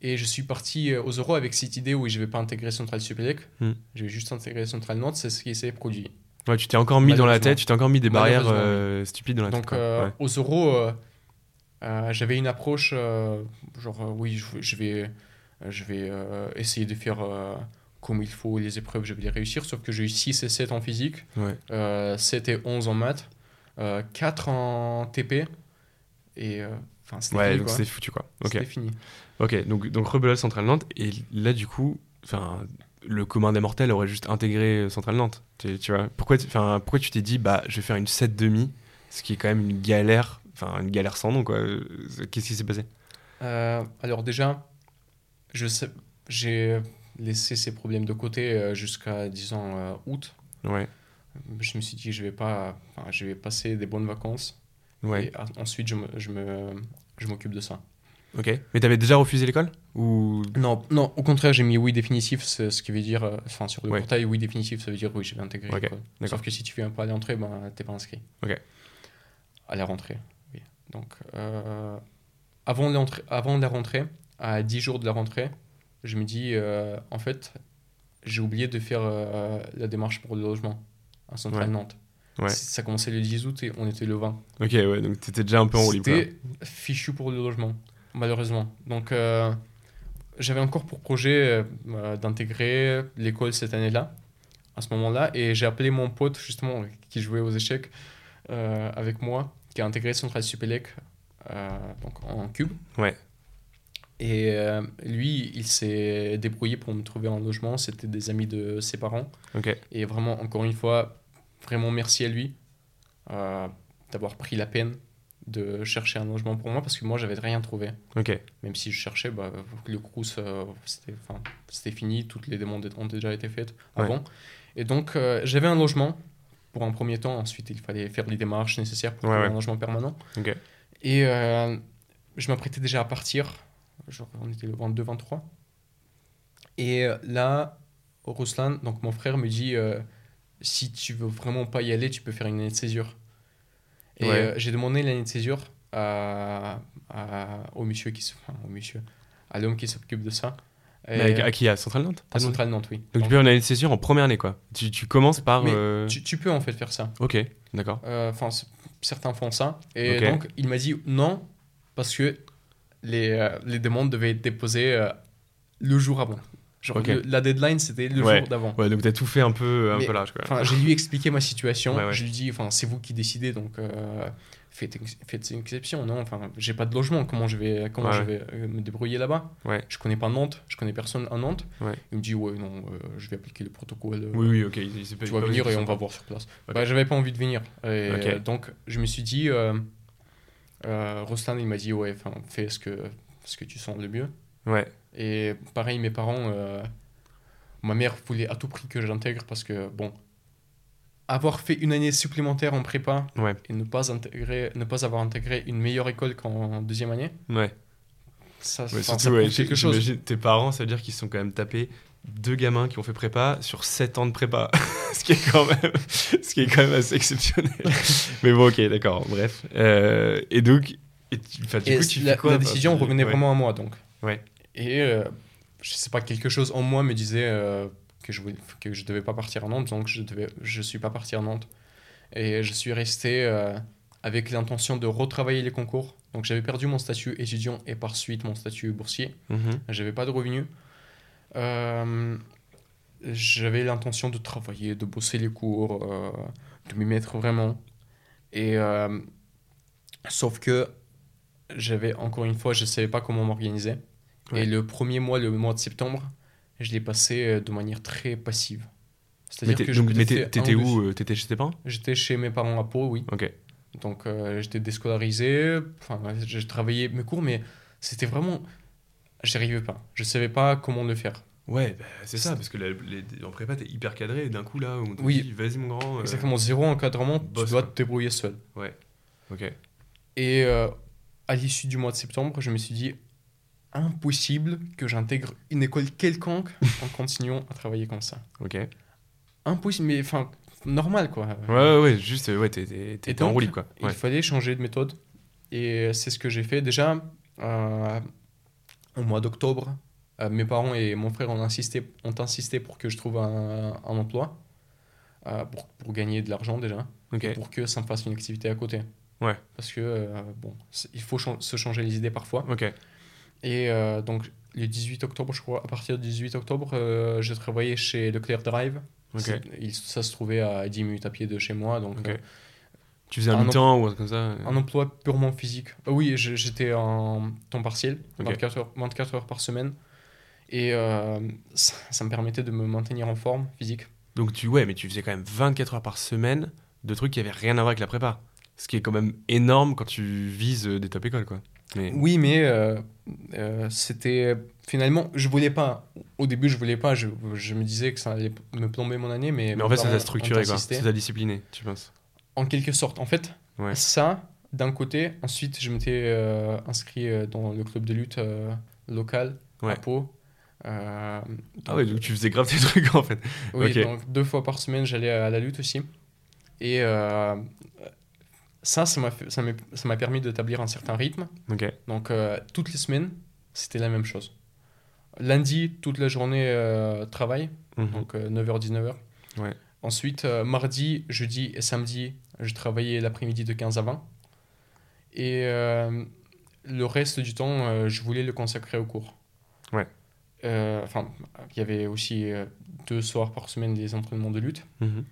Et je suis parti euh, aux euros avec cette idée où je vais pas intégrer Centrale Supélec, Hmm. je vais juste intégrer Centrale Nantes, c'est ce qui s'est produit. Ouais, tu t'es encore mis dans la tête, tu t'es encore mis des barrières euh, stupides dans la Donc tête. euh, Ouais. aux euros, euh, euh, j'avais une approche euh, genre euh, oui, je, je vais, je vais euh, essayer de faire euh, comme il faut les épreuves, je vais les réussir, sauf que j'ai eu 6 et 7 en physique, Ouais. euh, 7 et 11 en maths, euh, 4 en TP, et euh, enfin c'était Ouais, fini, donc c'est foutu quoi. Ok. C'était fini. Ok, donc, donc Rebelote Centrale Nantes, et là du coup, enfin, le commun des mortels aurait juste intégré Centrale Nantes. Tu, tu vois, pourquoi, pourquoi tu t'es dit, bah, je vais faire une 7 demi, ce qui est quand même une galère, enfin, une galère sans nom quoi. Euh, Qu'est-ce qui s'est passé? Euh, alors déjà, je sais, j'ai laissé ces problèmes de côté euh, jusqu'à, disons, août. Ouais, Je me suis dit, je vais pas, enfin, je vais passer des bonnes vacances. ouais, Et ensuite, je me, je me, je m'occupe de ça. ok. Mais t'avais déjà refusé l'école? Ou Non, non, au contraire, j'ai mis oui définitif, ce qui veut dire, euh, enfin, sur le Ouais. portail, oui définitif, ça veut dire oui, je vais intégrer Ok, l'école. d'accord. Sauf que si tu viens pas à l'entrée, ben, t'es pas inscrit. Ok. À la rentrée. Donc, euh, avant, la rentrée, à 10 jours de la rentrée, je me dis, euh, en fait, j'ai oublié de faire euh, la démarche pour le logement à Centrale Ouais. Nantes. Ouais. Ça commençait le 10 août et on était le 20. Ok, ouais, donc t'étais déjà un peu en roue libre. C'était fichu pour le logement, malheureusement. Donc, j'avais encore pour projet d'intégrer l'école cette année-là, à ce moment-là, et j'ai appelé mon pote, justement, qui jouait aux échecs avec moi, qui a intégré Centrale Supélec euh, donc en cube. Ouais. Et euh, lui, il s'est débrouillé pour me trouver un logement. C'était des amis de ses parents. Ok, Et vraiment, encore une fois, vraiment merci à lui euh, d'avoir pris la peine de chercher un logement pour moi parce que moi, j'avais rien trouvé. ok, Même si je cherchais, bah, le Crous, euh, c'était fini, toutes les demandes ont déjà été faites Ouais. avant. Et donc, j'avais un logement pour un premier temps. Ensuite, il fallait faire les démarches nécessaires pour Ouais, trouver ouais. un logement permanent. Et euh, je m'apprêtais déjà à partir. Genre, on était le 22-23. Et euh, là, Ruslan, donc mon frère, me dit euh, si tu veux vraiment pas y aller, tu peux faire une année de césure. Et Ouais. euh, j'ai demandé l'année de césure à, à- au monsieur qui se- enfin, au monsieur, à l'homme qui s'occupe de ça. Mais avec- à qui À Centrale Nantes à Centrale Nantes, oui. Donc tu peux une année de césure en première année quoi. Tu, tu commences par. Mais euh, tu, tu peux en fait faire ça. Ok, d'accord. Euh, Enfin, certains font ça. Et donc, il m'a dit non, parce que les, euh, les demandes devaient être déposées euh, le jour avant. Genre, le- la deadline, c'était le Ouais. jour d'avant. Ouais, donc t'as tout fait un peu, un Mais- peu large quoi. J'ai lui expliqué ma situation. Ouais, ouais. Je lui dis, enfin, c'est vous qui décidez, donc euh, faites, une exception. Non, enfin, j'ai pas de logement. Comment je vais, comment Ouais, je vais euh, me débrouiller là-bas? Ouais. Je connais pas Nantes. Je connais personne à Nantes. Ouais. Il me dit, ouais, non, euh, je vais appliquer le protocole. euh, Oui, oui, ok. il- il tu vas venir et on va voir sur place. Ok. Bah, j'avais pas envie de venir. Et donc, je me suis dit, euh, euh, Ruslan, il m'a dit, ouais, fais ce que, ce que tu sens le mieux. Ouais, Et pareil, mes parents, ma mère voulait à tout prix que j'intègre parce que, bon, avoir fait une année supplémentaire en prépa ouais, et ne pas, intégrer, ne pas avoir intégré une meilleure école qu'en deuxième année, ouais. ça, Ouais, surtout, ça ouais, quelque chose. tes parents, ça veut dire qu'ils se sont quand même tapés deux gamins qui ont fait prépa sur 7 ans de prépa. [LAUGHS] ce, qui est quand même, ce qui est quand même assez exceptionnel. [LAUGHS] Mais bon, ok, d'accord, bref. Euh, et donc, et tu, du Et coup, tu la, fais quoi la décision revenait ouais. vraiment à moi, donc. Ouais. Et euh, je sais pas, quelque chose en moi me disait euh, que je que je devais pas partir à Nantes, donc je devais, je suis pas parti à Nantes. Et je suis resté euh, avec l'intention de retravailler les concours. Donc j'avais perdu mon statut étudiant et par suite mon statut boursier. Mhm. J'avais pas de revenus. Euh, j'avais l'intention de travailler, de bosser les cours, euh, de m'y mettre vraiment. Et sauf que j'avais encore une fois, je ne savais pas comment m'organiser. Ouais. Et le premier mois, le mois de septembre, je l'ai passé euh, de manière très passive. C'est-à-dire que je mais t'étais où euh, T'étais chez tes parents? J'étais chez mes parents à Pau, oui. Ok. Donc euh, j'étais déscolarisé, enfin, je travaillais mes cours, mais c'était vraiment... J'y arrivais pas. Je savais pas comment le faire. Ouais, bah, c'est ça, parce que la- les- en prépa, t'es hyper cadré, et d'un coup, là, on te Oui. dit, vas-y, mon grand. euh, Exactement, zéro encadrement, tu dois te débrouiller seul. Ok. Et euh, à l'issue du mois de septembre, je me suis dit impossible que j'intègre une école quelconque [LAUGHS] en continuant à travailler comme ça. Ok. Impossible, mais enfin, normal quoi. Ouais, ouais, ouais, juste, euh, ouais, t'es- en roue libre, quoi. Il fallait changer de méthode. Et c'est ce que j'ai fait. Déjà, euh, au mois d'octobre, euh, mes parents et mon frère ont insisté, ont insisté pour que je trouve un, un emploi, euh, pour, pour gagner de l'argent déjà, Ok. et pour que ça me fasse une activité à côté. Ouais. Parce que, euh, bon, il faut se changer les idées parfois. Ok. Et euh, donc, le 18 octobre, je crois, à partir du 18 octobre, euh, je travaillais chez Leclerc Drive. Ok. C'est- il- ça se trouvait à 10 minutes à pied de chez moi. Donc, euh, Tu faisais un mi-temps ou un comme ça euh, un emploi purement physique. Oui, j'étais en temps partiel, Ok. 24, heures, 24 heures par semaine. Et ça, ça me permettait de me maintenir en forme physique. Donc, tu, ouais, mais tu faisais quand même 24 heures par semaine de trucs qui avaient rien à voir avec la prépa. Ce qui est quand même énorme quand tu vises des top écoles, quoi. Mais... Oui, mais euh, euh, c'était finalement, je voulais pas. Au début, je voulais pas. Je, je me disais que ça allait me plomber mon année, mais en fait, ça t'a structuré, quoi. Ça t'a discipliné, tu penses? En quelque sorte. En fait, Ouais. ça, d'un côté. Ensuite, je m'étais euh, inscrit euh, dans le club de lutte local Ouais. à Pau. Ah ouais, donc tu faisais grave tes [LAUGHS] trucs, en fait. Oui, donc deux fois par semaine, j'allais à la lutte aussi. Et euh, ça, ça m'a fait- ça m'a ça m'a permis d'établir un certain rythme. Donc, euh, toutes les semaines, c'était la même chose. Lundi, toute la journée, euh, travail, Mhm. donc 9h-19h. Ouais. Ensuite, euh, mardi, jeudi et samedi, je travaillais l'après-midi de 15 à 20. Et euh, le reste du temps, euh, je voulais le consacrer au cours. Ouais. Euh, Enfin, il y avait aussi euh, deux soirs par semaine des entraînements de lutte. Mhm.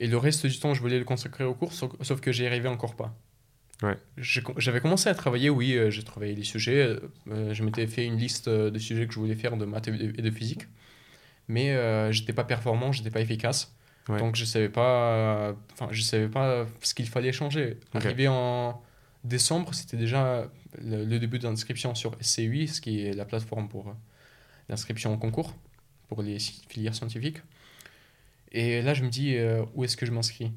Et le reste du temps, je voulais le consacrer au cours, sauf, que j'y arrivais encore pas. Ouais. J'avais commencé à travailler, oui, euh, j'ai travaillé les sujets. euh, euh, je m'étais fait une liste de sujets que je voulais faire de maths et de, physique. Mais euh, j'étais pas performant, j'étais pas efficace. Ouais. Donc je savais pas, enfin je savais pas ce qu'il fallait changer. Ok. Arrivé en décembre, c'était déjà le, le début de l'inscription sur SCUI, ce qui est la plateforme pour l'inscription au concours pour les filières scientifiques. Et là, je me dis, euh, où est-ce que je m'inscris?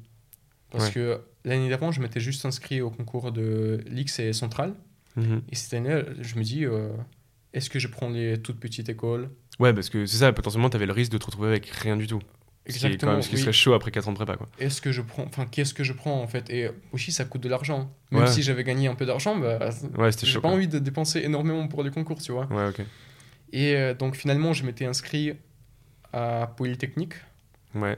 Parce Ouais. que l'année d'avant, je m'étais juste inscrit au concours de l'X et Central. Mhm. Et cette année, je me dis, euh, est-ce que je prends les toutes petites écoles? Ouais, parce que c'est ça, potentiellement, t'avais le risque de te retrouver avec rien du tout. Ce qui, est quand même, ce qui oui. serait chaud après 4 ans de prépa, quoi. Est-ce que je prends, enfin, qu'est-ce que je prends en fait? Et aussi, ça coûte de l'argent. Même Ouais. si j'avais gagné un peu d'argent, bah, Ouais, j'ai pas quoi. envie de dépenser énormément pour les concours, tu vois. Ouais, ok. Et euh, donc finalement, je m'étais inscrit à Polytechnique, Ouais.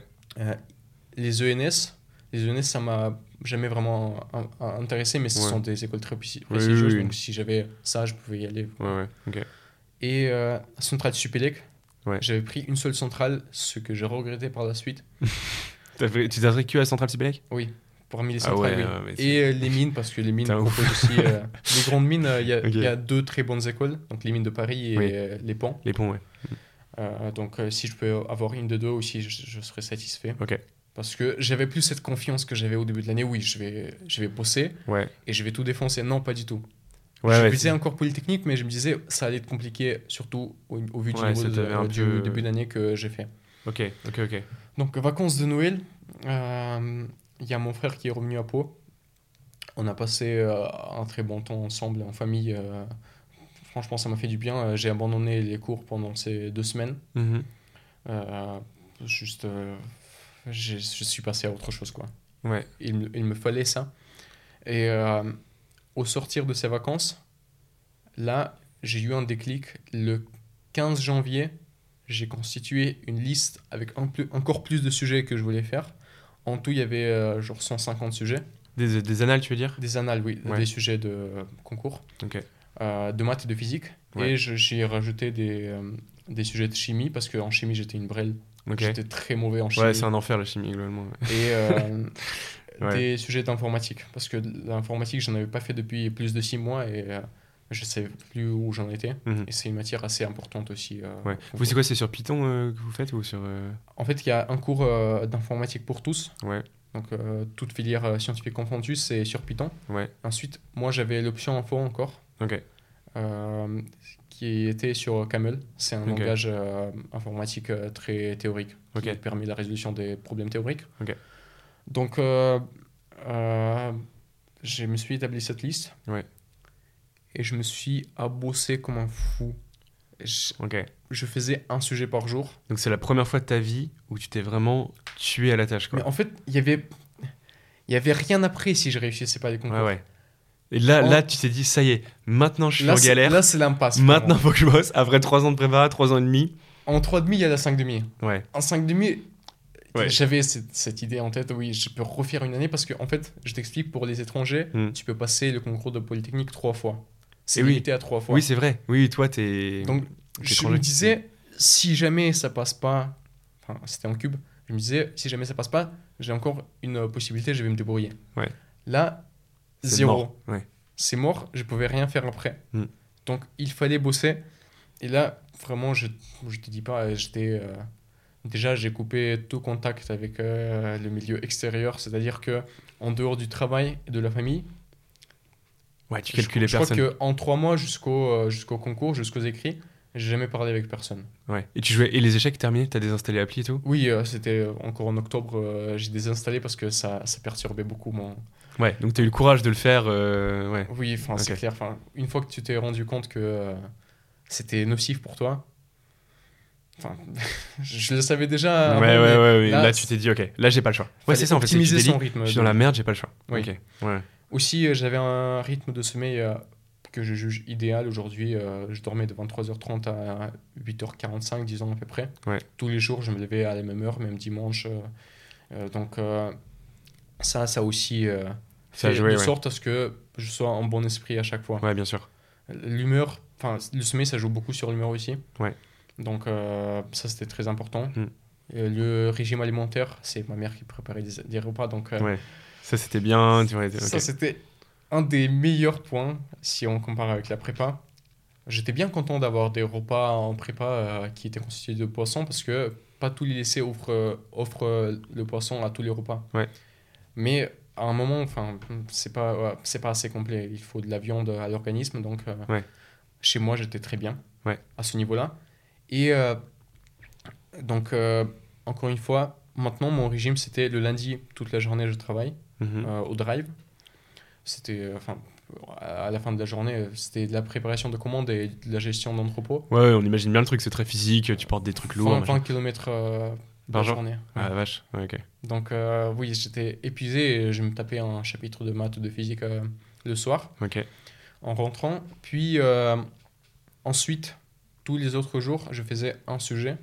les ENS. Les ENS, ça m'a jamais vraiment intéressé, mais ce Ouais. sont des écoles très Oui, prestigieuses, oui, oui. donc si j'avais ça, je pouvais y aller. Ouais, ouais. Ok. Et euh, Centrale Supélec, Ouais. j'avais pris une seule centrale, ce que j'ai regretté par la suite. [LAUGHS] Fait- Tu t'es que à Centrale Cibélec Oui, parmi les Ah centrales, ouais, oui. c'est- Et euh, les mines, parce que les mines proposent aussi. euh, les grandes mines, euh, il y, a- [LAUGHS] y deux très bonnes écoles, donc les mines de Paris et Oui. euh, les ponts. Les ponts, ouais. Euh, donc euh, si je peux avoir une de deux aussi, je, je serais satisfait. Ok. Parce que j'avais plus cette confiance que j'avais au début de l'année. Oui, je vais, je vais bosser Ouais. et je vais tout défoncer. Non, pas du tout. Ouais, je ouais. visais c'est- encore Polytechnique, mais je me disais ça allait être compliqué, surtout au, au vu du niveau de- du début d'année que j'ai fait. Ok, ok, ok. Donc, vacances de Noël, euh, il y a mon frère qui est revenu à Pau. On a passé un très bon temps ensemble en famille. Franchement, ça m'a fait du bien. Euh, J'ai abandonné les cours pendant ces deux semaines. Mhm. Euh, juste, euh, je suis passé à autre chose, quoi. Ouais. Il, me- il me fallait ça. Et au sortir de ces vacances, là, j'ai eu un déclic. Le 15 janvier, j'ai constitué une liste avec un plus- encore plus de sujets que je voulais faire. En tout, il y avait euh, genre 150 sujets. Des, des annales, tu veux dire? Des annales, oui, Ouais. des sujets de euh, concours, Ok. Euh, de maths et de physique. Ouais. Et je- j'y ai rajouté des, euh, des sujets de chimie, parce qu'en chimie, j'étais une brêle Ok. J'étais très mauvais en chimie. Ouais, c'est un enfer la chimie, globalement. Et euh, [LAUGHS] Ouais. des sujets d'informatique. Parce que l'informatique, j'en avais pas fait depuis plus de six mois et euh, je sais plus où j'en étais. Mhm. Et c'est une matière assez importante aussi. euh, Ouais. Vous, c'est quoi C'est sur Python que vous faites ou sur. En fait, il y a un cours d'informatique pour tous. Ouais, Donc, toute filière scientifique confondue, c'est sur Python. ouais, Ensuite, moi, j'avais l'option info encore, ok. euh, qui était sur Camel. C'est un langage euh, informatique euh, très théorique, qui Ok. permet la résolution des problèmes théoriques. Ok. Donc, je me suis établi cette liste. Ouais. Et je me suis abossé comme un fou. Je, je faisais un sujet par jour. Donc c'est la première fois de ta vie où tu t'es vraiment tué à la tâche, quoi. Mais en fait, il y avait, il y avait rien après si je réussissais pas les concours. Ouais, ouais. Et là, là, tu t'es dit, ça y est, maintenant je suis Là, en galère. Là, c'est l'impasse. Maintenant, faut que je bosse. Après 3 ans de prépa, 3 ans et demi. En 3,5, il y a la 5,5. Ouais. En 5,5, Ouais. j'avais cette, cette idée en tête, oui, je peux refaire une année parce que, en fait, je t'explique, pour les étrangers, Hmm. tu peux passer le concours de Polytechnique trois fois. C'est oui. limité à trois fois. Oui, c'est vrai. Oui, toi, t'es. Donc, t'es je me disais, si jamais ça passe pas, enfin, c'était en cube, je me disais, si jamais ça passe pas, j'ai encore une possibilité, je vais me débrouiller. Ouais. Là, C'est zéro. mort. Ouais. C'est mort, je pouvais rien faire après. Hmm. Donc, il fallait bosser. Et là, vraiment, je, je te dis pas, j'étais. euh, déjà, j'ai coupé tout contact avec euh, le milieu extérieur, c'est-à-dire que en dehors du travail et de la famille, Ouais, tu je, calcules les je personnes. crois qu'en trois mois jusqu'au euh, jusqu'au concours, jusqu'aux écrits, j'ai jamais parlé avec personne. Ouais. Et tu jouais. Et les échecs terminés T'as désinstallé l'appli et tout? Oui, euh, c'était encore en octobre, euh, j'ai désinstallé parce que ça, ça perturbait beaucoup mon. Ouais. Donc t'as eu le courage de le faire. euh, Ouais. Oui, enfin, c'est clair. Une fois que tu t'es rendu compte que euh, c'était nocif pour toi, [LAUGHS] je le savais déjà. Ouais, avant, ouais, ouais, ouais. là, Là, tu t'es dit, ok, là, j'ai pas le choix. Ouais, c'est ça, en fait. tu Optimiser son rythme. Je suis dans la merde, j'ai pas le choix. Oui. Ouais. Aussi, euh, j'avais un rythme de sommeil que je juge idéal aujourd'hui. je dormais de 23h30 à 8h45, disons à peu près. Ouais. Tous les jours, je me levais à la même heure, même dimanche. donc, ça, ça aussi euh, Ça fait joué, de ouais. sorte à ce que je sois en bon esprit à chaque fois. Ouais, bien sûr. L'humeur, enfin, le sommeil, ça joue beaucoup sur l'humeur aussi. Ouais. Donc, euh, ça, c'était très important. Mm. Et le régime alimentaire, c'est ma mère qui préparait des, des repas. Donc, euh, Ouais. Ça, c'était bien. Tu vois, ok. ça, c'était un des meilleurs points si on compare avec la prépa. J'étais bien content d'avoir des repas en prépa euh, qui étaient constitués de poissons parce que pas tous les lycées offrent, euh, offrent euh, le poisson à tous les repas. Ouais. Mais à un moment, enfin, c'est pas, ouais, c'est pas assez complet. Il faut de la viande à l'organisme. Donc, euh, Ouais. chez moi, j'étais très bien Ouais. à ce niveau-là. Et euh, donc, euh, encore une fois, maintenant, mon régime, c'était le lundi, toute la journée, je travaille Mhm. au drive. C'était, enfin, à la fin de la journée, c'était de la préparation de commandes et de la gestion d'entrepôt. Ouais, on imagine bien le truc, c'est très physique, tu portes des trucs lourds. 20, machin. 20 km Par jour journée. Ah la vache, ouais, ok. Donc, euh, oui, j'étais épuisé et je me tapais un chapitre de maths, de physique euh, le soir Ok. en rentrant. Puis, euh, ensuite, tous les autres jours, je faisais un sujet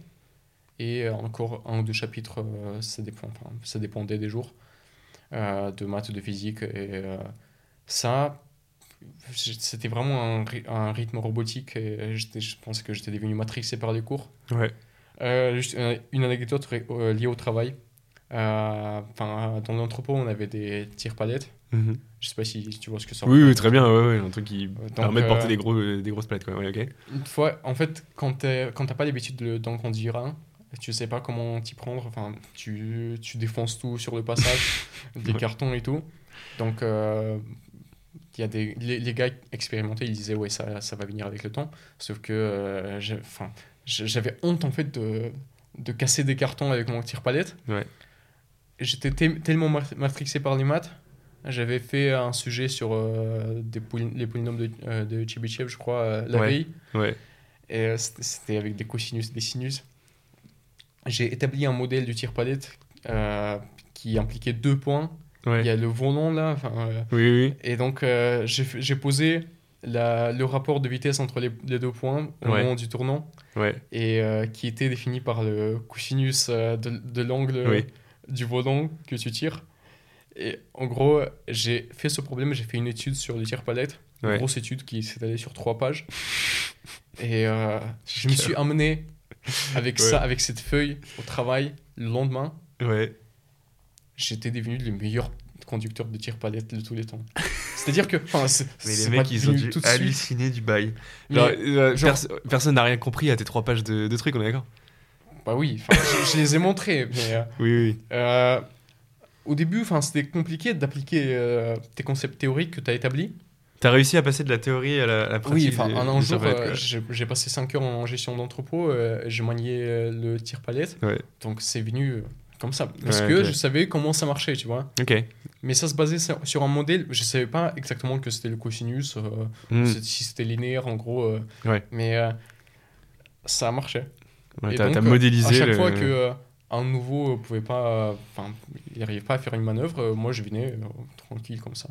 et encore un ou deux chapitres, ça, dépend, enfin, ça dépendait des jours, de maths, de physique. Et ça, c'était vraiment un, un rythme robotique et je pense que j'étais devenu matrixé par les cours. Ouais. Euh, juste euh, une anecdote euh, liée au travail. Euh, Enfin, dans l'entrepôt, on avait des tire-palettes. Mhm. Je sais pas si tu vois ce que c'est. Oui, oui, très bien, ouais, ouais, un truc qui Donc, permet de porter euh, des, gros, des grosses palettes, quoi. Ouais, ok. Une fois, en fait, quand t'as pas l'habitude de- d'en conduire un, tu sais pas comment t'y prendre. Enfin, tu, tu défonces tout sur le passage, [LAUGHS] des cartons et tout. Donc, euh, il y a des, les, les gars expérimentés, ils disaient, ouais, ça, ça va venir avec le temps. Sauf que euh, enfin, j'ai- j'avais honte, en fait, de, de casser des cartons avec mon tire-palette. Ouais. J'étais te- tellement ma- matrixé par les maths. J'avais fait un sujet sur euh, des poly- les polynômes de, euh, de Chebyshev, je crois, euh, la Ouais. veille. Ouais. Et euh, c'était avec des cosinus et des sinus. J'ai établi un modèle du tir-palette euh, qui impliquait deux points. Il y a le volant là. enfin, Oui, oui. et donc, j'ai posé la, le rapport de vitesse entre les, les deux points au Ouais. moment du tournant Ouais. et euh, qui était défini par le cosinus euh, de, de l'angle Oui. du volant que tu tires. Et en gros, j'ai fait ce problème, j'ai fait une étude sur le tir-palette, une Ouais. grosse étude qui s'étalait sur trois pages. [LAUGHS] Et euh, je me suis amené avec Ouais. ça, avec cette feuille au travail, le lendemain, Ouais. j'étais devenu le meilleur conducteur de tir palette de tous les temps. [LAUGHS] C'est-à-dire que, Mais les mecs, ils ont dû halluciner du bail. Genre, euh, genre- personne n'a rien compris à tes trois pages de, de trucs, on est d'accord? Bah oui, je, je les ai montrés, mais euh, Oui, oui. euh, au début, c'était compliqué d'appliquer tes concepts théoriques que tu as établis. T'as réussi à passer de la théorie à la, à la pratique Oui, enfin, un, jour, euh, j'ai passé 5 heures en gestion d'entrepôt, euh, j'ai manié euh, le tir palette, Ouais. donc c'est venu comme ça. Parce Ouais, que je savais comment ça marchait, tu vois. Ok. Mais ça se basait sur, un modèle, je savais pas exactement que c'était le cosinus, euh, Hmm. si c'était linéaire en gros, euh, Ouais. mais euh, ça marchait. Ouais, Et donc, euh, modélisé. À chaque le- fois que un nouveau pouvait pas, enfin, il n'arrivait pas à faire une manœuvre, moi je venais tranquille comme ça.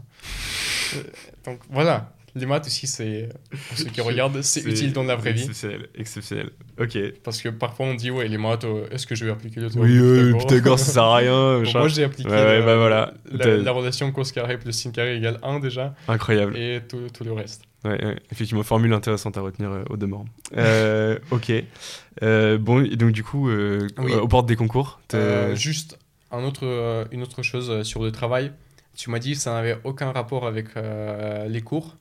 Donc voilà, les maths aussi, c'est pour ceux qui [LAUGHS] regardent, c'est utile dans la vraie vie. Exceptionnel, exceptionnel. Ok. Parce que parfois on dit ouais les maths, euh, est-ce que je vais appliquer le Oui, théorème de euh, Pythagore Pythagore, ça sert à rien. [LAUGHS] Bon, moi j'ai appliqué Ouais, ouais, la, bah voilà. la, relation cos carré plus sin carré égale 1 déjà, Incroyable. et tout, tout le reste. Ouais, ouais, effectivement, formule intéressante à retenir euh, au demeurant. Euh, ok. Euh, bon, et donc du coup, euh, Oui. aux portes des concours, Euh, juste un autre, euh, une autre chose euh, sur le travail. Tu m'as dit que ça n'avait aucun rapport avec euh, les cours.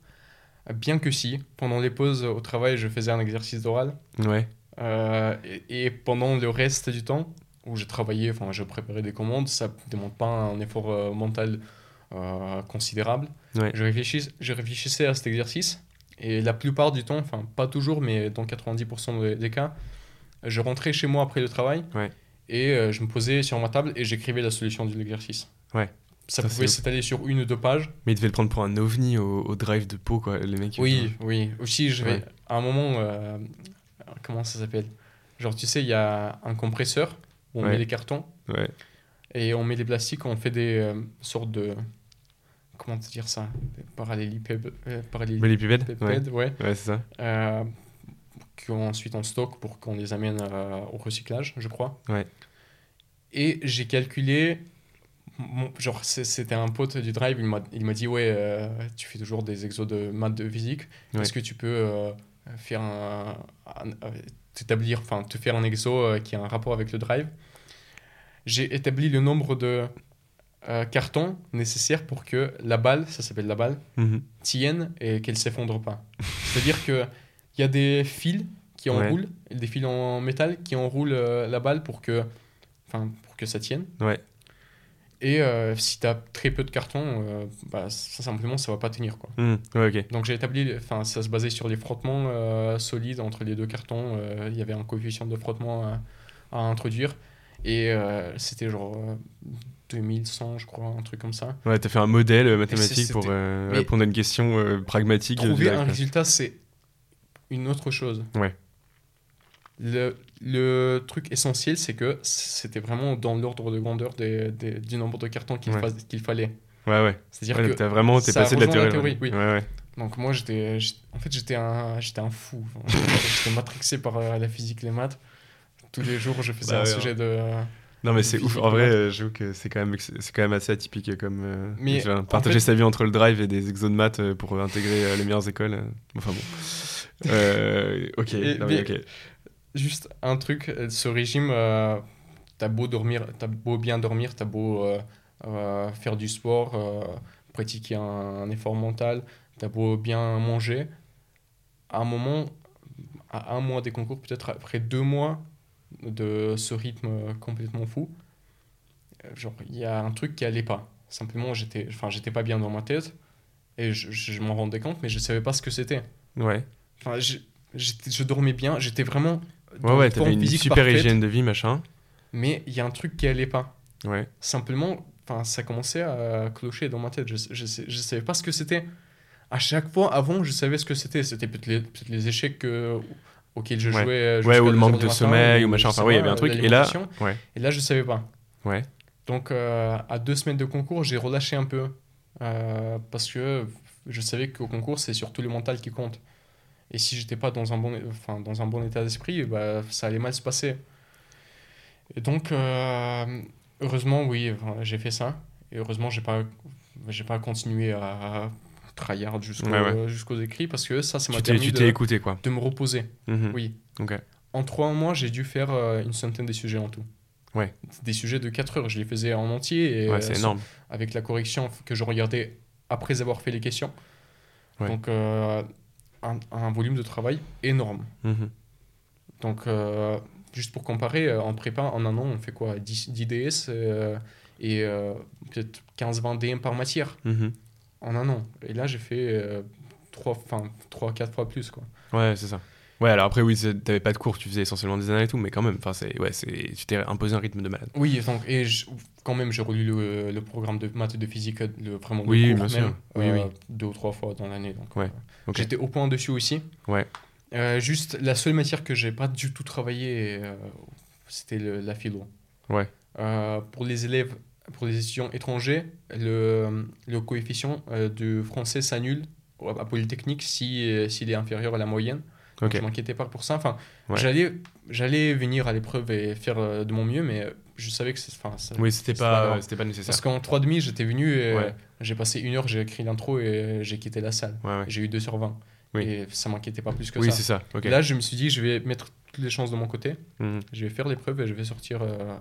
Bien que si, pendant les pauses au travail, je faisais un exercice d'oral. ouais, Euh, et, et pendant le reste du temps, où je travaillais, enfin, je préparais des commandes, ça ne demande pas un effort euh, mental euh, considérable. Ouais. Je, réfléchis, je réfléchissais à cet exercice. Et la plupart du temps, enfin, pas toujours, mais dans 90% des- cas, je rentrais chez moi après le travail Ouais. et je me posais sur ma table et j'écrivais la solution de l'exercice. Ouais. Ça, Ça, pouvait s'étaler sur une ou deux pages. mais ils devaient le prendre pour un ovni au, au drive de Pau, quoi, les mecs. Oui, oui. Aussi, je vais Ouais. à un moment, euh, comment ça s'appelle? Genre, tu sais, il y a un compresseur où on Ouais. met les cartons Ouais. et on met les plastiques, on fait des euh, sortes de. Comment te dire ça? Des Parallélipèdes. euh, parallélipèdes, Ouais, ouais. c'est ça. euh, qu'ensuite on stocke pour qu'on les amène euh, au recyclage, je crois. Ouais. Et j'ai calculé, genre c'était un pote du drive, il m'a dit ouais, euh, tu fais toujours des exos de maths de physique, Ouais. est-ce que tu peux euh, faire un, un- euh, t'établir, enfin te faire un exo qui a un rapport avec le drive? J'ai établi le nombre de cartons nécessaires pour que la balle, ça s'appelle la balle, Mhm. tienne et qu'elle s'effondre pas. [LAUGHS] C'est-à-dire que il y a des fils qui Ouais. enroulent, des fils en métal qui enroulent la balle pour que, enfin, pour que ça tienne. Ouais. Et euh, si tu as très peu de cartons, euh, bah, ça, simplement ça va pas tenir quoi. Ouais, ok. Donc j'ai établi, enfin ça se basait sur les frottements euh, solides entre les deux cartons. Il y avait un coefficient de frottement à, à introduire et c'était genre euh, 2100 je crois, un truc comme ça. Ouais, t'as fait un modèle mathématique pour répondre à une question pragmatique. Trouver un résultat, c'est une autre chose. Ouais. Le, le truc essentiel, c'est que c'était vraiment dans l'ordre de grandeur des, des- du nombre de cartons qu'il Ouais. fallait. Ouais, ouais. C'est-à-dire Ouais, que t'as vraiment, t'es passé de la théorie. oui. Ouais, donc moi j'étais en fait j'étais un un fou. [LAUGHS] J'étais matrixé par euh, la physique, les maths. Tous les jours, je faisais Bah un sujet de Non, mais c'est ouf. En vrai, euh, j'avoue que c'est quand, même, quand même assez atypique comme. euh, Mais déjà, en partager fait- sa vie entre le drive et des exos de maths euh, pour intégrer les meilleures écoles. Enfin bon. Ok, Et- non, mais mais- ok. Juste un truc, euh, ce régime, euh, t'as beau dormir, t'as beau bien dormir, t'as beau euh, euh, faire du sport, pratiquer un, un effort mental, t'as beau bien manger, à un moment, à un mois des concours, peut-être après deux mois de ce rythme complètement fou, genre il y a un truc qui allait pas. Simplement, j'étais, enfin, j'étais pas bien dans ma tête et je, je m'en rendais compte, mais je savais pas ce que c'était. Ouais, Enfin, je, je dormais bien, j'étais vraiment ouais, ouais t'avais une super parfaite, hygiène de vie, machin. Mais il y a un truc qui allait pas. Ouais, Simplement, ça commençait à clocher dans ma tête. Je, je, je savais pas ce que c'était. À chaque fois, avant, je savais ce que c'était. C'était peut-être les, échecs que- auxquels je Ouais. jouais. euh, ouais ou le manque de matin, sommeil ou machin. Enfin, oui, il y avait un truc. Et là, ouais, Et là, je savais pas. ouais, Donc, euh, à deux semaines de concours, j'ai relâché un peu. euh, parce que je savais qu'au concours, c'est surtout le mental qui compte. Et si j'étais pas dans un bon, enfin, dans un bon état d'esprit, bah, ça allait mal se passer. Et donc, euh, heureusement, oui, j'ai fait ça. Et heureusement, j'ai pas, j'ai pas continué à tryhard jusqu'au, Ouais, ouais. jusqu'aux écrits parce que ça, ça m'a permis tu de, écouté, quoi. de me reposer. Mhm. Oui. Ok. en trois mois, j'ai dû faire euh, une centaine de sujets en tout. Ouais. Des sujets de 4 heures, je les faisais en entier. Et, Ouais, euh, c'est énorme. Avec la correction que je regardais après avoir fait les questions. Ouais. Donc, euh, un, un volume de travail énorme. Mhm. Donc, euh, juste pour comparer, euh, en prépa, en un an, on fait quoi? 10, 10 DS euh, et euh, peut-être 15-20 DM par matière Mhm. en un an. Et là, j'ai fait 3, 4 fois plus. Quoi. Ouais, c'est ça. Ouais, alors après, oui, t'avais pas de cours, tu faisais essentiellement des annales et tout, mais quand même, c'est, ouais, c'est, tu t'es imposé un rythme de malade. Oui, donc, et je- quand même, j'ai relu le, le programme de maths et de physique, le, vraiment le Oui, bien sûr. même, Oui, euh, oui. deux ou trois fois dans l'année. Donc, Ouais, euh. J'étais au point dessus aussi. Ouais. Euh, juste, la seule matière que j'ai pas du tout travaillé, euh, c'était la philo. Ouais. Euh, pour les élèves, pour les étudiants étrangers, le, le coefficient euh, de français s'annule à Polytechnique si, euh, s'il est inférieur à la moyenne. Donc, Ok. je m'inquiétais pas pour ça. Enfin, Ouais. j'allais, j'allais venir à l'épreuve et faire euh, de mon mieux, mais je savais que c'est, enfin, ça- Oui, c'était pas pas, c'était pas nécessaire. parce qu'en 3,5, j'étais venu et Ouais. euh, j'ai passé une heure, j'ai écrit l'intro et j'ai quitté la salle. Ouais. J'ai eu 2 sur 20. Oui. Et ça m'inquiétait pas plus que Oui, ça. c'est ça. Ok. Là, je me suis dit, je vais mettre toutes les chances de mon côté. Mhm. Je vais faire l'épreuve et je vais sortir. euh,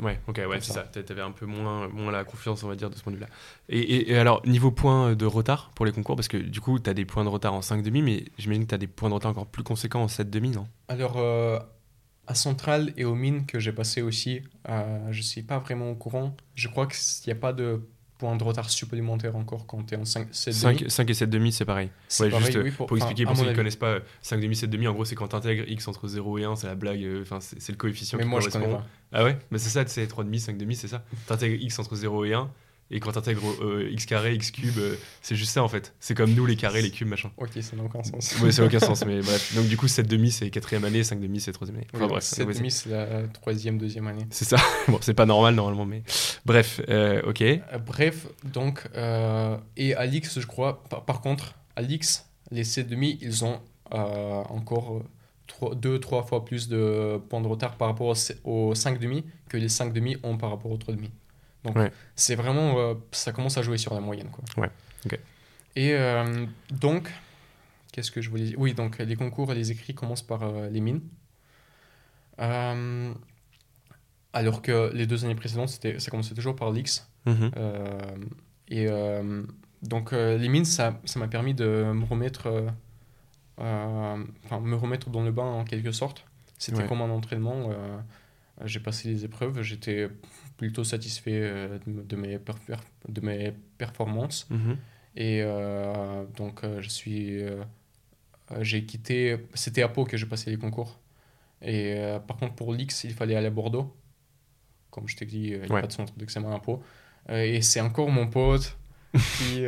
Ouais, ok, ouais, c'est ça. ça. T'a- T'avais un peu moins, moins la confiance, on va dire, de ce point de vue-là. Et, et- et alors, niveau points de retard pour les concours, parce que du coup, t'as des points de retard en 5,5, mais j'imagine que t'as des points de retard encore plus conséquents en 7,5, non? Alors, euh, à Centrale et aux mines que j'ai passé aussi, euh, je suis pas vraiment au courant. Je crois qu'il n'y a pas de point de retard supplémentaire encore quand tu es en 5, 7 5, 5 et 7,5, c'est pareil. Ouais, pareil, juste, oui, pour, enfin, expliquer pour ceux qui ne connaissent pas, 5,5, 7,5, en gros, c'est quand t'intègres x entre 0 et 1, c'est la blague, euh, enfin, c'est le coefficient Mais qui moi, je correspond. connais pas. Ah ouais? Mais c'est ça, c'est 3,5, 5,5, c'est ça. T'intègres x entre 0 et 1, et quand t'intègres euh, x carré, x cube, euh, c'est juste ça en fait. C'est comme nous, les carrés, les cubes, machin. Ok, ça n'a aucun sens. Ouais, ça n'a aucun sens, [LAUGHS] mais bref. Donc du coup, 7,5, c'est quatrième année, 5,5, c'est troisième année. Enfin Oui, bref. 7 ouais, c'est- la troisième, deuxième année. c'est ça. [LAUGHS] bon, c'est pas normal normalement, mais bref, euh, ok. Euh, bref, donc, et à l'X, je crois, par, par contre, à l'X, les 7,5, ils ont encore 2, 3 fois plus de points de retard par rapport aux 5,5 que les 5,5 ont par rapport aux 3,5. Donc, Ouais. c'est vraiment, euh, ça commence à jouer sur la moyenne. Quoi. Ouais. Et euh, donc, qu'est-ce que je voulais dire? Oui, donc, les concours et les écrits commencent par euh, les mines. Alors que les deux années précédentes, ça commençait toujours par l'X. Mhm. Et donc les mines, ça m'a permis de me remettre, me remettre dans le bain en quelque sorte. C'était Ouais. comme un entraînement. j'ai passé les épreuves, j'étais plutôt satisfait euh, de, mes de mes performances. Mhm. Et euh, donc euh, je suis, j'ai quitté. C'était à Pau que j'ai passé les concours. Et par contre pour l'X, il fallait aller à Bordeaux. Comme je t'ai dit, il n'y a Ouais. pas de centre d'examen à Pau. Et c'est encore mon pote [LAUGHS] qui,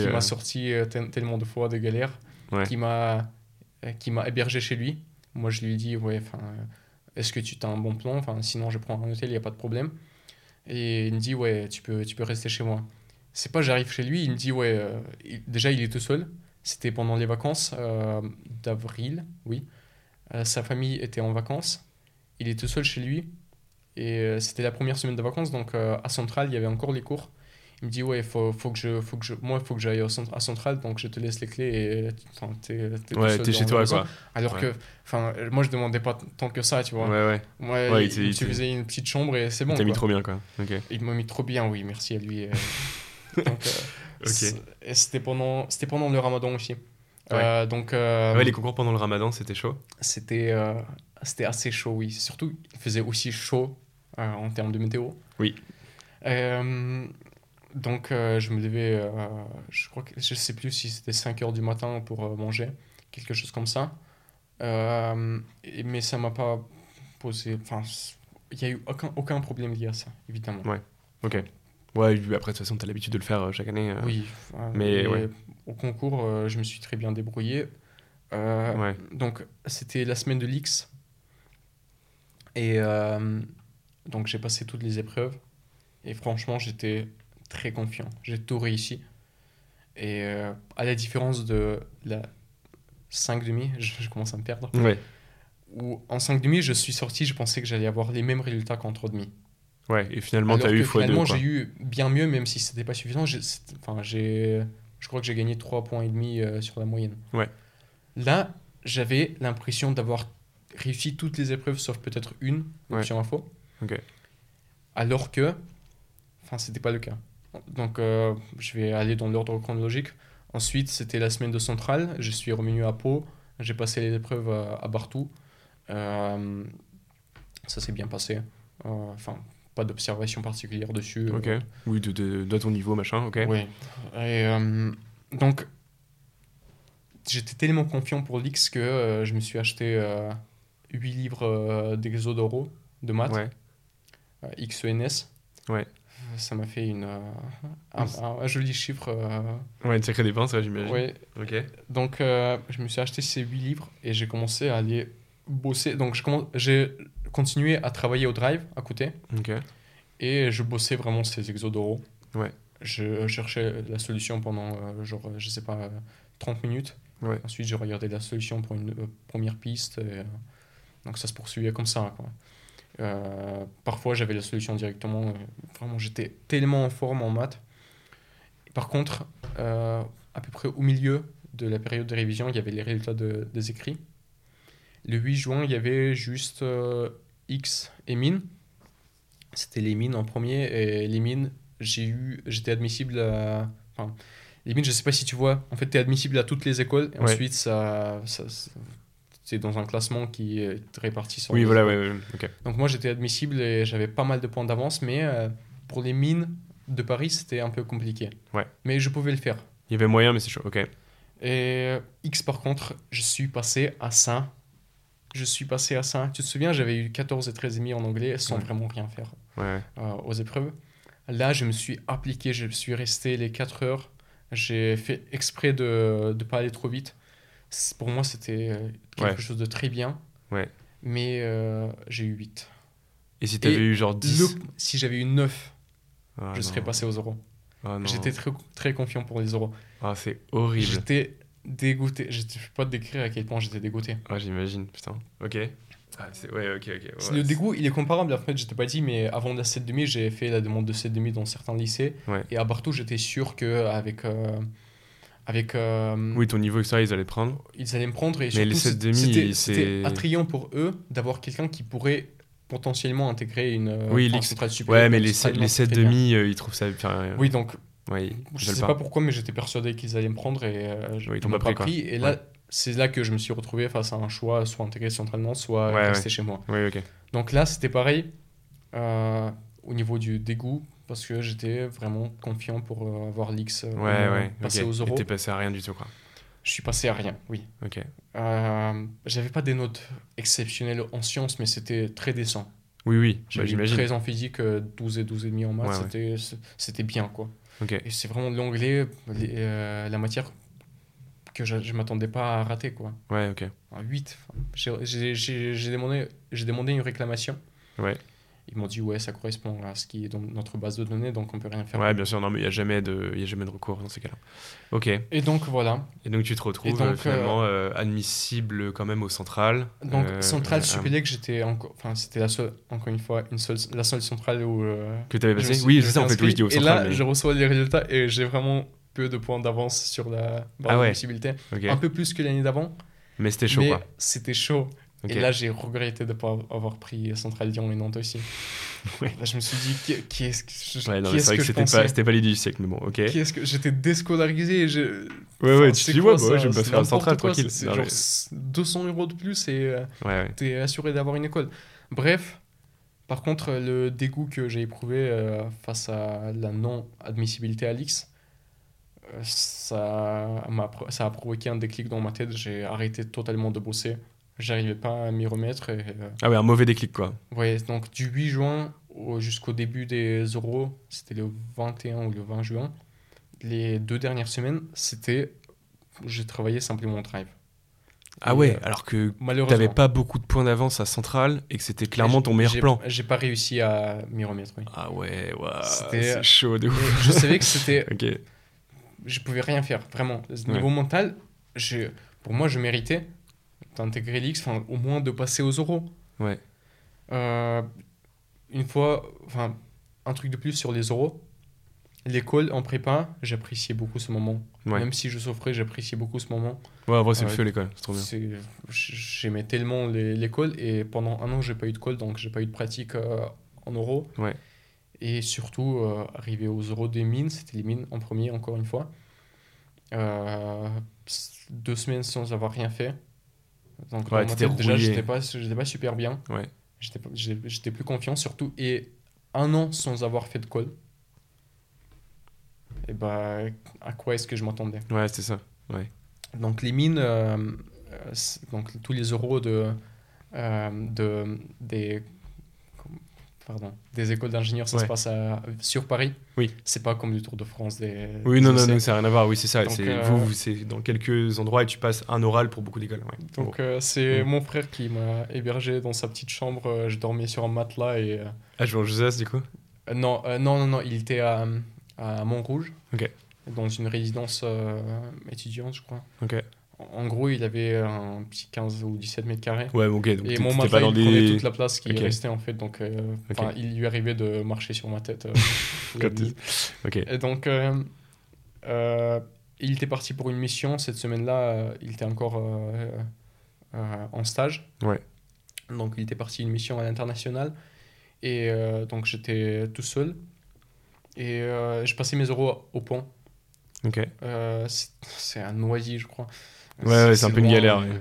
Qui m'a- sorti tel- tellement de fois de galères, Ouais. qui m'a qui m'a hébergé chez lui. Moi, je lui ai dit, ouais, enfin, est-ce que tu as un bon plan? Enfin, sinon, je prends un hôtel, il n'y a pas de problème. Et il me dit, ouais, tu peux, tu peux rester chez moi. C'est pas, j'arrive chez lui, il me dit, ouais, euh, déjà, il est tout seul. C'était pendant les vacances euh, d'avril, oui. Euh, sa famille était en vacances. Il est tout seul chez lui. Et c'était la première semaine de vacances, donc à Centrale, il y avait encore les cours. Il me dit, ouais, faut, faut que je, faut que je, moi, il faut que j'aille à Centrale, donc je te laisse les clés et t'es, Ouais, chez toi quoi. Alors Ouais. que, enfin, moi, je demandais pas tant que ça, tu vois. Ouais, ouais. Ouais, il, t'est- faisait une petite chambre et c'est bon. Il t'a mis trop bien quoi. Ok. Il m'a mis trop bien, oui, merci à lui. euh. [LAUGHS] donc, euh, et c'était pendant, c'était pendant le ramadan aussi. Euh, donc, euh, Ouais, les concours pendant le ramadan, c'était chaud? c'était, c'était assez chaud, oui. Surtout, il faisait aussi chaud en termes de météo. Oui. Donc, euh, je me levais, euh, je crois que je sais plus si c'était 5 heures du matin pour euh, manger, quelque chose comme ça. Et- mais ça m'a pas posé. Enfin, il n'y a eu aucun, aucun problème lié à ça, évidemment. Ok. Ouais, après, de toute façon, t'as l'habitude de le faire chaque année. Oui, mais ouais. au concours, je me suis très bien débrouillé. Ouais. Donc, c'était la semaine de l'X. Et donc, j'ai passé toutes les épreuves. Et franchement, j'étais très confiant. J'ai tout réussi. Et euh, à la différence de la 5,5, je, [LAUGHS] je commence à me perdre. Ouais. Où en 5,5, je suis sorti, je pensais que j'allais avoir les mêmes résultats qu'en 3,5. Ouais, et finalement, Alors t'as eu x2. finalement, j'ai eu bien mieux, même si c'était pas suffisant. Enfin, j'ai, je crois que j'ai gagné 3 points et demi euh, sur la moyenne. Ouais. Là, j'avais l'impression d'avoir réussi toutes les épreuves sauf peut-être une Ouais. option info. Ok. Alors que, enfin, c'était pas le cas. Donc, euh, je vais aller dans l'ordre chronologique. Ensuite, c'était la semaine de Centrale. Je suis revenu à Pau. J'ai passé les épreuves à, à Bartou. Euh, ça s'est bien passé. Euh, Enfin, pas d'observation particulière dessus. Ok. Euh, Oui, de, de, de ton niveau, machin, ok. oui. Et, euh, donc, j'étais tellement confiant pour l'X que euh, je me suis acheté 8 livres euh, d'Exodoro de maths, Ouais. euh, XENS. Ouais. Ça m'a fait une, euh, un, un- un joli chiffre. euh, Ouais, une sacrée dépense, ouais, j'imagine. ouais. Ok. Donc, euh, je me suis acheté ces 8 livres et j'ai commencé à aller bosser. Donc, je j'ai continué à travailler au drive à côté. Ok. Et je bossais vraiment ces exodoraux. Ouais. Je cherchais la solution pendant, euh, genre, je sais pas, euh, 30 minutes. Ouais. Ensuite, j'ai regardé la solution pour une euh, première piste. et, donc, ça se poursuivait comme ça. Quoi. Euh, parfois, j'avais la solution directement. euh, vraiment, j'étais tellement en forme en maths. Par contre, euh, à peu près au milieu de la période de révision, il y avait les résultats de- des écrits. Le 8 juin, il y avait juste euh, X et mine. C'était les mines en premier. Et les mines, j'ai eu, j'étais admissible à. Enfin, les mines, je sais pas si tu vois. En fait, tu es admissible à toutes les écoles. Et Ouais. ensuite, ça, ça, c'est dans un classement qui est réparti sur Oui, voilà, ouais, ouais, ok. Donc moi j'étais admissible et j'avais pas mal de points d'avance, mais euh, pour les mines de Paris c'était un peu compliqué. Ouais. Mais je pouvais le faire. Il y avait moyen, mais c'est chaud, ok. Et euh, X par contre, je suis passé à ça. Je suis passé à ça. Tu te souviens, j'avais eu 14 et 13 et demi en anglais sans Ouais. vraiment rien faire Ouais. euh, aux épreuves. Là, je me suis appliqué, je suis resté les 4 heures. J'ai fait exprès de ne pas aller trop vite. Pour moi, c'était euh, quelque Ouais. chose de très bien. Ouais. Mais euh, j'ai eu 8. Et si t'avais eu genre 10 Le- si j'avais eu 9, Ah, je non. serais passé aux euros. Ah. J'étais très, très confiant pour les euros. Ah, c'est horrible. J'étais dégoûté. Je ne peux pas te décrire à quel point j'étais dégoûté. Ah, j'imagine, putain. Ok. Ah. Ouais, ok, ok. Ouais, le dégoût, il est comparable. En fait, je t'ai pas dit, mais avant la 7,5, j'ai fait la demande de 7,5 dans certains lycées. Ouais. Et à Bartou, j'étais sûr qu'avec. Euh, avec, euh, Oui, ton niveau, etc., ils allaient prendre. ils allaient me prendre. Et Mais les surtout, 7,5, c'était- attrayant pour eux d'avoir quelqu'un qui pourrait potentiellement intégrer une euh, Oui, centrale supérieure. Ouais, mais les, c'est 7, tellement les 7 très bien. demi, euh, ils trouvent ça. Enfin, Oui, donc ils Je sais pas. pourquoi, mais j'étais persuadé qu'ils allaient me prendre et euh, je- Oui, ils m'ont pas pris. Et là, c'est là que je me suis retrouvé face à un choix, soit intégrer centralement, soit Ouais, rester chez moi. Oui, ok. Donc là, c'était pareil euh, au niveau du dégoût, parce que j'étais vraiment confiant pour euh, avoir l'X euh, Ouais, euh, ouais. ok. aux Et euros. t'es passé à rien du tout, quoi. Je suis passé à rien, oui. Ok. Euh, J'avais pas des notes exceptionnelles en sciences, mais c'était très décent. Oui, oui, bah, j'imagine. 13 en physique, euh, 12 et 12 et demi en maths, Ouais, c'était bien, quoi. Ok. Et c'est vraiment l'anglais, euh, la matière que je ne m'attendais pas à rater. Quoi. Ouais, ok. Un 8. enfin, j'ai- demandé, j'ai demandé une réclamation. Ouais. Ils m'ont dit ouais, ça correspond à ce qui est dans notre base de données, donc on peut rien faire. Ouais, bien sûr, non, mais il n'y a, jamais de- il y a jamais de recours dans ces cas-là. Ok. Et Et donc voilà. donc, tu te retrouves Et donc, euh, finalement euh, admissible quand même au central. Donc Euh, centrale euh, Supélec, j'étais encore, enfin c'était la seule, encore une fois, une seule, la seule centrale où. Que tu avais passé Oui, c'est ça, en fait, oui, je dis au central. Et là, mais- je reçois les résultats et j'ai vraiment peu de points d'avance sur la barre Ah ouais. Un peu plus que l'année d'avant. Mais c'était chaud, mais quoi. c'était chaud. Et là, j'ai regretté de ne pas avoir pris Central Lyon et Nantes aussi. [LAUGHS] Ouais. Là, je me suis dit, qui, est-ce que, je- Ouais, non, qui vrai que que c'était pas, c'était pas l'idée du siècle, mais bon, ok. Qui est-ce que j'étais déscolarisé et je... Ouais, ouais, tu te dis, quoi, ouais, bah ouais, je vais passer un central, tranquille. C'est genre mais- s- 200 euros de plus et euh, Ouais, ouais. t'es assuré d'avoir une école. Bref, par contre, le dégoût que j'ai éprouvé euh, face à la non-admissibilité à l'X, euh, ça, m'a ça a provoqué un déclic dans ma tête. J'ai arrêté totalement de bosser. J'arrivais pas à m'y remettre. Et, euh, Ah ouais, un mauvais déclic, quoi. Ouais, donc du 8 juin au- jusqu'au début des euros, c'était le 21 ou le 20 juin. Les deux dernières semaines, c'était. J'ai travaillé simplement en drive. Ah Et, ouais, euh, alors que t'avais pas beaucoup de points d'avance à central et que c'était clairement ton meilleur plan. J'ai pas réussi à m'y remettre, oui. Ah ouais, C'était- c'est chaud de Mais ouf. je savais que c'était. [LAUGHS] Ok, Je pouvais rien faire, vraiment. Niveau mental, je, pour moi, je méritais d'intégrer l'X, enfin, au moins de passer aux euros. ouais, Euh, une fois, enfin, un truc de plus sur les euros. l'école en prépa, j'appréciais beaucoup ce moment. Ouais. Même si je souffrais, j'appréciais beaucoup ce moment. Ouais, en vrai, c'est le feu l'école, c'est trop bien. J'aimais tellement l'école et pendant un an, j'ai pas eu de colle, donc j'ai pas eu de pratique euh, en euros. Ouais. Et surtout, euh, arrivé aux euros des mines, c'était les mines en premier, encore une fois. Euh, deux semaines sans avoir rien fait. Donc, dans Ouais, ma t'étais tête, déjà, j'étais pas, j'étais pas super bien. Ouais. J'étais plus confiant, surtout. Et un an sans avoir fait de colle. Et bah, à quoi est-ce que je m'attendais? Ouais, c'est ça. donc les mines, euh, euh, donc tous les euros de, euh, de des, pardon, des écoles d'ingénieurs, ça Ouais. se passe à- sur Paris. Oui. C'est pas comme le Tour de France des. Oui, des non, non, non, ça n'a rien à voir. Oui, c'est ça. Donc, c'est euh, Vous, vous c'est dans quelques endroits et tu passes un oral pour beaucoup d'écoles. Ouais. Donc Bon. euh, c'est Mm. mon frère qui m'a hébergé dans sa petite chambre. euh, Je dormais sur un matelas et euh, Ah, Josas, du coup? Non, non, non, non, il était à, à Montrouge. Ok. Dans une résidence étudiante, je crois. Ok. En gros, il avait un petit 15 ou 17 mètres carrés. Ouais, ok. Donc, Et mon matelas, il prenait toute la place qui restait en fait. Donc, euh, il lui arrivait de marcher sur ma tête. euh. [LAUGHS] Ok. Et donc, euh, il était parti pour une mission. Cette semaine-là, il était encore en stage. Ouais. Donc, il était parti une mission à l'international. Et donc, j'étais tout seul. Et je passais mes euros au pont. Ok. Euh, c'est c'est un noisy, je crois. Ouais, c'est un peu une galère, euh, ouais.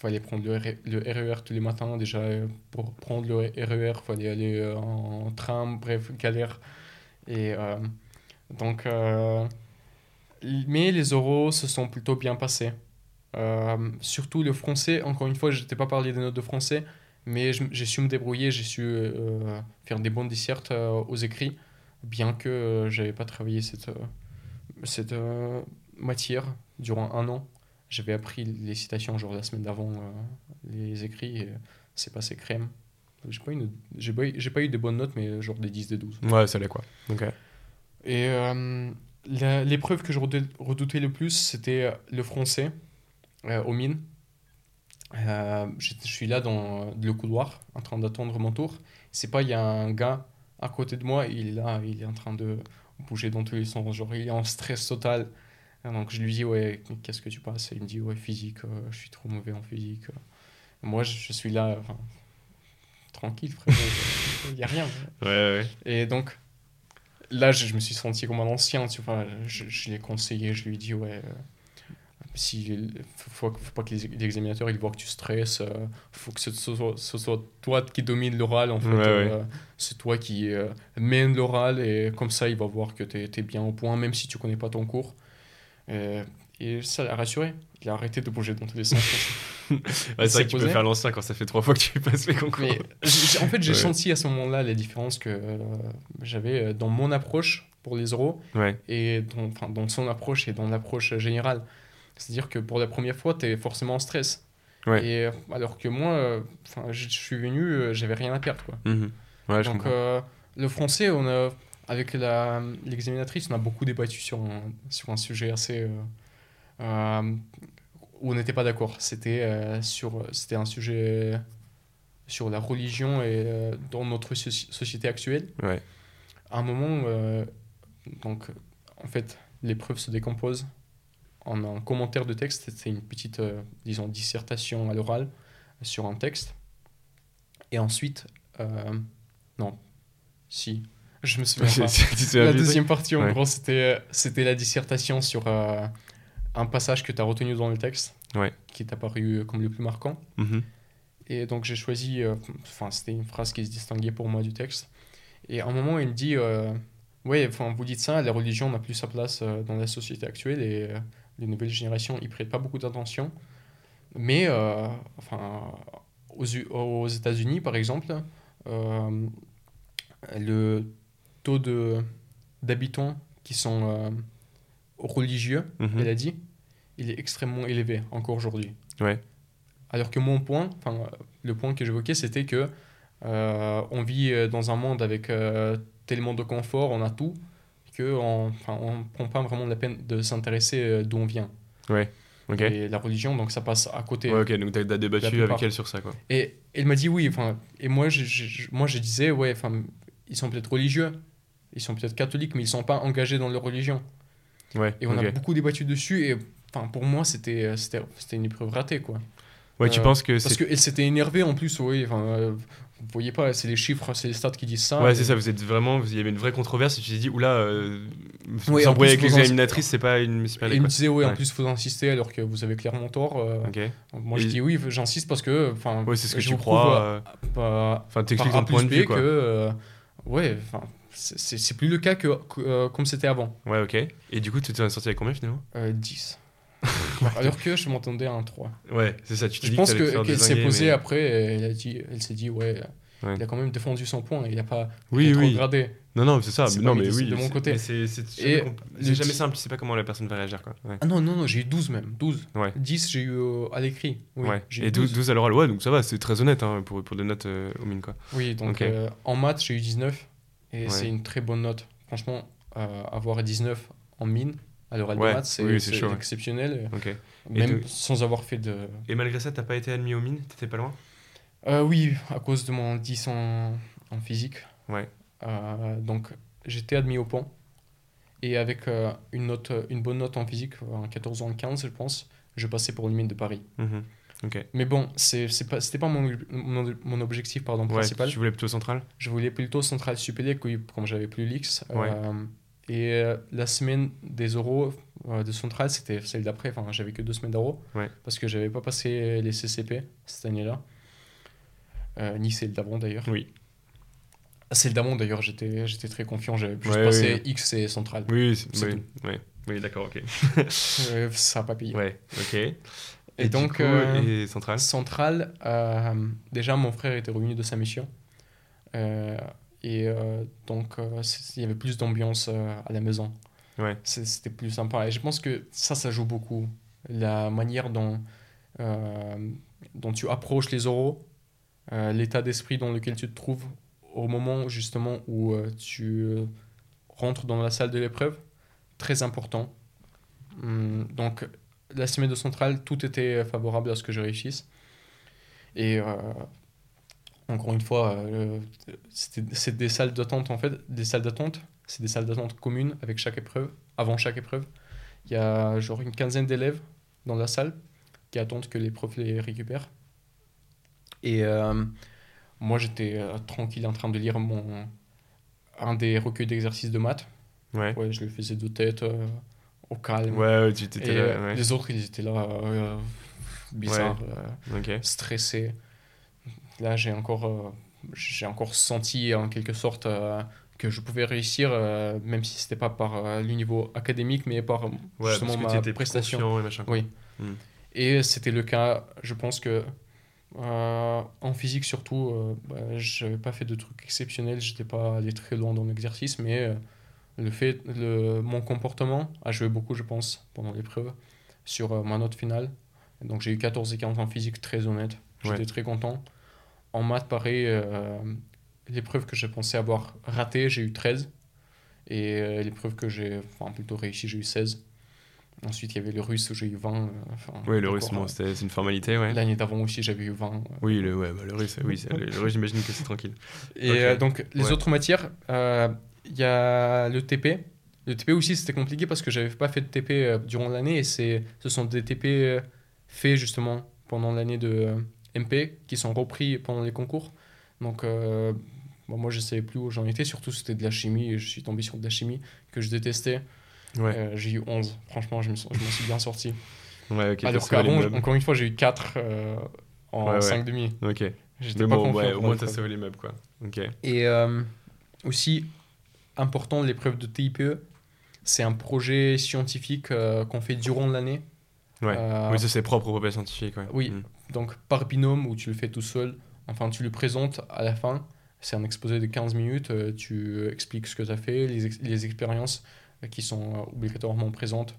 fallait prendre le, RE le RER tous les matins. Déjà, euh, pour prendre le RER, fallait aller euh, en train, bref, galère. Et euh, donc, euh, mais les euros se sont plutôt bien passés. Euh, surtout le français, encore une fois, je n'étais pas parlé des notes de français, mais j'ai su me débrouiller, j'ai su euh, faire des bonnes dissertes euh, aux écrits, bien que j'avais pas travaillé cette, cette matière durant un an. J'avais appris les citations genre la semaine d'avant, euh, les écrits, et c'est passé crème. J'ai pas, eu une- j'ai pas, eu- j'ai pas eu des bonnes notes, mais genre des 10, des 12. Ouais, ça l'est quoi. Ok. Et euh, l'épreuve que je redou- redoutais le plus, c'était le français euh, aux mines. Euh, je, je suis là dans le couloir, en train d'attendre mon tour. C'est pas, il y a un gars à côté de moi, il est là, il est en train de bouger dans tous les sens, genre il est en stress total. Donc je lui dis, ouais, qu'est-ce que tu passes Et il me dit, ouais, physique, euh, je suis trop mauvais en physique. Moi, je, je suis là, tranquille, frère, il n'y a rien. Ouais, ouais. Et donc, là, je, je me suis senti comme un ancien, tu vois. Je, je l'ai conseillé, je lui ai dit, ouais, euh, si, faut, faut, faut pas que les, examinateurs ils voient que tu stresses, euh, faut que ce soit, ce soit toi qui domine l'oral, en fait. Ouais, euh, C'est toi qui euh, mène l'oral, et comme ça, il va voir que tu es, bien au point, même si tu connais pas ton cours. Euh, et ça l'a rassuré. Il a arrêté de bouger dans tous les sens. [LAUGHS] Ouais, c'est vrai que tu peux faire l'ancien quand ça fait trois fois que tu passes les concours. Mais en fait, j'ai Ouais. senti à ce moment-là les différences que euh, j'avais euh, dans mon approche pour les euros Ouais. et dans, enfin, dans son approche et dans l'approche générale. C'est-à-dire que pour la première fois, tu es forcément en stress. Ouais. Et, alors que moi, enfin, je suis venu, j'avais rien à perdre. Quoi. Mhm. Ouais, Donc, euh, le français, on a, avec l'examinatrice, on a beaucoup débattu sur un, sur un sujet assez. euh, euh, où on n'était pas d'accord. C'était euh, sur c'était un sujet sur la religion et euh, dans notre soci- société actuelle. Ouais. À un moment, euh, donc, en fait, l'épreuve se décompose en un commentaire de texte. C'est une petite, euh, disons, dissertation à l'oral sur un texte. Et ensuite, non, si, je me souviens pas. La deuxième partie, en Ouais. gros, c'était c'était la dissertation sur euh, un passage que tu as retenu dans le texte, Ouais. qui t'a paru comme le plus marquant. Mhm. Et donc j'ai choisi, euh, enfin c'était une phrase qui se distinguait pour moi du texte. Et à un moment, il me dit, euh, ouais, enfin vous dites ça, la religion n'a plus sa place euh, dans la société actuelle et euh, les nouvelles générations y prêtent pas beaucoup d'attention. Mais, euh, enfin, aux, aux États-Unis, par exemple, euh, le taux de d'habitants qui sont euh, religieux, Mhm. elle a dit, il est extrêmement élevé encore aujourd'hui. Ouais. Alors que mon point, enfin le point que j'évoquais, c'était que euh, on vit euh, dans un monde avec euh, tellement de confort, on a tout, que on, enfin, on prend pas vraiment la peine de s'intéresser d'où on vient. Ok. Et la religion, donc ça passe à côté. Ouais, ok, donc t'as t'as débattu avec elle sur ça, quoi. Et elle m'a dit oui, enfin, et moi je, moi je disais, ouais, enfin, ils sont peut-être religieux, ils sont peut-être catholiques, mais ils sont pas engagés dans leur religion. Ouais. Et on a beaucoup débattu dessus, et pour moi, c'était euh, c'était une épreuve ratée, quoi. Ouais, tu Euh, penses que Parce qu'elle s'était énervée en plus, oui. Euh, vous voyez pas, c'est les chiffres, c'est les stats qui disent ça. Ouais, et- c'est ça, vous êtes vraiment. Il y avait une vraie controverse et tu t'es dit, oula, euh, Ouais, en s'embrouiller plus, avec l'examinatrice, c'est pas une Et il me disait, ouais, en Ouais. plus, faut insister alors que vous avez clairement tort. euh. Moi, je dis oui, j'insiste parce que. Enfin, Ouais, c'est ce que je tu vous crois. euh, Enfin, t'expliques ton point de vue, que. ouais, enfin, c'est- plus le cas que, que, euh, comme c'était avant. Ouais, ok. Et du coup, tu t'en es sorti avec combien finalement Euh, 10. [LAUGHS] alors que je m'entendais à un 3. Ouais, c'est ça, tu Je pense qu'elle s'est dézinguer, posée mais- après et elle, a dit, elle s'est dit, ouais, Ouais. il a quand même défendu son point, il n'a pas Oui, oui. gradé. Non, non, c'est ça. Non, mais de- oui. de mon côté. C'est jamais, le c'est jamais simple, tu sais pas comment la personne va réagir, quoi. Ouais. Ah non, non, non, j'ai eu 12 même, 12. Ouais. 10, j'ai eu euh, à l'écrit. Oui, ouais. Et 12, 12 à l'oral, ouais, donc ça va, c'est très honnête hein, pour, pour des notes euh, au mine, quoi. Oui, donc Ok. euh, en maths, j'ai eu 19 et Ouais. c'est une très bonne note. Franchement, euh, avoir 19 en mine à l'oral Ouais, de maths, c'est oui, exceptionnel, même de- sans avoir fait de. Et malgré ça, t'as pas été admis aux mines? T'étais pas loin? Euh, oui, à cause de mon 10 en, en physique. Ouais. Euh, donc j'étais admis au pont et avec une, note, une bonne note en physique, un 14 ou un 15, je pense, je passais pour le mine de Paris. Mhm. Mais bon, c'était pas mon, mon, mon objectif pardon, Ouais, principal. tu voulais plutôt central Je voulais plutôt centrale supélec, oui, comme j'avais plus l'X. Ouais. Euh, et euh, la semaine des euros euh, de centrale, c'était celle d'après. Enfin, j'avais que deux semaines d'euros. Ouais. Parce que j'avais pas passé les CCP cette année-là. Euh, ni celle d'avant d'ailleurs. Oui. Celle d'avant d'ailleurs, j'étais, très confiant. J'avais juste Ouais, passé oui. X et centrale. Oui, c'est- oui, oui. D'accord, ok. [LAUGHS] Ça n'a pas payé. Ouais, ok. Et, donc, coup, euh, et central euh, déjà mon frère était revenu de sa mission. Euh, et donc, il y avait plus d'ambiance à la maison. Ouais. C'était plus sympa. Et je pense que ça, ça joue beaucoup. La manière dont, euh, dont tu approches les oraux, euh, l'état d'esprit dans lequel tu te trouves au moment justement où euh, tu rentres dans la salle de l'épreuve, très important. Hum, donc, la semaine de centrale, tout était favorable à ce que je réussisse. Et euh, encore une fois, euh, c'est des salles d'attente en fait, des salles d'attente, c'est des salles d'attente communes avec chaque épreuve, avant chaque épreuve. Il y a genre une quinzaine d'élèves dans la salle qui attendent que les profs les récupèrent. Et euh, moi, j'étais euh, tranquille en train de lire mon un des recueils d'exercices de maths. Ouais. Ouais, je le faisais de tête, au calme. Ouais, tu là. euh, Ouais. les autres, ils étaient là, euh, bizarres, euh, stressés. Là, j'ai encore, euh, j'ai encore senti en quelque sorte euh, que je pouvais réussir, même si c'était pas par le niveau académique, mais par Ouais, justement ma prestation. et machin. Oui. Hmm. Et c'était le cas, je pense que euh, en physique surtout, euh, bah, j'avais pas fait de trucs exceptionnels, j'étais pas allé très loin dans l'exercice, mais euh, le fait, le, mon comportement a joué beaucoup, je pense, pendant l'épreuve, sur euh, ma note finale. Donc j'ai eu 14 et 40 en physique, très honnête, j'étais Ouais. très content. En maths, pareil, euh, l'épreuve que je pensais avoir ratée, j'ai eu 13. Et euh, l'épreuve que j'ai enfin, plutôt réussi, j'ai eu 16. Ensuite, il y avait le russe où j'ai eu 20. euh, Oui, le russe, bon, euh, c'était- c'est une formalité, ouais. L'année d'avant aussi, j'avais eu 20. euh. Oui, le, ouais, bah, le russe, oui, le, le russe, j'imagine que c'est tranquille. Et donc, les Ouais. autres matières, il y a le TP. Le TP aussi, c'était compliqué parce que j'avais pas fait de TP euh, durant l'année et c'est, ce sont des TP euh, faits justement pendant l'année de euh, MP qui sont repris pendant les concours. Donc, euh, bon, moi, je savais plus où j'en étais. Surtout, c'était de la chimie et je suis tombé sur de la chimie que je détestais. Ouais, Euh, j'ai eu 11. Franchement, je me, suis bien sorti. ouais. Alors qu'avant, encore une fois, j'ai eu 4 euh, en Ouais, ouais. 5 demi. Ok. J'étais pas bon, confiant au moins, t'as sauvé les meubles, quoi. Ok. Et aussi, important, l'épreuve de TIPE, c'est un projet scientifique euh, qu'on fait durant l'année. Ouais. Euh, oui, ça, c'est propre au papier scientifique, ouais. Oui. Mm. Donc par binôme ou tu le fais tout seul. Enfin, tu le présentes à la fin. C'est un exposé de 15 minutes. euh, tu expliques ce que tu as fait, les, ex- les expériences qui sont obligatoirement présentes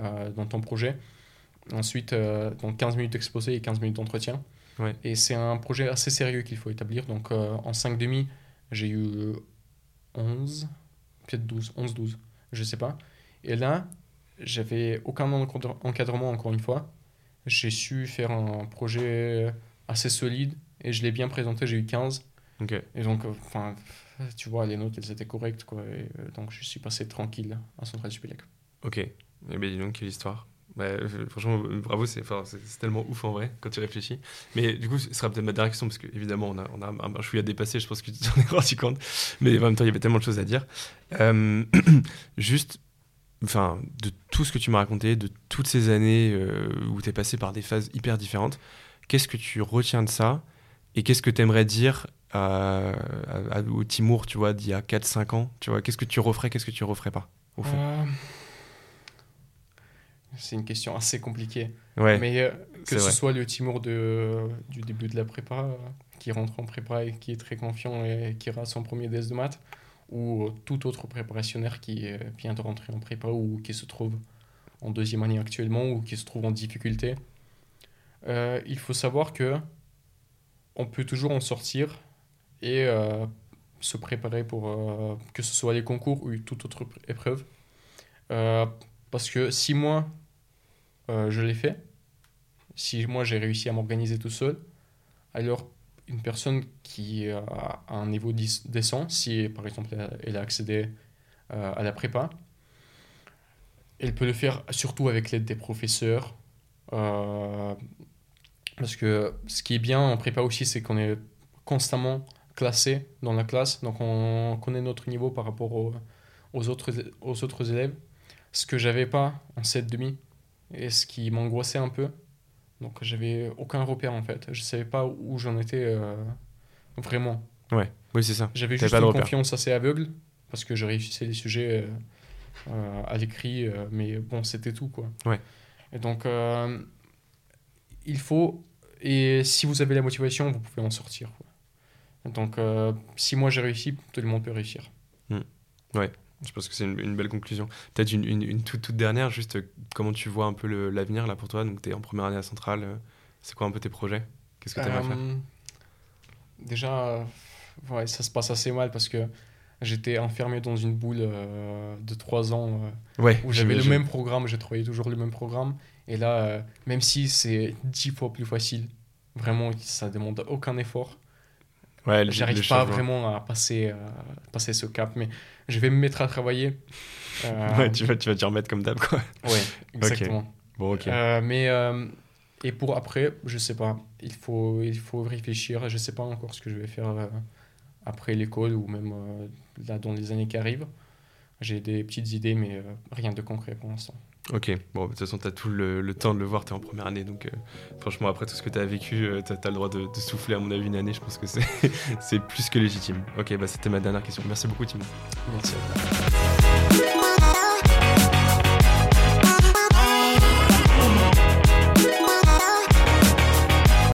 euh, dans ton projet. Ensuite, donc 15 minutes d'exposé et 15 minutes d'entretien. Ouais. Et c'est un projet assez sérieux qu'il faut établir. Donc en 5 demi, j'ai eu 11, peut-être 12, 11, 12, je sais pas. Et là, j'avais aucun encadre- encadrement encore une fois. J'ai su faire un projet assez solide et je l'ai bien présenté, j'ai eu 15. Et donc, enfin, tu vois, les notes, elles étaient correctes, quoi. Et, donc, je suis passé tranquille à Centrale Supélec. Ok. Et eh bien, dis donc, quelle histoire. Bah, franchement, bravo, c'est tellement ouf en vrai quand tu réfléchis. Mais du coup, ce sera peut-être ma dernière question parce qu'évidemment, on a, on a un chouïa dépassé, je pense que tu [LAUGHS] t'en es rendu compte. Mais en même temps, il y avait tellement de choses à dire. [CLEARS THROAT] Juste, enfin, de tout ce que tu m'as raconté, de toutes ces années euh, où tu es passé par des phases hyper différentes, qu'est-ce que tu retiens de ça? Et qu'est-ce que tu aimerais dire au Timour, tu vois, d'il y a 4-5 ans Tu vois, qu'est-ce que tu referais, qu'est-ce que tu referais pas, au fond? Euh, c'est une question assez compliquée. Ouais, Mais euh, que ce soit le Timur de, du début de la prépa, qui rentre en prépa et qui est très confiant et qui rate son premier DES de maths, ou tout autre préparationnaire qui euh, vient de rentrer en prépa ou qui se trouve en deuxième année actuellement ou qui se trouve en difficulté, euh, il faut savoir que on peut toujours en sortir et se préparer pour que ce soit les concours ou toute autre épreuve. parce que si moi, euh, je l'ai fait. Si moi j'ai réussi à m'organiser tout seul, alors une personne qui a un niveau décent, si par exemple elle a accédé euh, à la prépa, elle peut le faire surtout avec l'aide des professeurs. Euh, parce que ce qui est bien en prépa aussi, c'est qu'on est constamment classé dans la classe, donc on connaît notre niveau par rapport aux, autres, aux autres élèves. Ce que j'avais pas en 7,5 et ce qui m'angoissait un peu. Donc j'avais aucun repère en fait. Je savais pas où j'en étais euh, vraiment. Ouais, oui, c'est ça. J'avais juste une confiance assez aveugle parce que je réussissais les sujets euh, euh, à l'écrit, mais bon, c'était tout quoi. Ouais. Et donc, il faut. Et si vous avez la motivation, vous pouvez en sortir. Quoi. Donc, si moi j'ai réussi, tout le monde peut réussir. Mmh. Ouais. Je pense que c'est une, belle conclusion. Peut-être une, une, toute, toute, dernière, juste euh, comment tu vois un peu l'avenir là pour toi? Donc tu es en première année à Centrale, euh, c'est quoi un peu tes projets? Qu'est-ce que tu aimerais faire? Euh, Déjà, ouais, ça se passe assez mal parce que j'étais enfermé dans une boule de trois ans ouais, où j'avais le même programme, j'ai travaillé toujours le même programme. Et là, même si c'est dix fois plus facile, vraiment, ça demande aucun effort. Ouais, J'arrive pas vraiment à passer, passer ce cap, mais je vais me mettre à travailler. Euh, [LAUGHS] ouais, tu vas, tu vas t'y remettre comme d'hab, quoi. Ouais, exactement. Bon, ok. Euh, mais, euh, et pour après, je sais pas. Il faut, il faut réfléchir. Je sais pas encore ce que je vais faire après l'école ou même là dans les années qui arrivent. J'ai des petites idées, mais rien de concret pour l'instant. Ok, bon, de toute façon, tu as tout le, temps de le voir, tu es en première année, donc euh, franchement, après tout ce que tu as vécu, euh, le droit de, souffler, à mon avis, une année, je pense que [LAUGHS] c'est plus que légitime. Ok, bah, c'était ma dernière question. Merci beaucoup, Tim. Merci.